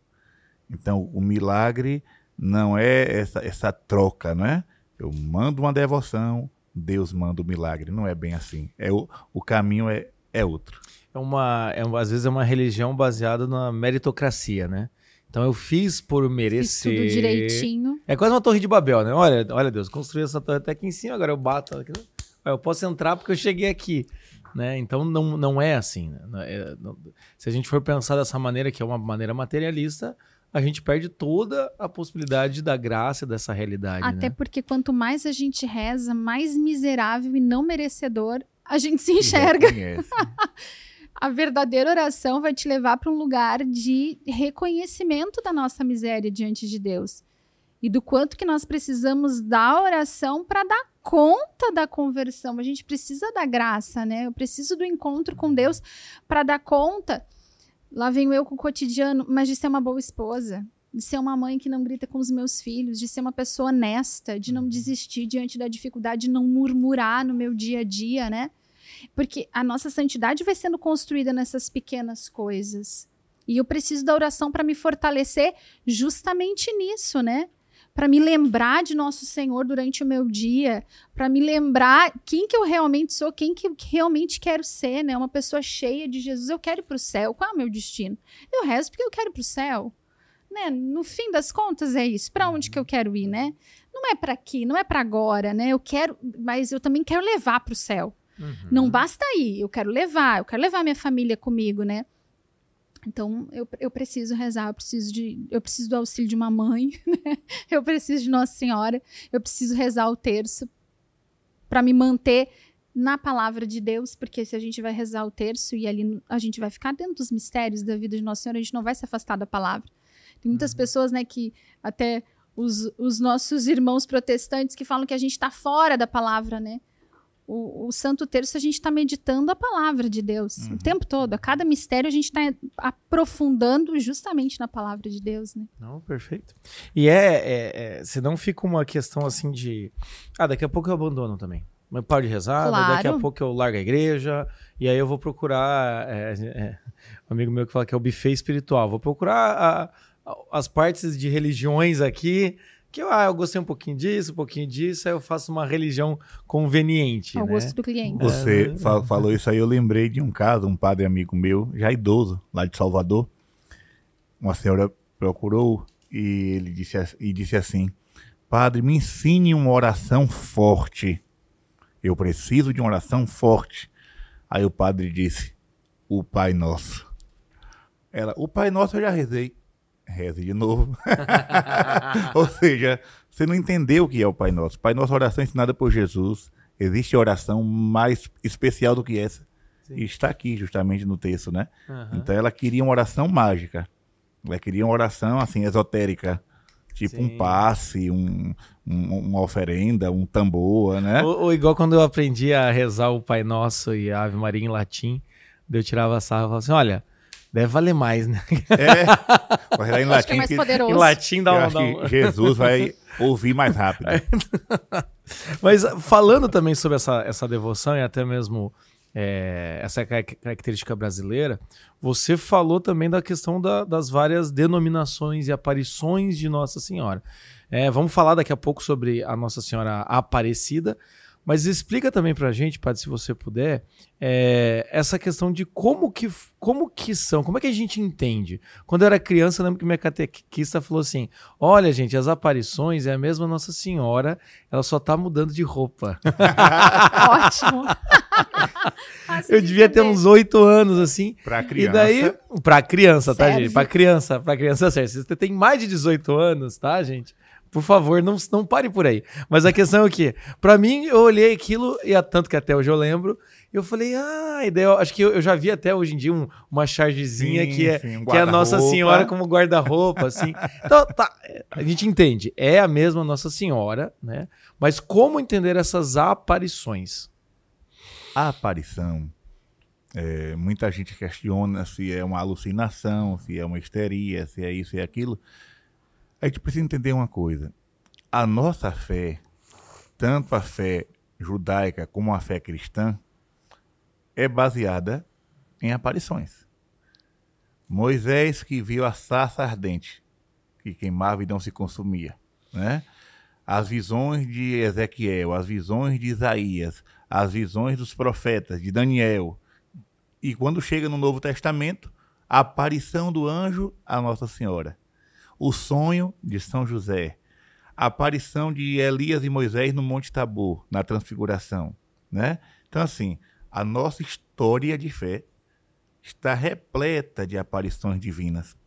[SPEAKER 2] Então, o milagre não é essa, essa troca, não é? Eu mando uma devoção, Deus manda o um milagre. Não é bem assim. É o, o caminho é, é outro.
[SPEAKER 4] É uma, é, às vezes é uma religião baseada na meritocracia, né? Então eu fiz por merecer.
[SPEAKER 1] Fiz tudo direitinho.
[SPEAKER 4] É quase uma torre de Babel, né? Olha, olha Deus, construí essa torre até aqui em cima, agora eu bato aqui. Eu posso entrar porque eu cheguei aqui. Né? Então não, não é assim. Né? É, não, se a gente for pensar dessa maneira, que é uma maneira materialista, a gente perde toda a possibilidade da graça dessa realidade.
[SPEAKER 1] Até
[SPEAKER 4] né?
[SPEAKER 1] porque quanto mais a gente reza, mais miserável e não merecedor a gente se enxerga. *laughs* a verdadeira oração vai te levar para um lugar de reconhecimento da nossa miséria diante de Deus. E do quanto que nós precisamos da oração para dar conta da conversão. A gente precisa da graça, né? Eu preciso do encontro com Deus para dar conta Lá venho eu com o cotidiano, mas de ser uma boa esposa, de ser uma mãe que não grita com os meus filhos, de ser uma pessoa honesta, de não uhum. desistir diante da dificuldade, de não murmurar no meu dia a dia, né? Porque a nossa santidade vai sendo construída nessas pequenas coisas. E eu preciso da oração para me fortalecer justamente nisso, né? Para me lembrar de nosso Senhor durante o meu dia, para me lembrar quem que eu realmente sou, quem que eu realmente quero ser, né? Uma pessoa cheia de Jesus. Eu quero ir para o céu. Qual é o meu destino? Eu rezo porque eu quero ir para o céu. Né? No fim das contas é isso. Para onde que eu quero ir, né? Não é para aqui, não é para agora, né? Eu quero, mas eu também quero levar para o céu. Uhum. Não basta ir, eu quero levar, eu quero levar minha família comigo, né? Então, eu, eu preciso rezar, eu preciso, de, eu preciso do auxílio de uma mãe, *laughs* né? eu preciso de Nossa Senhora, eu preciso rezar o terço para me manter na palavra de Deus, porque se a gente vai rezar o terço e ali a gente vai ficar dentro dos mistérios da vida de Nossa Senhora, a gente não vai se afastar da palavra. Tem muitas uhum. pessoas, né, que até os, os nossos irmãos protestantes que falam que a gente está fora da palavra, né? O, o Santo Terço a gente está meditando a palavra de Deus uhum. o tempo todo. A cada mistério a gente está aprofundando justamente na palavra de Deus, né?
[SPEAKER 4] Não, perfeito. E é, é, é, se não fica uma questão assim de, ah, daqui a pouco eu abandono também. Mas paro de rezar, claro. daqui a pouco eu largo a igreja, e aí eu vou procurar. É, é, um amigo meu que fala que é o buffet espiritual. Vou procurar a, a, as partes de religiões aqui que ah, eu gostei um pouquinho disso, um pouquinho disso, aí eu faço uma religião conveniente.
[SPEAKER 1] Ao
[SPEAKER 4] né?
[SPEAKER 1] gosto do cliente.
[SPEAKER 2] Você é, falou isso aí, eu lembrei de um caso, um padre amigo meu, já idoso, lá de Salvador. Uma senhora procurou e ele disse, e disse assim: Padre, me ensine uma oração forte. Eu preciso de uma oração forte. Aí o padre disse: O Pai Nosso. Ela, o Pai Nosso eu já rezei reze de novo. *laughs* Ou seja, você não entendeu o que é o Pai Nosso. Pai Nosso, oração ensinada por Jesus. Existe oração mais especial do que essa. Sim. E está aqui, justamente no texto, né? Uhum. Então ela queria uma oração mágica. Ela queria uma oração, assim, esotérica. Tipo Sim. um passe, um, um, uma oferenda, um tambor, né?
[SPEAKER 4] Ou, ou, igual quando eu aprendi a rezar o Pai Nosso e a Ave Maria em latim, eu tirava a sarra e falava assim, olha, Deve valer mais, né?
[SPEAKER 2] É. Vai
[SPEAKER 1] em latim. Que é mais poderoso.
[SPEAKER 4] Em latim dá um,
[SPEAKER 2] dá um... *laughs* Jesus vai ouvir mais rápido. *laughs*
[SPEAKER 4] Mas falando também sobre essa, essa devoção e até mesmo é, essa característica brasileira, você falou também da questão da, das várias denominações e aparições de Nossa Senhora. É, vamos falar daqui a pouco sobre a Nossa Senhora Aparecida, mas explica também para a gente, Padre, se você puder, é, essa questão de como que, como que são, como é que a gente entende. Quando eu era criança, eu lembro que minha catequista falou assim: olha, gente, as aparições é a mesma Nossa Senhora, ela só tá mudando de roupa. *laughs*
[SPEAKER 1] Ótimo. *laughs*
[SPEAKER 4] eu devia ter uns oito anos, assim.
[SPEAKER 2] Pra criança.
[SPEAKER 4] E daí, pra criança, tá, gente? Pra criança, pra criança, *laughs* certo. Você tem mais de 18 anos, tá, gente? Por favor, não, não pare por aí. Mas a questão é o quê? Pra mim, eu olhei aquilo, e a- tanto que até hoje eu lembro, eu falei, ah, e daí eu, acho que eu, eu já vi até hoje em dia um- uma chargezinha
[SPEAKER 2] Sim,
[SPEAKER 4] que é,
[SPEAKER 2] sim, um
[SPEAKER 4] que é a Nossa. Senhora como guarda-roupa, assim. Então, tá, a gente entende, é a mesma Nossa Senhora, né? Mas como entender essas aparições?
[SPEAKER 2] A aparição, é, muita gente questiona se é uma alucinação, se é uma histeria, se é isso e aquilo. A gente precisa entender uma coisa. A nossa fé, tanto a fé judaica como a fé cristã, é baseada em aparições. Moisés que viu a sarça ardente, que queimava e não se consumia, né? As visões de Ezequiel, as visões de Isaías, as visões dos profetas, de Daniel. E quando chega no Novo Testamento, a aparição do anjo a Nossa Senhora. O sonho de São José. A aparição de Elias e Moisés no Monte Tabor, na Transfiguração. Né? Então, assim, a nossa história de fé está repleta de aparições divinas.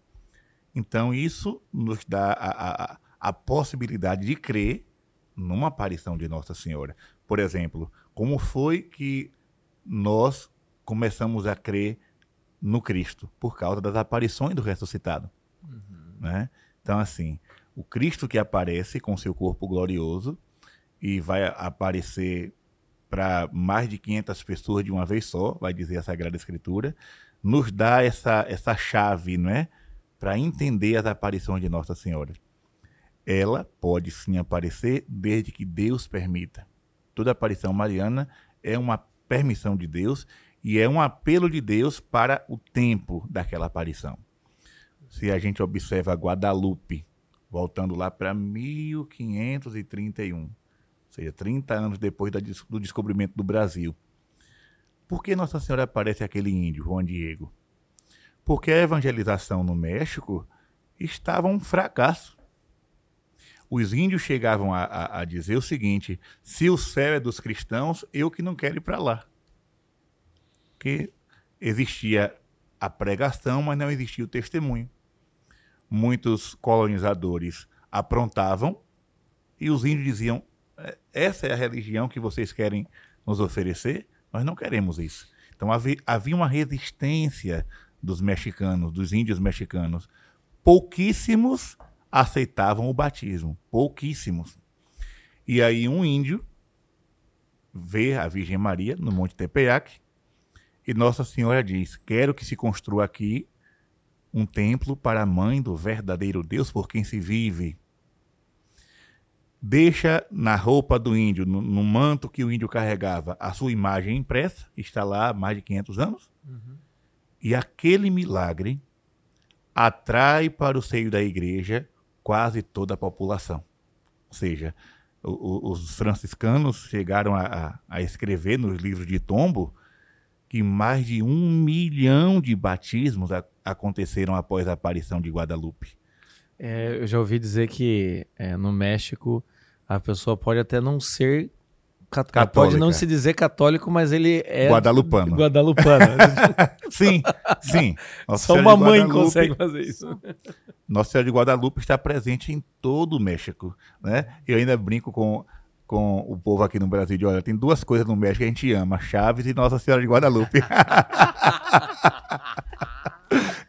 [SPEAKER 2] Então, isso nos dá a, a, a possibilidade de crer numa aparição de Nossa Senhora. Por exemplo, como foi que nós começamos a crer no Cristo? Por causa das aparições do ressuscitado. Né? Então, assim, o Cristo que aparece com seu corpo glorioso e vai aparecer para mais de 500 pessoas de uma vez só, vai dizer a Sagrada Escritura, nos dá essa, essa chave, não é? Para entender as aparições de Nossa Senhora. Ela pode sim aparecer desde que Deus permita. Toda aparição mariana é uma permissão de Deus e é um apelo de Deus para o tempo daquela aparição. Se a gente observa Guadalupe, voltando lá para 1531, ou seja, 30 anos depois do descobrimento do Brasil. Por que Nossa Senhora aparece aquele índio, Juan Diego? Porque a evangelização no México estava um fracasso. Os índios chegavam a, a- a dizer o seguinte: se o céu é dos cristãos, eu que não quero ir para lá. Porque existia a pregação, mas não existia o testemunho. Muitos colonizadores aprontavam e os índios diziam: "É, essa é a religião que vocês querem nos oferecer? Nós não queremos isso. Então havia, havia uma resistência dos mexicanos, dos índios mexicanos. Pouquíssimos aceitavam o batismo, pouquíssimos. E aí um índio vê a Virgem Maria no Monte Tepeyac e Nossa Senhora diz: Quero que se construa aqui um templo para a mãe do verdadeiro Deus por quem se vive. Deixa na roupa do índio, no, no manto que o índio carregava, a sua imagem impressa, está lá há mais de 500 anos. E aquele milagre atrai para o seio da igreja quase toda a população. Ou seja, o- o- os franciscanos chegaram a, a- a escrever nos livros de tombo que mais de um milhão de batismos aconteceram após a aparição de Guadalupe.
[SPEAKER 4] É, eu já ouvi dizer que é, no México a pessoa pode até não ser cat-
[SPEAKER 2] Católica.
[SPEAKER 4] pode não se dizer católico, mas ele é
[SPEAKER 2] Guadalupano.
[SPEAKER 4] Guadalupano. *laughs*
[SPEAKER 2] Sim, sim. Nossa
[SPEAKER 4] Só
[SPEAKER 2] Senhora
[SPEAKER 4] uma mãe consegue fazer isso.
[SPEAKER 2] Nossa Senhora de Guadalupe está presente em todo o México, né? Eu ainda brinco com, com o povo aqui no Brasil de olha, tem duas coisas no México que a gente ama, Chaves e Nossa Senhora de Guadalupe. *laughs*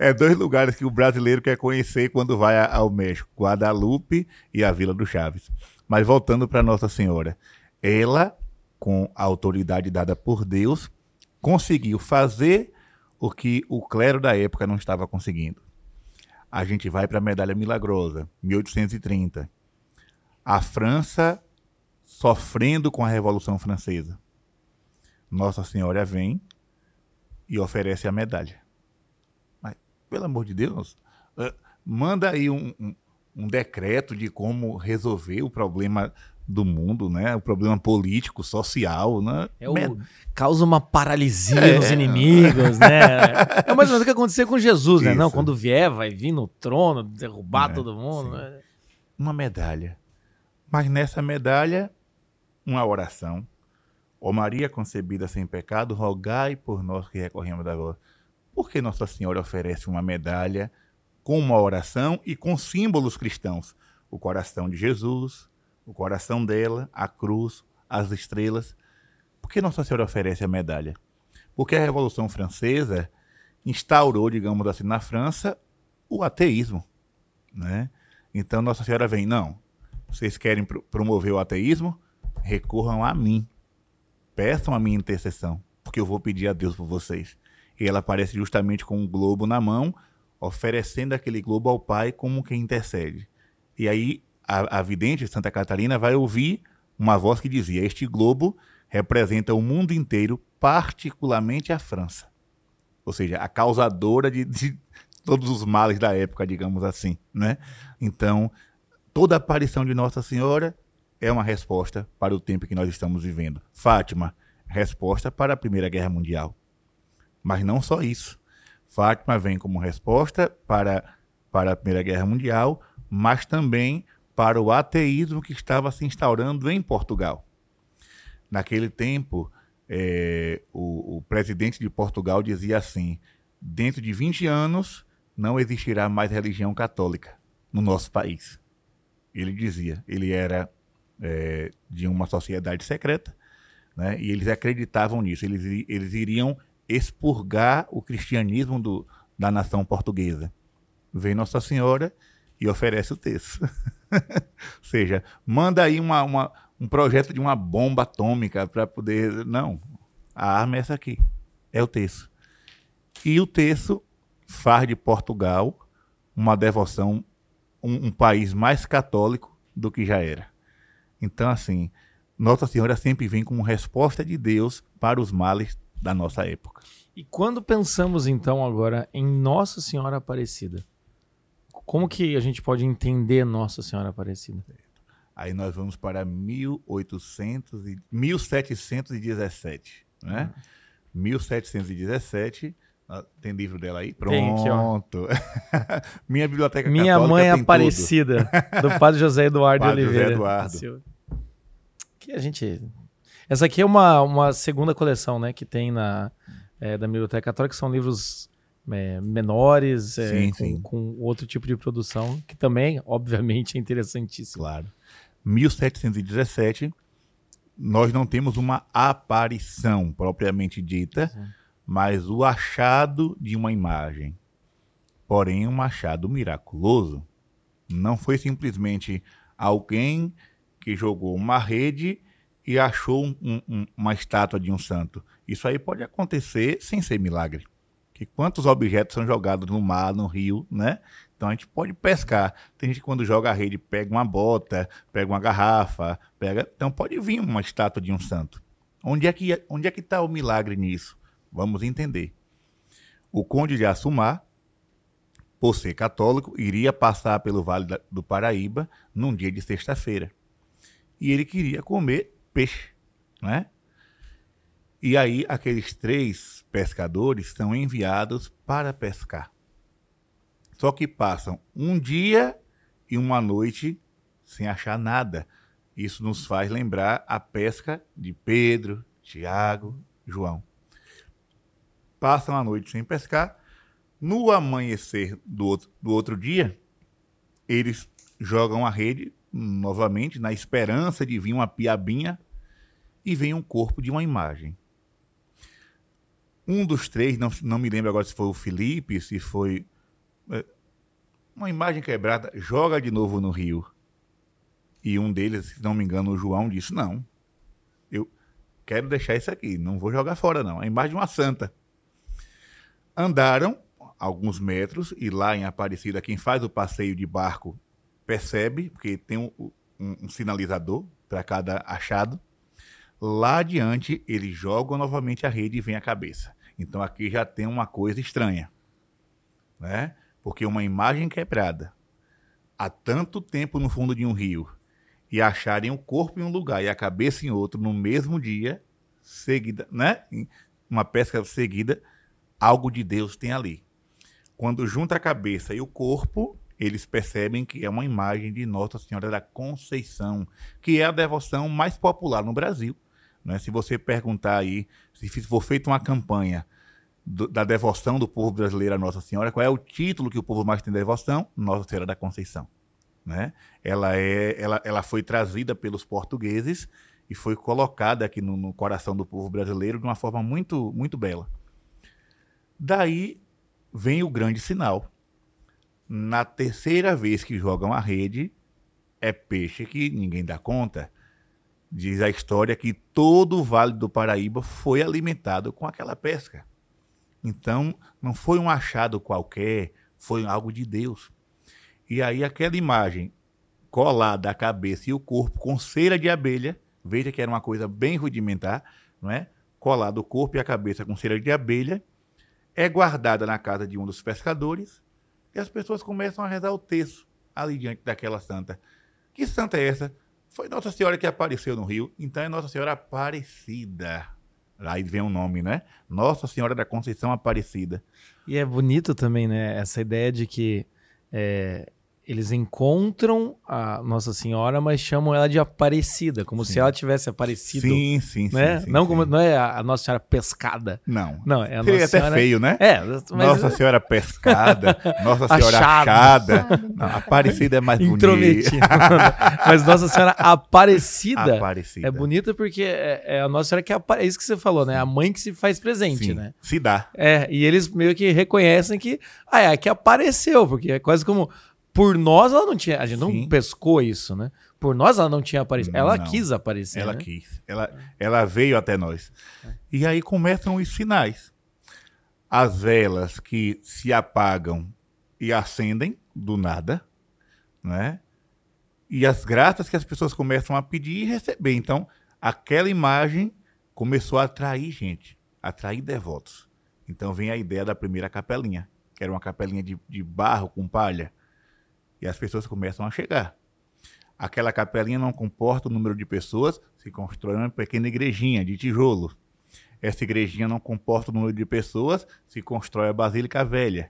[SPEAKER 2] é dois lugares que o brasileiro quer conhecer quando vai ao México, Guadalupe e a Vila do Chaves. Mas voltando para Nossa Senhora, ela, com a autoridade dada por Deus, conseguiu fazer o que o clero da época não estava conseguindo a gente vai para a Medalha Milagrosa, 1830. A França sofrendo com a Revolução Francesa. Nossa Senhora vem e oferece a medalha. Pelo amor de Deus, uh, manda aí um, um, um decreto de como resolver o problema do mundo, né? O problema político, social, né?
[SPEAKER 4] É o, causa uma paralisia é. nos inimigos, né? É mais ou menos o que aconteceu com Jesus, Isso. né? Não, quando vier, vai vir no trono, derrubar é, todo mundo. Né?
[SPEAKER 2] Uma medalha. Mas nessa medalha, uma oração. Ó Maria concebida sem pecado, rogai por nós que recorremos da voz. Por que Nossa Senhora oferece uma medalha com uma oração e com símbolos cristãos? O coração de Jesus, o coração dela, a cruz, as estrelas. Por que Nossa Senhora oferece a medalha? Porque a Revolução Francesa instaurou, digamos assim, na França, o ateísmo. Né? Então Nossa Senhora vem, não, vocês querem promover o ateísmo? Recorram a mim. Peçam a minha intercessão, porque eu vou pedir a Deus por vocês. E ela aparece justamente com um globo na mão, oferecendo aquele globo ao Pai como quem intercede. E aí a, a vidente Santa Catarina vai ouvir uma voz que dizia: Este globo representa o mundo inteiro, particularmente a França. Ou seja, a causadora de, de todos os males da época, digamos assim. Né? Então, toda aparição de Nossa Senhora é uma resposta para o tempo que nós estamos vivendo. Fátima, resposta para a Primeira Guerra Mundial. Mas não só isso. Fátima vem como resposta para, para a Primeira Guerra Mundial, mas também para o ateísmo que estava se instaurando em Portugal. Naquele tempo, é, o, o, presidente de Portugal dizia assim: dentro de 20 anos não existirá mais religião católica no nosso país. Ele dizia, ele era é, de uma sociedade secreta, né, e eles acreditavam nisso, eles, eles iriam expurgar o cristianismo do, da nação portuguesa. Vem Nossa Senhora e oferece o texto. *laughs* Ou seja, manda aí uma, uma, um projeto de uma bomba atômica para poder. Não, a arma é essa aqui. É o texto. E o texto faz de Portugal uma devoção, um, um país mais católico do que já era. Então, assim, Nossa Senhora sempre vem como resposta de Deus para os males da nossa época.
[SPEAKER 4] E quando pensamos então agora em Nossa Senhora Aparecida, como que a gente pode entender Nossa Senhora Aparecida?
[SPEAKER 2] Aí nós vamos para 1800 e 1717, né? Uhum. 1717 tem livro dela aí? Pronto. Tem aqui, *laughs* Minha biblioteca
[SPEAKER 4] Minha mãe Aparecida, tudo. do Padre José Eduardo *laughs* Padre Oliveira. José
[SPEAKER 2] Eduardo.
[SPEAKER 4] Que a gente. Essa aqui é uma, uma segunda coleção, né? Que tem na é, da Biblioteca Católica, que são livros é, menores, é, sim, com, sim. com, outro tipo de produção, que também, obviamente, é interessantíssimo.
[SPEAKER 2] Claro. 1717, nós não temos uma aparição propriamente dita, sim. mas o achado de uma imagem. Porém, um achado miraculoso. Não foi simplesmente alguém que jogou uma rede e achou um, um, uma estátua de um santo. Isso aí pode acontecer sem ser milagre que quantos objetos são jogados no mar, no rio, né? Então a gente pode pescar. Tem gente que quando joga a rede pega uma bota, pega uma garrafa, pega. Então pode vir uma estátua de um santo. Onde é que onde é que está o milagre nisso? Vamos entender. O conde de Assumar, por ser católico, iria passar pelo Vale do Paraíba num dia de sexta-feira. E ele queria comer peixe, né? E aí aqueles três pescadores são enviados para pescar. Só que passam um dia e uma noite sem achar nada. Isso nos faz lembrar a pesca de Pedro, Tiago, João. Passam a noite sem pescar. No amanhecer do outro, do outro dia, eles jogam a rede novamente na esperança de vir uma piabinha e vem um corpo de uma imagem. Um dos três, não, não me lembro agora se foi o Felipe, se foi. É, uma imagem quebrada, joga de novo no rio. E um deles, se não me engano, o João, disse: Não, eu quero deixar isso aqui, não vou jogar fora, não. É a imagem de uma santa. Andaram alguns metros e lá em Aparecida, quem faz o passeio de barco percebe, porque tem um, um, um sinalizador para cada achado. Lá adiante, eles jogam novamente a rede e vem a cabeça. Então aqui já tem uma coisa estranha, né? Porque uma imagem quebrada há tanto tempo no fundo de um rio e acharem o corpo em um lugar e a cabeça em outro no mesmo dia, seguida, né? Uma pesca seguida, algo de Deus tem ali. Quando junta a cabeça e o corpo, eles percebem que é uma imagem de Nossa Senhora da Conceição, que é a devoção mais popular no Brasil. Né? Se você perguntar aí, se for feita uma campanha do, da devoção do povo brasileiro a Nossa Senhora, qual é o título que o povo mais tem devoção? Nossa Senhora da Conceição. Né? Ela, é, ela, ela foi trazida pelos portugueses e foi colocada aqui no, no coração do povo brasileiro de uma forma muito, muito bela. Daí vem o grande sinal. Na terceira vez que jogam a rede, é peixe que ninguém dá conta. Diz a história que todo o Vale do Paraíba foi alimentado com aquela pesca. Então, não foi um achado qualquer, foi algo de Deus. E aí, aquela imagem colada a cabeça e o corpo com cera de abelha, veja que era uma coisa bem rudimentar, não é? Colado o corpo e a cabeça com cera de abelha, é guardada na casa de um dos pescadores e as pessoas começam a rezar o texto ali diante daquela santa. Que santa é essa? Foi Nossa Senhora que apareceu no Rio, então é Nossa Senhora Aparecida. Aí vem o nome, né? Nossa Senhora da Conceição Aparecida.
[SPEAKER 4] E é bonito também, né? Essa ideia de que é, eles encontram a Nossa Senhora, mas chamam ela de Aparecida, como sim. se ela tivesse aparecido.
[SPEAKER 2] Sim, sim,
[SPEAKER 4] né?
[SPEAKER 2] sim, sim
[SPEAKER 4] Não como não é a Nossa Senhora pescada.
[SPEAKER 2] Não.
[SPEAKER 4] Não, é a
[SPEAKER 2] Seria
[SPEAKER 4] Nossa
[SPEAKER 2] até
[SPEAKER 4] Senhora...
[SPEAKER 2] feio, né?
[SPEAKER 4] É.
[SPEAKER 2] Nossa Senhora pescada, Nossa *laughs* Senhora
[SPEAKER 4] Achada.
[SPEAKER 2] achada. Não, Aparecida é mais bonita. *laughs*
[SPEAKER 4] mas Nossa Senhora Aparecida,
[SPEAKER 2] Aparecida.
[SPEAKER 4] é bonita porque é, é a Nossa Senhora que apare... é isso que você falou, né? A mãe que se faz presente, né?
[SPEAKER 2] Se dá.
[SPEAKER 4] É, e eles meio que reconhecem que, ah, é, que apareceu, porque é quase como por nós ela não tinha, a gente não
[SPEAKER 2] Sim.
[SPEAKER 4] pescou isso, né? Por nós ela não tinha aparecido. Ela
[SPEAKER 2] Não.
[SPEAKER 4] quis aparecer.
[SPEAKER 2] Ela
[SPEAKER 4] né?
[SPEAKER 2] quis. Ela, ela veio até nós. E aí começam os sinais. As velas que se apagam e acendem do nada, né? E as graças que as pessoas começam a pedir e receber. Então, aquela imagem começou a atrair gente, atrair devotos. Então vem a ideia da primeira capelinha, que era uma capelinha de, de barro com palha. E as pessoas começam a chegar. Aquela capelinha não comporta o número de pessoas, se constrói uma pequena igrejinha de tijolo. Essa igrejinha não comporta o número de pessoas, se constrói a Basílica Velha.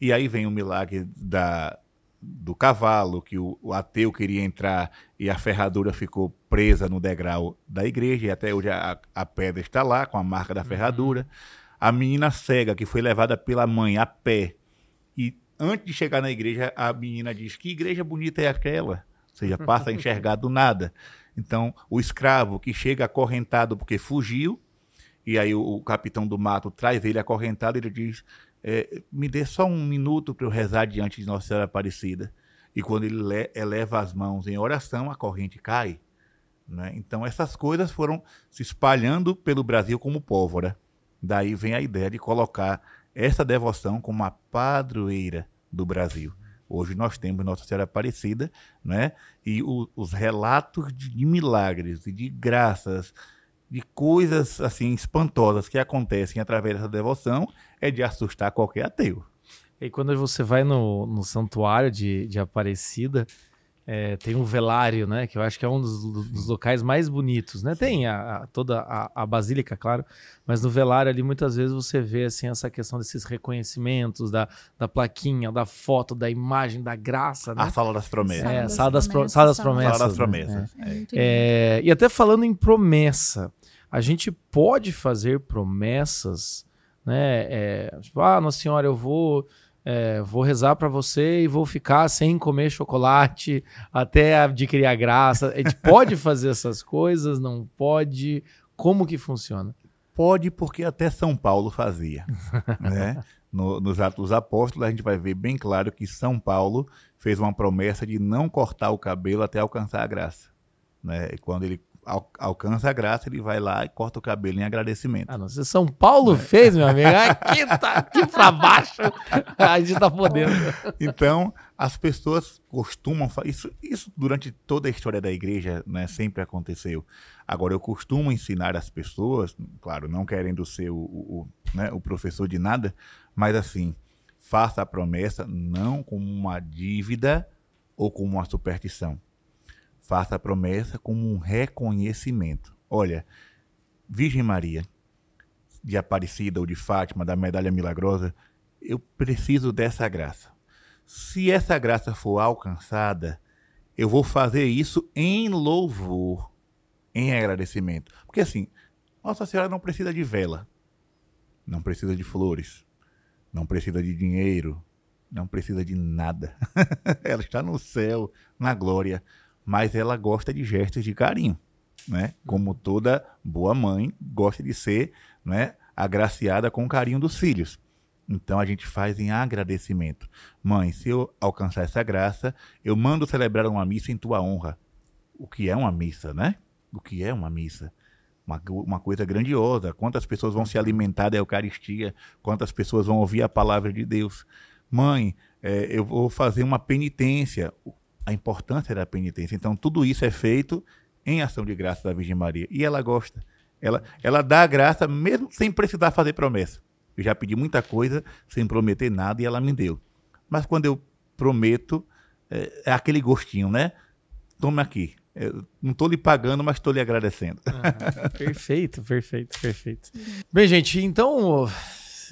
[SPEAKER 2] E aí vem o milagre da, do cavalo, que o, o ateu queria entrar e a ferradura ficou presa no degrau da igreja, e até hoje a, a pedra está lá, com a marca da ferradura. A menina cega, que foi levada pela mãe a pé, antes de chegar na igreja, a menina diz: Que igreja bonita é aquela? Ou seja, passa a enxergar do nada. Então, o escravo que chega acorrentado porque fugiu, e aí o, o capitão do mato traz ele acorrentado, ele diz: é, Me dê só um minuto para eu rezar diante de Nossa Senhora Aparecida. E quando ele le- eleva as mãos em oração, a corrente cai. né? Então, essas coisas foram se espalhando pelo Brasil como pólvora. Daí vem a ideia de colocar essa devoção como a padroeira do Brasil. Hoje nós temos Nossa Senhora Aparecida, né? E o- os relatos de, de milagres e de graças, de coisas assim espantosas que acontecem através dessa devoção, é de assustar qualquer ateu.
[SPEAKER 4] E quando você vai no, no santuário de, de Aparecida, é, tem um velário, né? Que eu acho que é um dos, dos locais mais bonitos, né? Tem a, a- toda a, a basílica, claro, mas no velário ali muitas vezes você vê assim essa questão desses reconhecimentos da, da plaquinha, da foto, da imagem, da graça, né?
[SPEAKER 2] A Sala das Promessas.
[SPEAKER 4] É,
[SPEAKER 1] Sala das
[SPEAKER 4] sala das, pro-
[SPEAKER 1] Promessas,
[SPEAKER 4] sala das
[SPEAKER 1] sala-
[SPEAKER 4] promessas.
[SPEAKER 2] Sala das
[SPEAKER 4] né?
[SPEAKER 2] Promessas.
[SPEAKER 1] É muito
[SPEAKER 4] É, e até falando em promessa, a gente pode fazer promessas, né? É, tipo, ah, Nossa Senhora, eu vou, é, vou rezar para você e vou ficar sem comer chocolate até adquirir a graça. A gente pode fazer essas coisas? Não pode? Como que funciona?
[SPEAKER 2] Pode, porque até São Paulo fazia. *laughs* né? No- nos Atos dos Apóstolos, a gente vai ver bem claro que São Paulo fez uma promessa de não cortar o cabelo até alcançar a graça. Né? E quando ele al- alcança a graça, ele vai lá e corta o cabelo em agradecimento.
[SPEAKER 4] Ah, não. Se São Paulo fez, meu amigo, aqui tá aqui pra baixo. A gente tá podendo. *laughs*
[SPEAKER 2] Então, as pessoas costumam isso, isso durante toda a história da igreja, né, sempre aconteceu. Agora, eu costumo ensinar as pessoas, claro, não querendo ser o, o, o, né, o professor de nada, mas assim, faça a promessa não como uma dívida ou como uma superstição. Faça a promessa como um reconhecimento. Olha, Virgem Maria, de Aparecida ou de Fátima, da Medalha Milagrosa, eu preciso dessa graça. Se essa graça for alcançada, eu vou fazer isso em louvor, em agradecimento. Porque assim, Nossa Senhora não precisa de vela, não precisa de flores, não precisa de dinheiro, não precisa de nada. *laughs* ela está no céu, na glória, mas ela gosta de gestos de carinho, né? Como toda boa mãe gosta de ser, né, agraciada com o carinho dos filhos. Então a gente faz em agradecimento. Mãe, se eu alcançar essa graça, eu mando celebrar uma missa em tua honra. O que é uma missa, né? O que é uma missa? Uma, uma coisa grandiosa. Quantas pessoas vão se alimentar da Eucaristia? Quantas pessoas vão ouvir a palavra de Deus? Mãe, é, eu vou fazer uma penitência. A importância da penitência. Então, tudo isso é feito em ação de graça da Virgem Maria. E ela gosta. Ela, ela dá a graça mesmo sem precisar fazer promessa. Eu já pedi muita coisa sem prometer nada e ela me deu. Mas quando eu prometo, é, é aquele gostinho, né? Toma aqui. Eu não estou lhe pagando, mas estou lhe agradecendo.
[SPEAKER 4] Perfeito, perfeito, perfeito. Bem, gente, então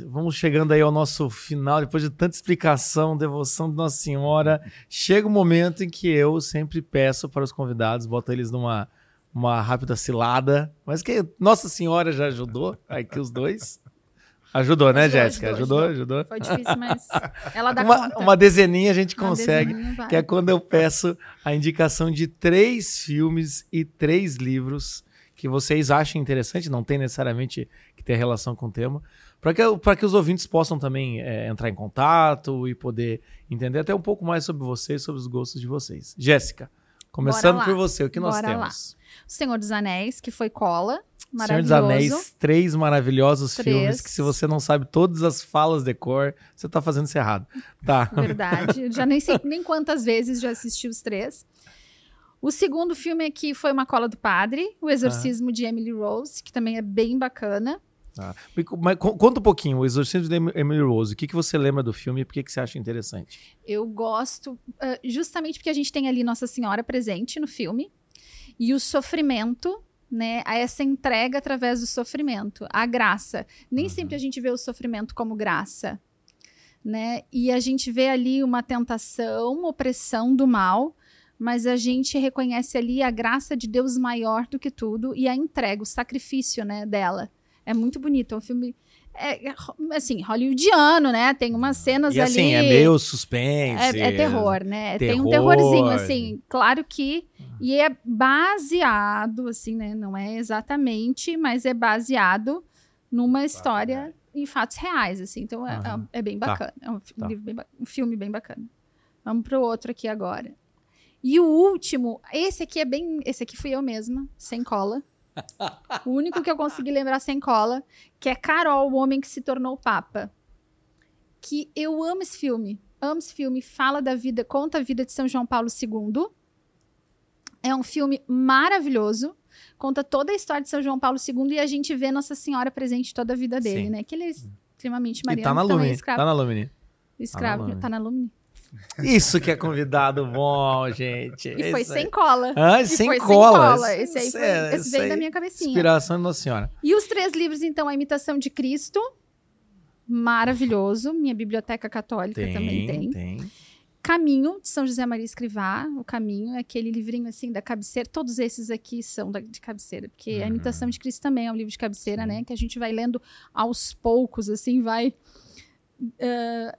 [SPEAKER 4] vamos chegando aí ao nosso final. Depois de tanta explicação, devoção de Nossa Senhora, chega o momento em que eu sempre peço para os convidados, boto eles numa uma rápida cilada, mas que Nossa Senhora já ajudou aqui os dois. Ajudou, né, Jéssica?
[SPEAKER 1] ajudou,
[SPEAKER 4] Ajudou, ajudou.
[SPEAKER 1] Foi difícil, mas ela dá
[SPEAKER 4] Uma,
[SPEAKER 1] conta.
[SPEAKER 4] uma dezeninha a gente
[SPEAKER 1] Uma
[SPEAKER 4] consegue. Que é quando eu peço a indicação de três filmes e três livros que vocês achem interessante, não tem necessariamente que ter relação com o tema, para que, pra que os ouvintes possam também é, entrar em contato e poder entender até um pouco mais sobre vocês, sobre os gostos de vocês. Jéssica, começando
[SPEAKER 1] lá.
[SPEAKER 4] por você, o que nós
[SPEAKER 1] Bora lá.
[SPEAKER 4] temos?
[SPEAKER 1] O Senhor dos Anéis, que foi cola.
[SPEAKER 4] Senhor dos
[SPEAKER 1] Maravilhoso.
[SPEAKER 4] Anéis, três maravilhosos
[SPEAKER 1] Três.
[SPEAKER 4] filmes que se você não sabe todas as falas de cor, você tá fazendo isso errado. Tá.
[SPEAKER 1] Verdade. Eu já nem sei nem quantas vezes já assisti os três. O segundo filme aqui foi Uma Cola do Padre, O Exorcismo de Emily Rose, que também é bem bacana.
[SPEAKER 4] Tá. Mas co- conta um pouquinho, o Exorcismo de Em- Emily Rose. O que, que você lembra do filme e por que, que você acha interessante?
[SPEAKER 1] Eu gosto ah, justamente porque a gente tem ali Nossa Senhora presente no filme e o sofrimento, né? a Essa entrega através do sofrimento, a graça. Nem
[SPEAKER 4] Uhum.
[SPEAKER 1] sempre a gente vê o sofrimento como graça, né? E a gente vê ali uma tentação, uma opressão do mal, mas a gente reconhece ali a graça de Deus maior do que tudo e a entrega, o sacrifício, né, dela. É muito bonito, é um filme é, é, assim, hollywoodiano, né? Tem umas cenas
[SPEAKER 4] E assim,
[SPEAKER 1] ali
[SPEAKER 4] é meio suspense.
[SPEAKER 1] é, é terror, né? Tem um
[SPEAKER 4] terror.
[SPEAKER 1] terrorzinho, assim, claro que. E é baseado, assim, né? Não é exatamente, mas é baseado numa história em fatos reais, assim. Então é,
[SPEAKER 4] Aham.
[SPEAKER 1] é bem
[SPEAKER 4] Tá.
[SPEAKER 1] bacana. É um,
[SPEAKER 4] Tá.
[SPEAKER 1] livro bem um filme bem bacana. Vamos pro outro aqui agora. E o último, esse aqui é bem. Esse aqui fui eu mesma, sem cola. O único que eu consegui lembrar sem cola, que é Carol, o homem que se tornou papa. Que eu amo esse filme. Amo esse filme. Fala da vida, conta a vida de São João Paulo II. É um filme maravilhoso. Conta toda a história de São João Paulo II e a gente vê Nossa Senhora presente toda a vida dele,
[SPEAKER 4] Sim.
[SPEAKER 1] né? Que ele é extremamente
[SPEAKER 4] E
[SPEAKER 1] mariano.
[SPEAKER 4] tá na Lumine.
[SPEAKER 1] escravo.
[SPEAKER 4] Tá na Lumine.
[SPEAKER 1] escravo.
[SPEAKER 4] Lumine.
[SPEAKER 1] Tá na Lumine.
[SPEAKER 4] Isso que é convidado bom, gente.
[SPEAKER 1] E foi
[SPEAKER 4] aí.
[SPEAKER 1] sem cola.
[SPEAKER 4] Ah,
[SPEAKER 1] E
[SPEAKER 4] sem
[SPEAKER 1] foi
[SPEAKER 4] cola.
[SPEAKER 1] Esse aí foi,
[SPEAKER 4] é-
[SPEAKER 1] esse veio da minha cabecinha.
[SPEAKER 4] Inspiração de Nossa Senhora.
[SPEAKER 1] E os três livros, então, A Imitação de Cristo, maravilhoso. Minha biblioteca católica também tem.
[SPEAKER 4] tem.
[SPEAKER 1] Caminho, de São José Maria Escrivá. O Caminho é aquele livrinho, assim, da cabeceira. Todos esses aqui são da- de cabeceira. Porque A
[SPEAKER 4] Uhum.
[SPEAKER 1] Imitação de Cristo também é um livro de cabeceira,
[SPEAKER 4] Sim.
[SPEAKER 1] né? Que a gente vai lendo aos poucos, assim, vai... e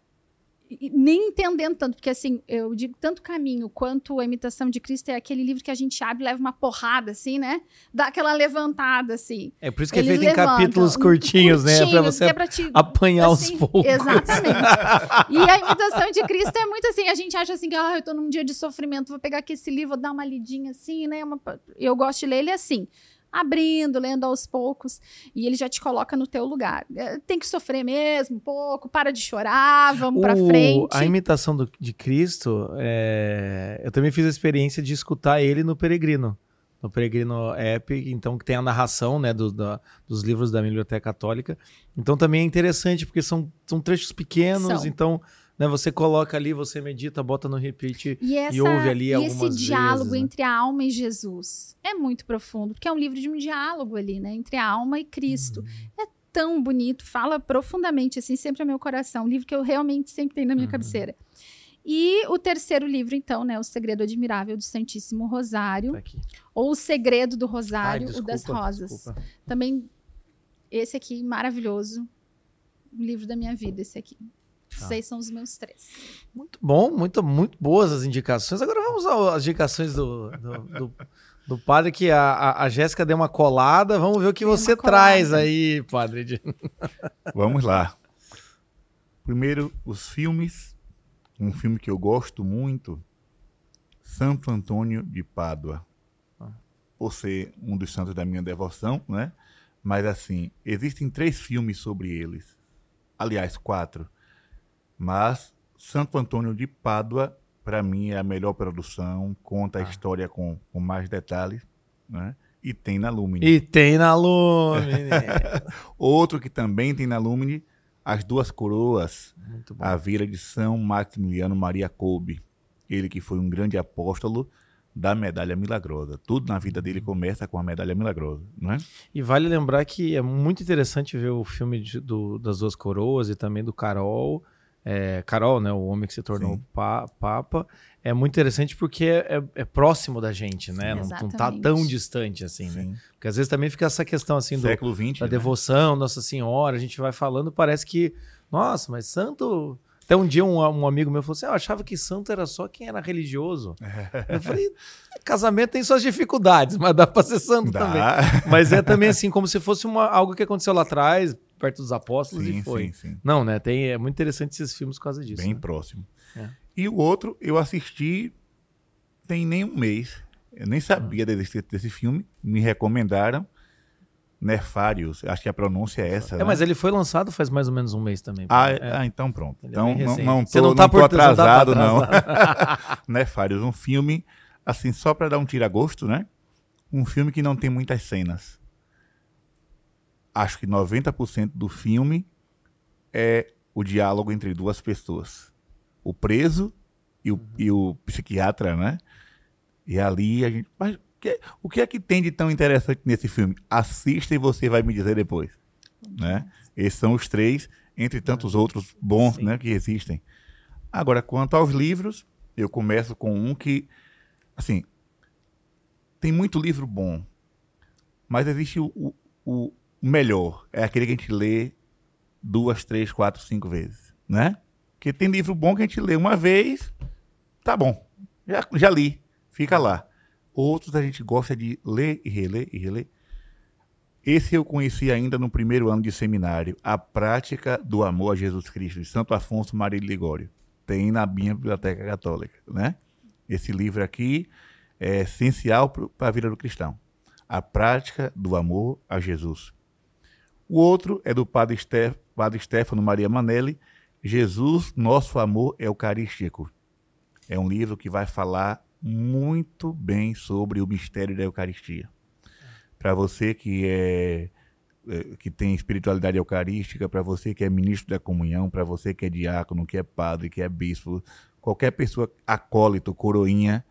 [SPEAKER 1] nem entendendo tanto, porque assim, eu digo tanto caminho quanto a imitação de Cristo é aquele livro que a gente abre e leva uma porrada, assim, né? Dá aquela levantada, assim.
[SPEAKER 4] É por isso que
[SPEAKER 1] Eles
[SPEAKER 4] é feito em capítulos curtinhos, né? Pra
[SPEAKER 1] curtinhos,
[SPEAKER 4] você
[SPEAKER 1] é pra te-
[SPEAKER 4] apanhar
[SPEAKER 1] assim,
[SPEAKER 4] aos poucos.
[SPEAKER 1] Exatamente. *laughs* E a imitação de Cristo é muito assim, a gente acha assim, que ah, eu tô num dia de sofrimento, vou pegar aqui esse livro, vou dar uma lidinha assim, né? Uma- Eu gosto de ler ele assim, abrindo, lendo aos poucos, e ele já te coloca no teu lugar. É, Tem que sofrer mesmo um pouco, para de chorar, vamos pra
[SPEAKER 4] O-
[SPEAKER 1] frente.
[SPEAKER 4] A imitação do- de Cristo, é, eu também fiz a experiência de escutar ele no Peregrino. No Peregrino App, então que tem a narração né, do- da- dos livros da Biblioteca Católica. Então também é interessante, porque são, são trechos pequenos,
[SPEAKER 1] São.
[SPEAKER 4] então né, você coloca ali, você medita, bota no repeat.
[SPEAKER 1] E, essa,
[SPEAKER 4] ouve ali
[SPEAKER 1] e
[SPEAKER 4] algumas
[SPEAKER 1] esse diálogo
[SPEAKER 4] vezes, né?
[SPEAKER 1] entre a alma e Jesus é muito profundo, porque é um livro de um diálogo ali, né? Entre a alma e Cristo.
[SPEAKER 4] Uhum.
[SPEAKER 1] É tão bonito, fala profundamente, assim, sempre ao meu coração. Um livro que eu realmente sempre tenho na minha
[SPEAKER 4] Uhum.
[SPEAKER 1] cabeceira. E o terceiro livro, então, né? O Segredo Admirável do Santíssimo Rosário,
[SPEAKER 4] Tá
[SPEAKER 1] ou O Segredo do
[SPEAKER 4] Ai,
[SPEAKER 1] Rosário,
[SPEAKER 4] desculpa,
[SPEAKER 1] o das Rosas.
[SPEAKER 4] desculpa.
[SPEAKER 1] Também, esse aqui, maravilhoso. O livro da minha vida, esse aqui.
[SPEAKER 4] Tá.
[SPEAKER 1] Esses são os meus três.
[SPEAKER 4] Muito bom, muito, muito boas as indicações. Agora vamos às indicações do, do, do- do padre, que a, a, Jéssica deu uma colada. Vamos ver o que você traz aí, padre.
[SPEAKER 2] Vamos lá. Primeiro, os filmes. Um filme que eu gosto muito, Santo Antônio de Pádua. Por ser um dos santos da minha devoção, né? Mas assim, existem três filmes sobre eles. Aliás, quatro. Mas Santo Antônio de Pádua, para mim, é a melhor produção, conta a história com, com mais detalhes, né? E tem na Lumine.
[SPEAKER 4] E tem na Lumine. *laughs*
[SPEAKER 2] Outro que também tem na Lumine, As Duas Coroas,
[SPEAKER 4] Muito bom.
[SPEAKER 2] a Vila de São Maximiliano Maria Kolbe. Ele que foi um grande apóstolo da medalha milagrosa. Tudo na vida dele começa com a medalha milagrosa, não é?
[SPEAKER 4] E vale lembrar que é muito interessante ver o filme de- do- das duas coroas e também do Carol. É, Carol, né? O homem que se tornou
[SPEAKER 2] Sim.
[SPEAKER 4] pa- Papa. É muito interessante porque é, é- é próximo da gente, né? Não, não tá tão distante assim, né?
[SPEAKER 2] Sim.
[SPEAKER 4] Porque às vezes também fica essa questão assim do,
[SPEAKER 2] Século XX,
[SPEAKER 4] da
[SPEAKER 2] né?
[SPEAKER 4] devoção, Nossa Senhora, a gente vai falando, parece que, nossa, mas santo. Até um dia um, um amigo meu falou assim: "Ah, eu achava que santo era só quem era religioso. eu falei: casamento tem suas dificuldades, mas dá pra ser santo também.
[SPEAKER 2] Dá.
[SPEAKER 4] Mas é também assim, como se fosse uma, algo que aconteceu lá atrás, perto dos apóstolos,
[SPEAKER 2] Sim,
[SPEAKER 4] e foi.
[SPEAKER 2] sim, sim.
[SPEAKER 4] Não, né? Tem, é muito interessante esses filmes por causa disso.
[SPEAKER 2] Bem
[SPEAKER 4] né?
[SPEAKER 2] próximo.
[SPEAKER 4] É.
[SPEAKER 2] E o outro, eu assisti tem nem um mês. Eu nem sabia da existência desse filme. Me recomendaram. Nefários. Acho que a pronúncia é essa.
[SPEAKER 4] É,
[SPEAKER 2] né?
[SPEAKER 4] mas ele foi lançado faz mais ou menos um mês também.
[SPEAKER 2] Ah,
[SPEAKER 4] É.
[SPEAKER 2] ah, então pronto.
[SPEAKER 4] Ele é
[SPEAKER 2] Então
[SPEAKER 4] bem
[SPEAKER 2] não, não tô,
[SPEAKER 4] Você não
[SPEAKER 2] não
[SPEAKER 4] tá
[SPEAKER 2] tô
[SPEAKER 4] por- não tá
[SPEAKER 2] atrasado, não.
[SPEAKER 4] atrasado. *laughs*
[SPEAKER 2] Nefários, um filme, assim, só para dar um tira-gosto, né? Um filme que não tem muitas cenas. Acho que 90% do filme é o diálogo entre duas pessoas. O preso e o, e o psiquiatra, né? E ali a gente. Mas o que, o que é que tem de tão interessante nesse filme? Assista e você vai me dizer depois. Né? Esses são os três, entre tantos outros bons
[SPEAKER 4] Sim.
[SPEAKER 2] né, que existem. Agora, quanto aos livros, eu começo com um que, assim, tem muito livro bom, mas existe o, o, o melhor, é aquele que a gente lê duas, três, quatro, cinco vezes, né? Porque tem livro bom que a gente lê uma vez, tá bom, já, já li, fica lá. Outros a gente gosta de ler e reler e reler. Esse eu conheci ainda no primeiro ano de seminário, A Prática do Amor a Jesus Cristo, de Santo Afonso Maria de Ligório. Tem na minha biblioteca católica, né? Esse livro aqui é essencial para a vida do cristão. A Prática do Amor a Jesus. O outro é do Padre, Ste Padre Stefano Maria Manelli, Jesus, Nosso Amor Eucarístico. É um livro que vai falar muito bem sobre o mistério da Eucaristia. Para você que é é, que tem espiritualidade eucarística, para você que é ministro da comunhão, para você que é diácono, que é padre, que é bispo, qualquer pessoa acólito, coroinha,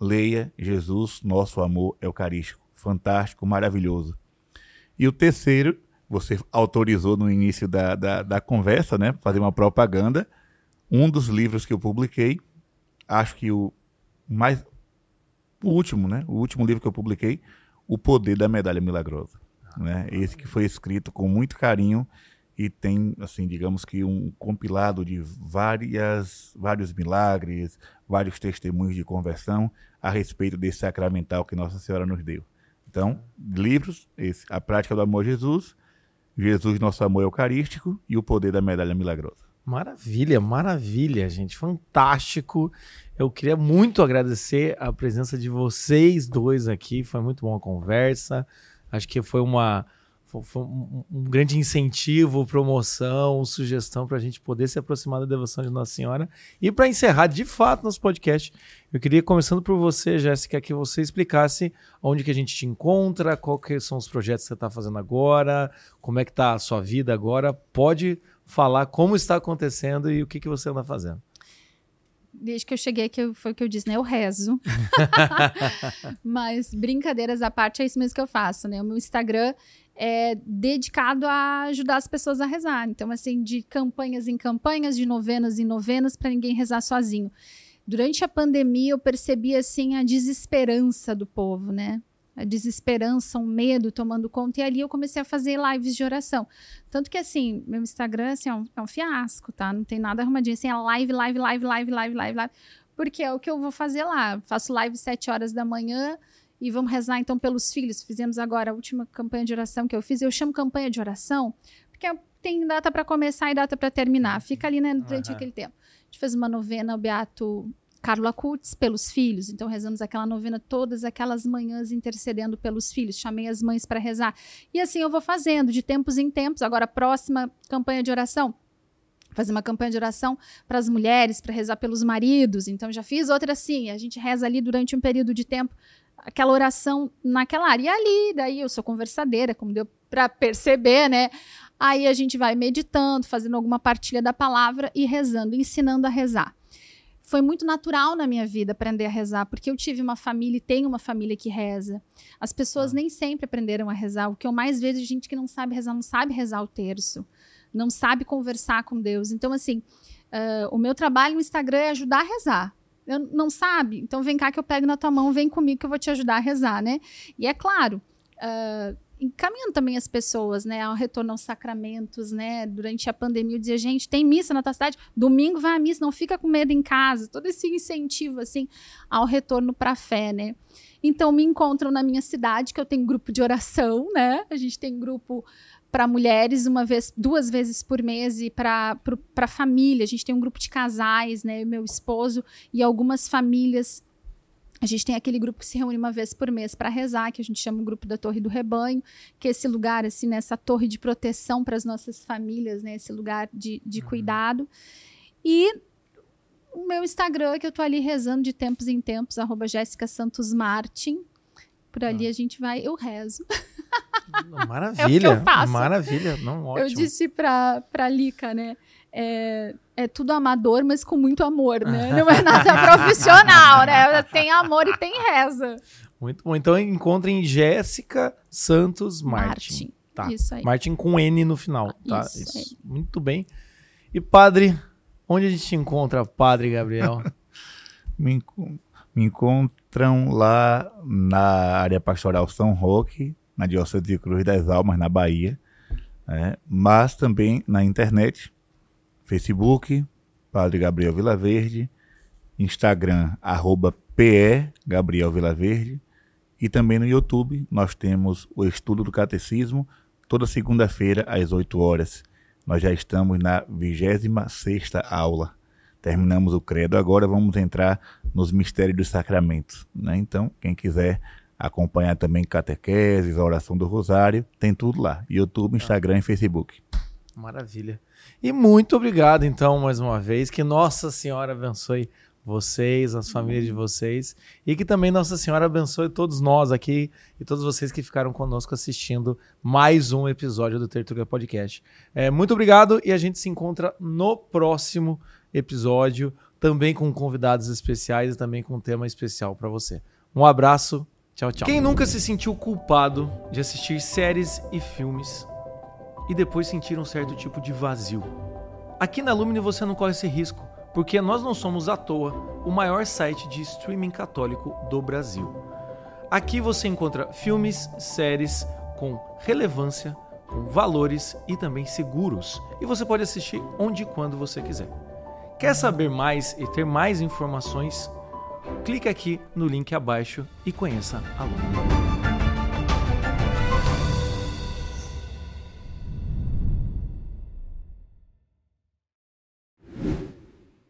[SPEAKER 2] leia Jesus, nosso amor eucarístico. Fantástico, maravilhoso. E o terceiro, você autorizou no início da, da, da conversa, né? Fazer uma propaganda. Um dos livros que eu publiquei, acho que o mais. O último, né? O último livro que eu publiquei, O Poder da Medalha Milagrosa. Né? Esse que foi escrito com muito carinho e tem, assim, digamos que um compilado de várias, vários milagres, vários testemunhos de conversão a respeito desse sacramental que Nossa Senhora nos deu. Então, livros, esse, A Prática do Amor Jesus, Jesus, Nosso Amor Eucarístico e O Poder da Medalha Milagrosa.
[SPEAKER 4] Maravilha, maravilha, gente. Fantástico. Eu queria muito agradecer a presença de vocês dois aqui. Foi muito boa a conversa. Acho que foi uma foi um, um, grande incentivo, promoção, sugestão para a gente poder se aproximar da devoção de Nossa Senhora. E para encerrar de fato nosso podcast, eu queria, começando por você, Jéssica, que você explicasse onde que a gente te encontra, quais são os projetos que você está fazendo agora, como é que está a sua vida agora. Pode falar como está acontecendo e o que, que você anda fazendo
[SPEAKER 1] desde que eu cheguei aqui, foi o que eu disse, né? Eu rezo. *laughs* *laughs* Mas brincadeiras à parte, é isso mesmo que eu faço, né? O meu Instagram é dedicado a ajudar as pessoas a rezar. Então, assim, de campanhas em campanhas, de novenas em novenas, para ninguém rezar sozinho. Durante a pandemia, eu percebi, assim, a desesperança do povo, né? A desesperança, um medo tomando conta. E ali eu comecei a fazer lives de oração. Tanto que, assim, meu Instagram assim, é, um, é um fiasco, tá? Não tem nada arrumadinho. Assim, é live, live, live, live, live, live, live. Porque é o que eu vou fazer lá. Faço live sete horas da manhã, e vamos rezar então pelos filhos. Fizemos agora a última campanha de oração que eu fiz. Eu chamo campanha de oração porque tem data para começar e data para terminar. Fica ali né, durante uhum. aquele tempo. A gente fez uma novena ao Beato Carlo Acutis pelos filhos. Então rezamos aquela novena todas aquelas manhãs intercedendo pelos filhos. Chamei as mães para rezar. E assim eu vou fazendo de tempos em tempos. Agora próxima campanha de oração fazer uma campanha de oração para as mulheres, para rezar pelos maridos. Então já fiz outra assim, a gente reza ali durante um período de tempo aquela oração naquela área. E ali, daí eu sou conversadeira, como deu para perceber, né? Aí a gente vai meditando, fazendo alguma partilha da palavra e rezando, ensinando a rezar. Foi muito natural na minha vida aprender a rezar, porque eu tive uma família e tenho uma família que reza. As pessoas ah. nem sempre aprenderam a rezar. O que eu mais vejo é gente que não sabe rezar, não sabe rezar o terço, não sabe conversar com Deus. Então, assim, uh, o meu trabalho no Instagram é ajudar a rezar não sabe? Então vem cá que eu pego na tua mão, vem comigo que eu vou te ajudar a rezar, né? E é claro, uh, encaminhando também as pessoas, né, ao retorno aos sacramentos, né? Durante a pandemia eu dizia, gente, tem missa na tua cidade, domingo vai à missa, não fica com medo em casa. Todo esse incentivo assim ao retorno para a fé, né? Então me encontram na minha cidade, que eu tenho grupo de oração, né? A gente tem grupo para mulheres uma vez, duas vezes por mês e para a família. A gente tem um grupo de casais, né? Meu esposo e algumas famílias. A gente tem aquele grupo que se reúne uma vez por mês para rezar, que a gente chama o grupo da Torre do Rebanho, que é esse lugar, assim, nessa torre de proteção para as nossas famílias, né? Esse lugar de, de uhum. cuidado. E o meu Instagram, que eu tô ali rezando de tempos em tempos, arroba Jéssica Santos Martin. Por ali ah. a gente vai, eu rezo. *laughs*
[SPEAKER 4] Maravilha. é faço. Maravilha. Não, ótimo.
[SPEAKER 1] Eu disse pra, pra Lica, né? É, é tudo amador, mas com muito amor, né? *laughs* Não é nada profissional, né? Tem amor e tem reza.
[SPEAKER 4] Muito bom. Então encontrem Jéssica Santos Martin. Martin. Tá. Isso aí. Martin com N no final, tá? Isso, Isso. Muito bem. E padre, onde a gente encontra Padre Gabriel? *laughs*
[SPEAKER 2] me, me encontram lá na área pastoral São Roque, na Diocese de Cruz das Almas, na Bahia, né? mas também na internet, Facebook, Padre Gabriel Vilaverde, Instagram, arroba PE Gabriel Vilaverde, e também no YouTube nós temos o Estudo do Catecismo, toda segunda-feira às 8 horas. Nós já estamos na 26 aula. Terminamos o credo, agora vamos entrar nos mistérios dos sacramentos. Né? Então, quem quiser acompanhar também catequeses, a oração do rosário, tem tudo lá. YouTube, Instagram e Facebook.
[SPEAKER 4] Maravilha. E muito obrigado, então, mais uma vez. Que Nossa Senhora abençoe vocês, as famílias de vocês. E que também Nossa Senhora abençoe todos nós aqui e todos vocês que ficaram conosco assistindo mais um episódio do Tertulia Podcast. É, muito obrigado e a gente se encontra no próximo episódio, também com convidados especiais e também com um tema especial para você. Um abraço Tchau, tchau. Quem nunca se sentiu culpado de assistir séries e filmes e depois sentir um certo tipo de vazio? Aqui na Lumine você não corre esse risco, porque nós não somos à toa o maior site de streaming católico do Brasil. Aqui você encontra filmes, séries com relevância com valores e também seguros. E você pode assistir onde e quando você quiser. Quer saber mais e ter mais informações? Clique aqui no link abaixo e conheça a Lumina.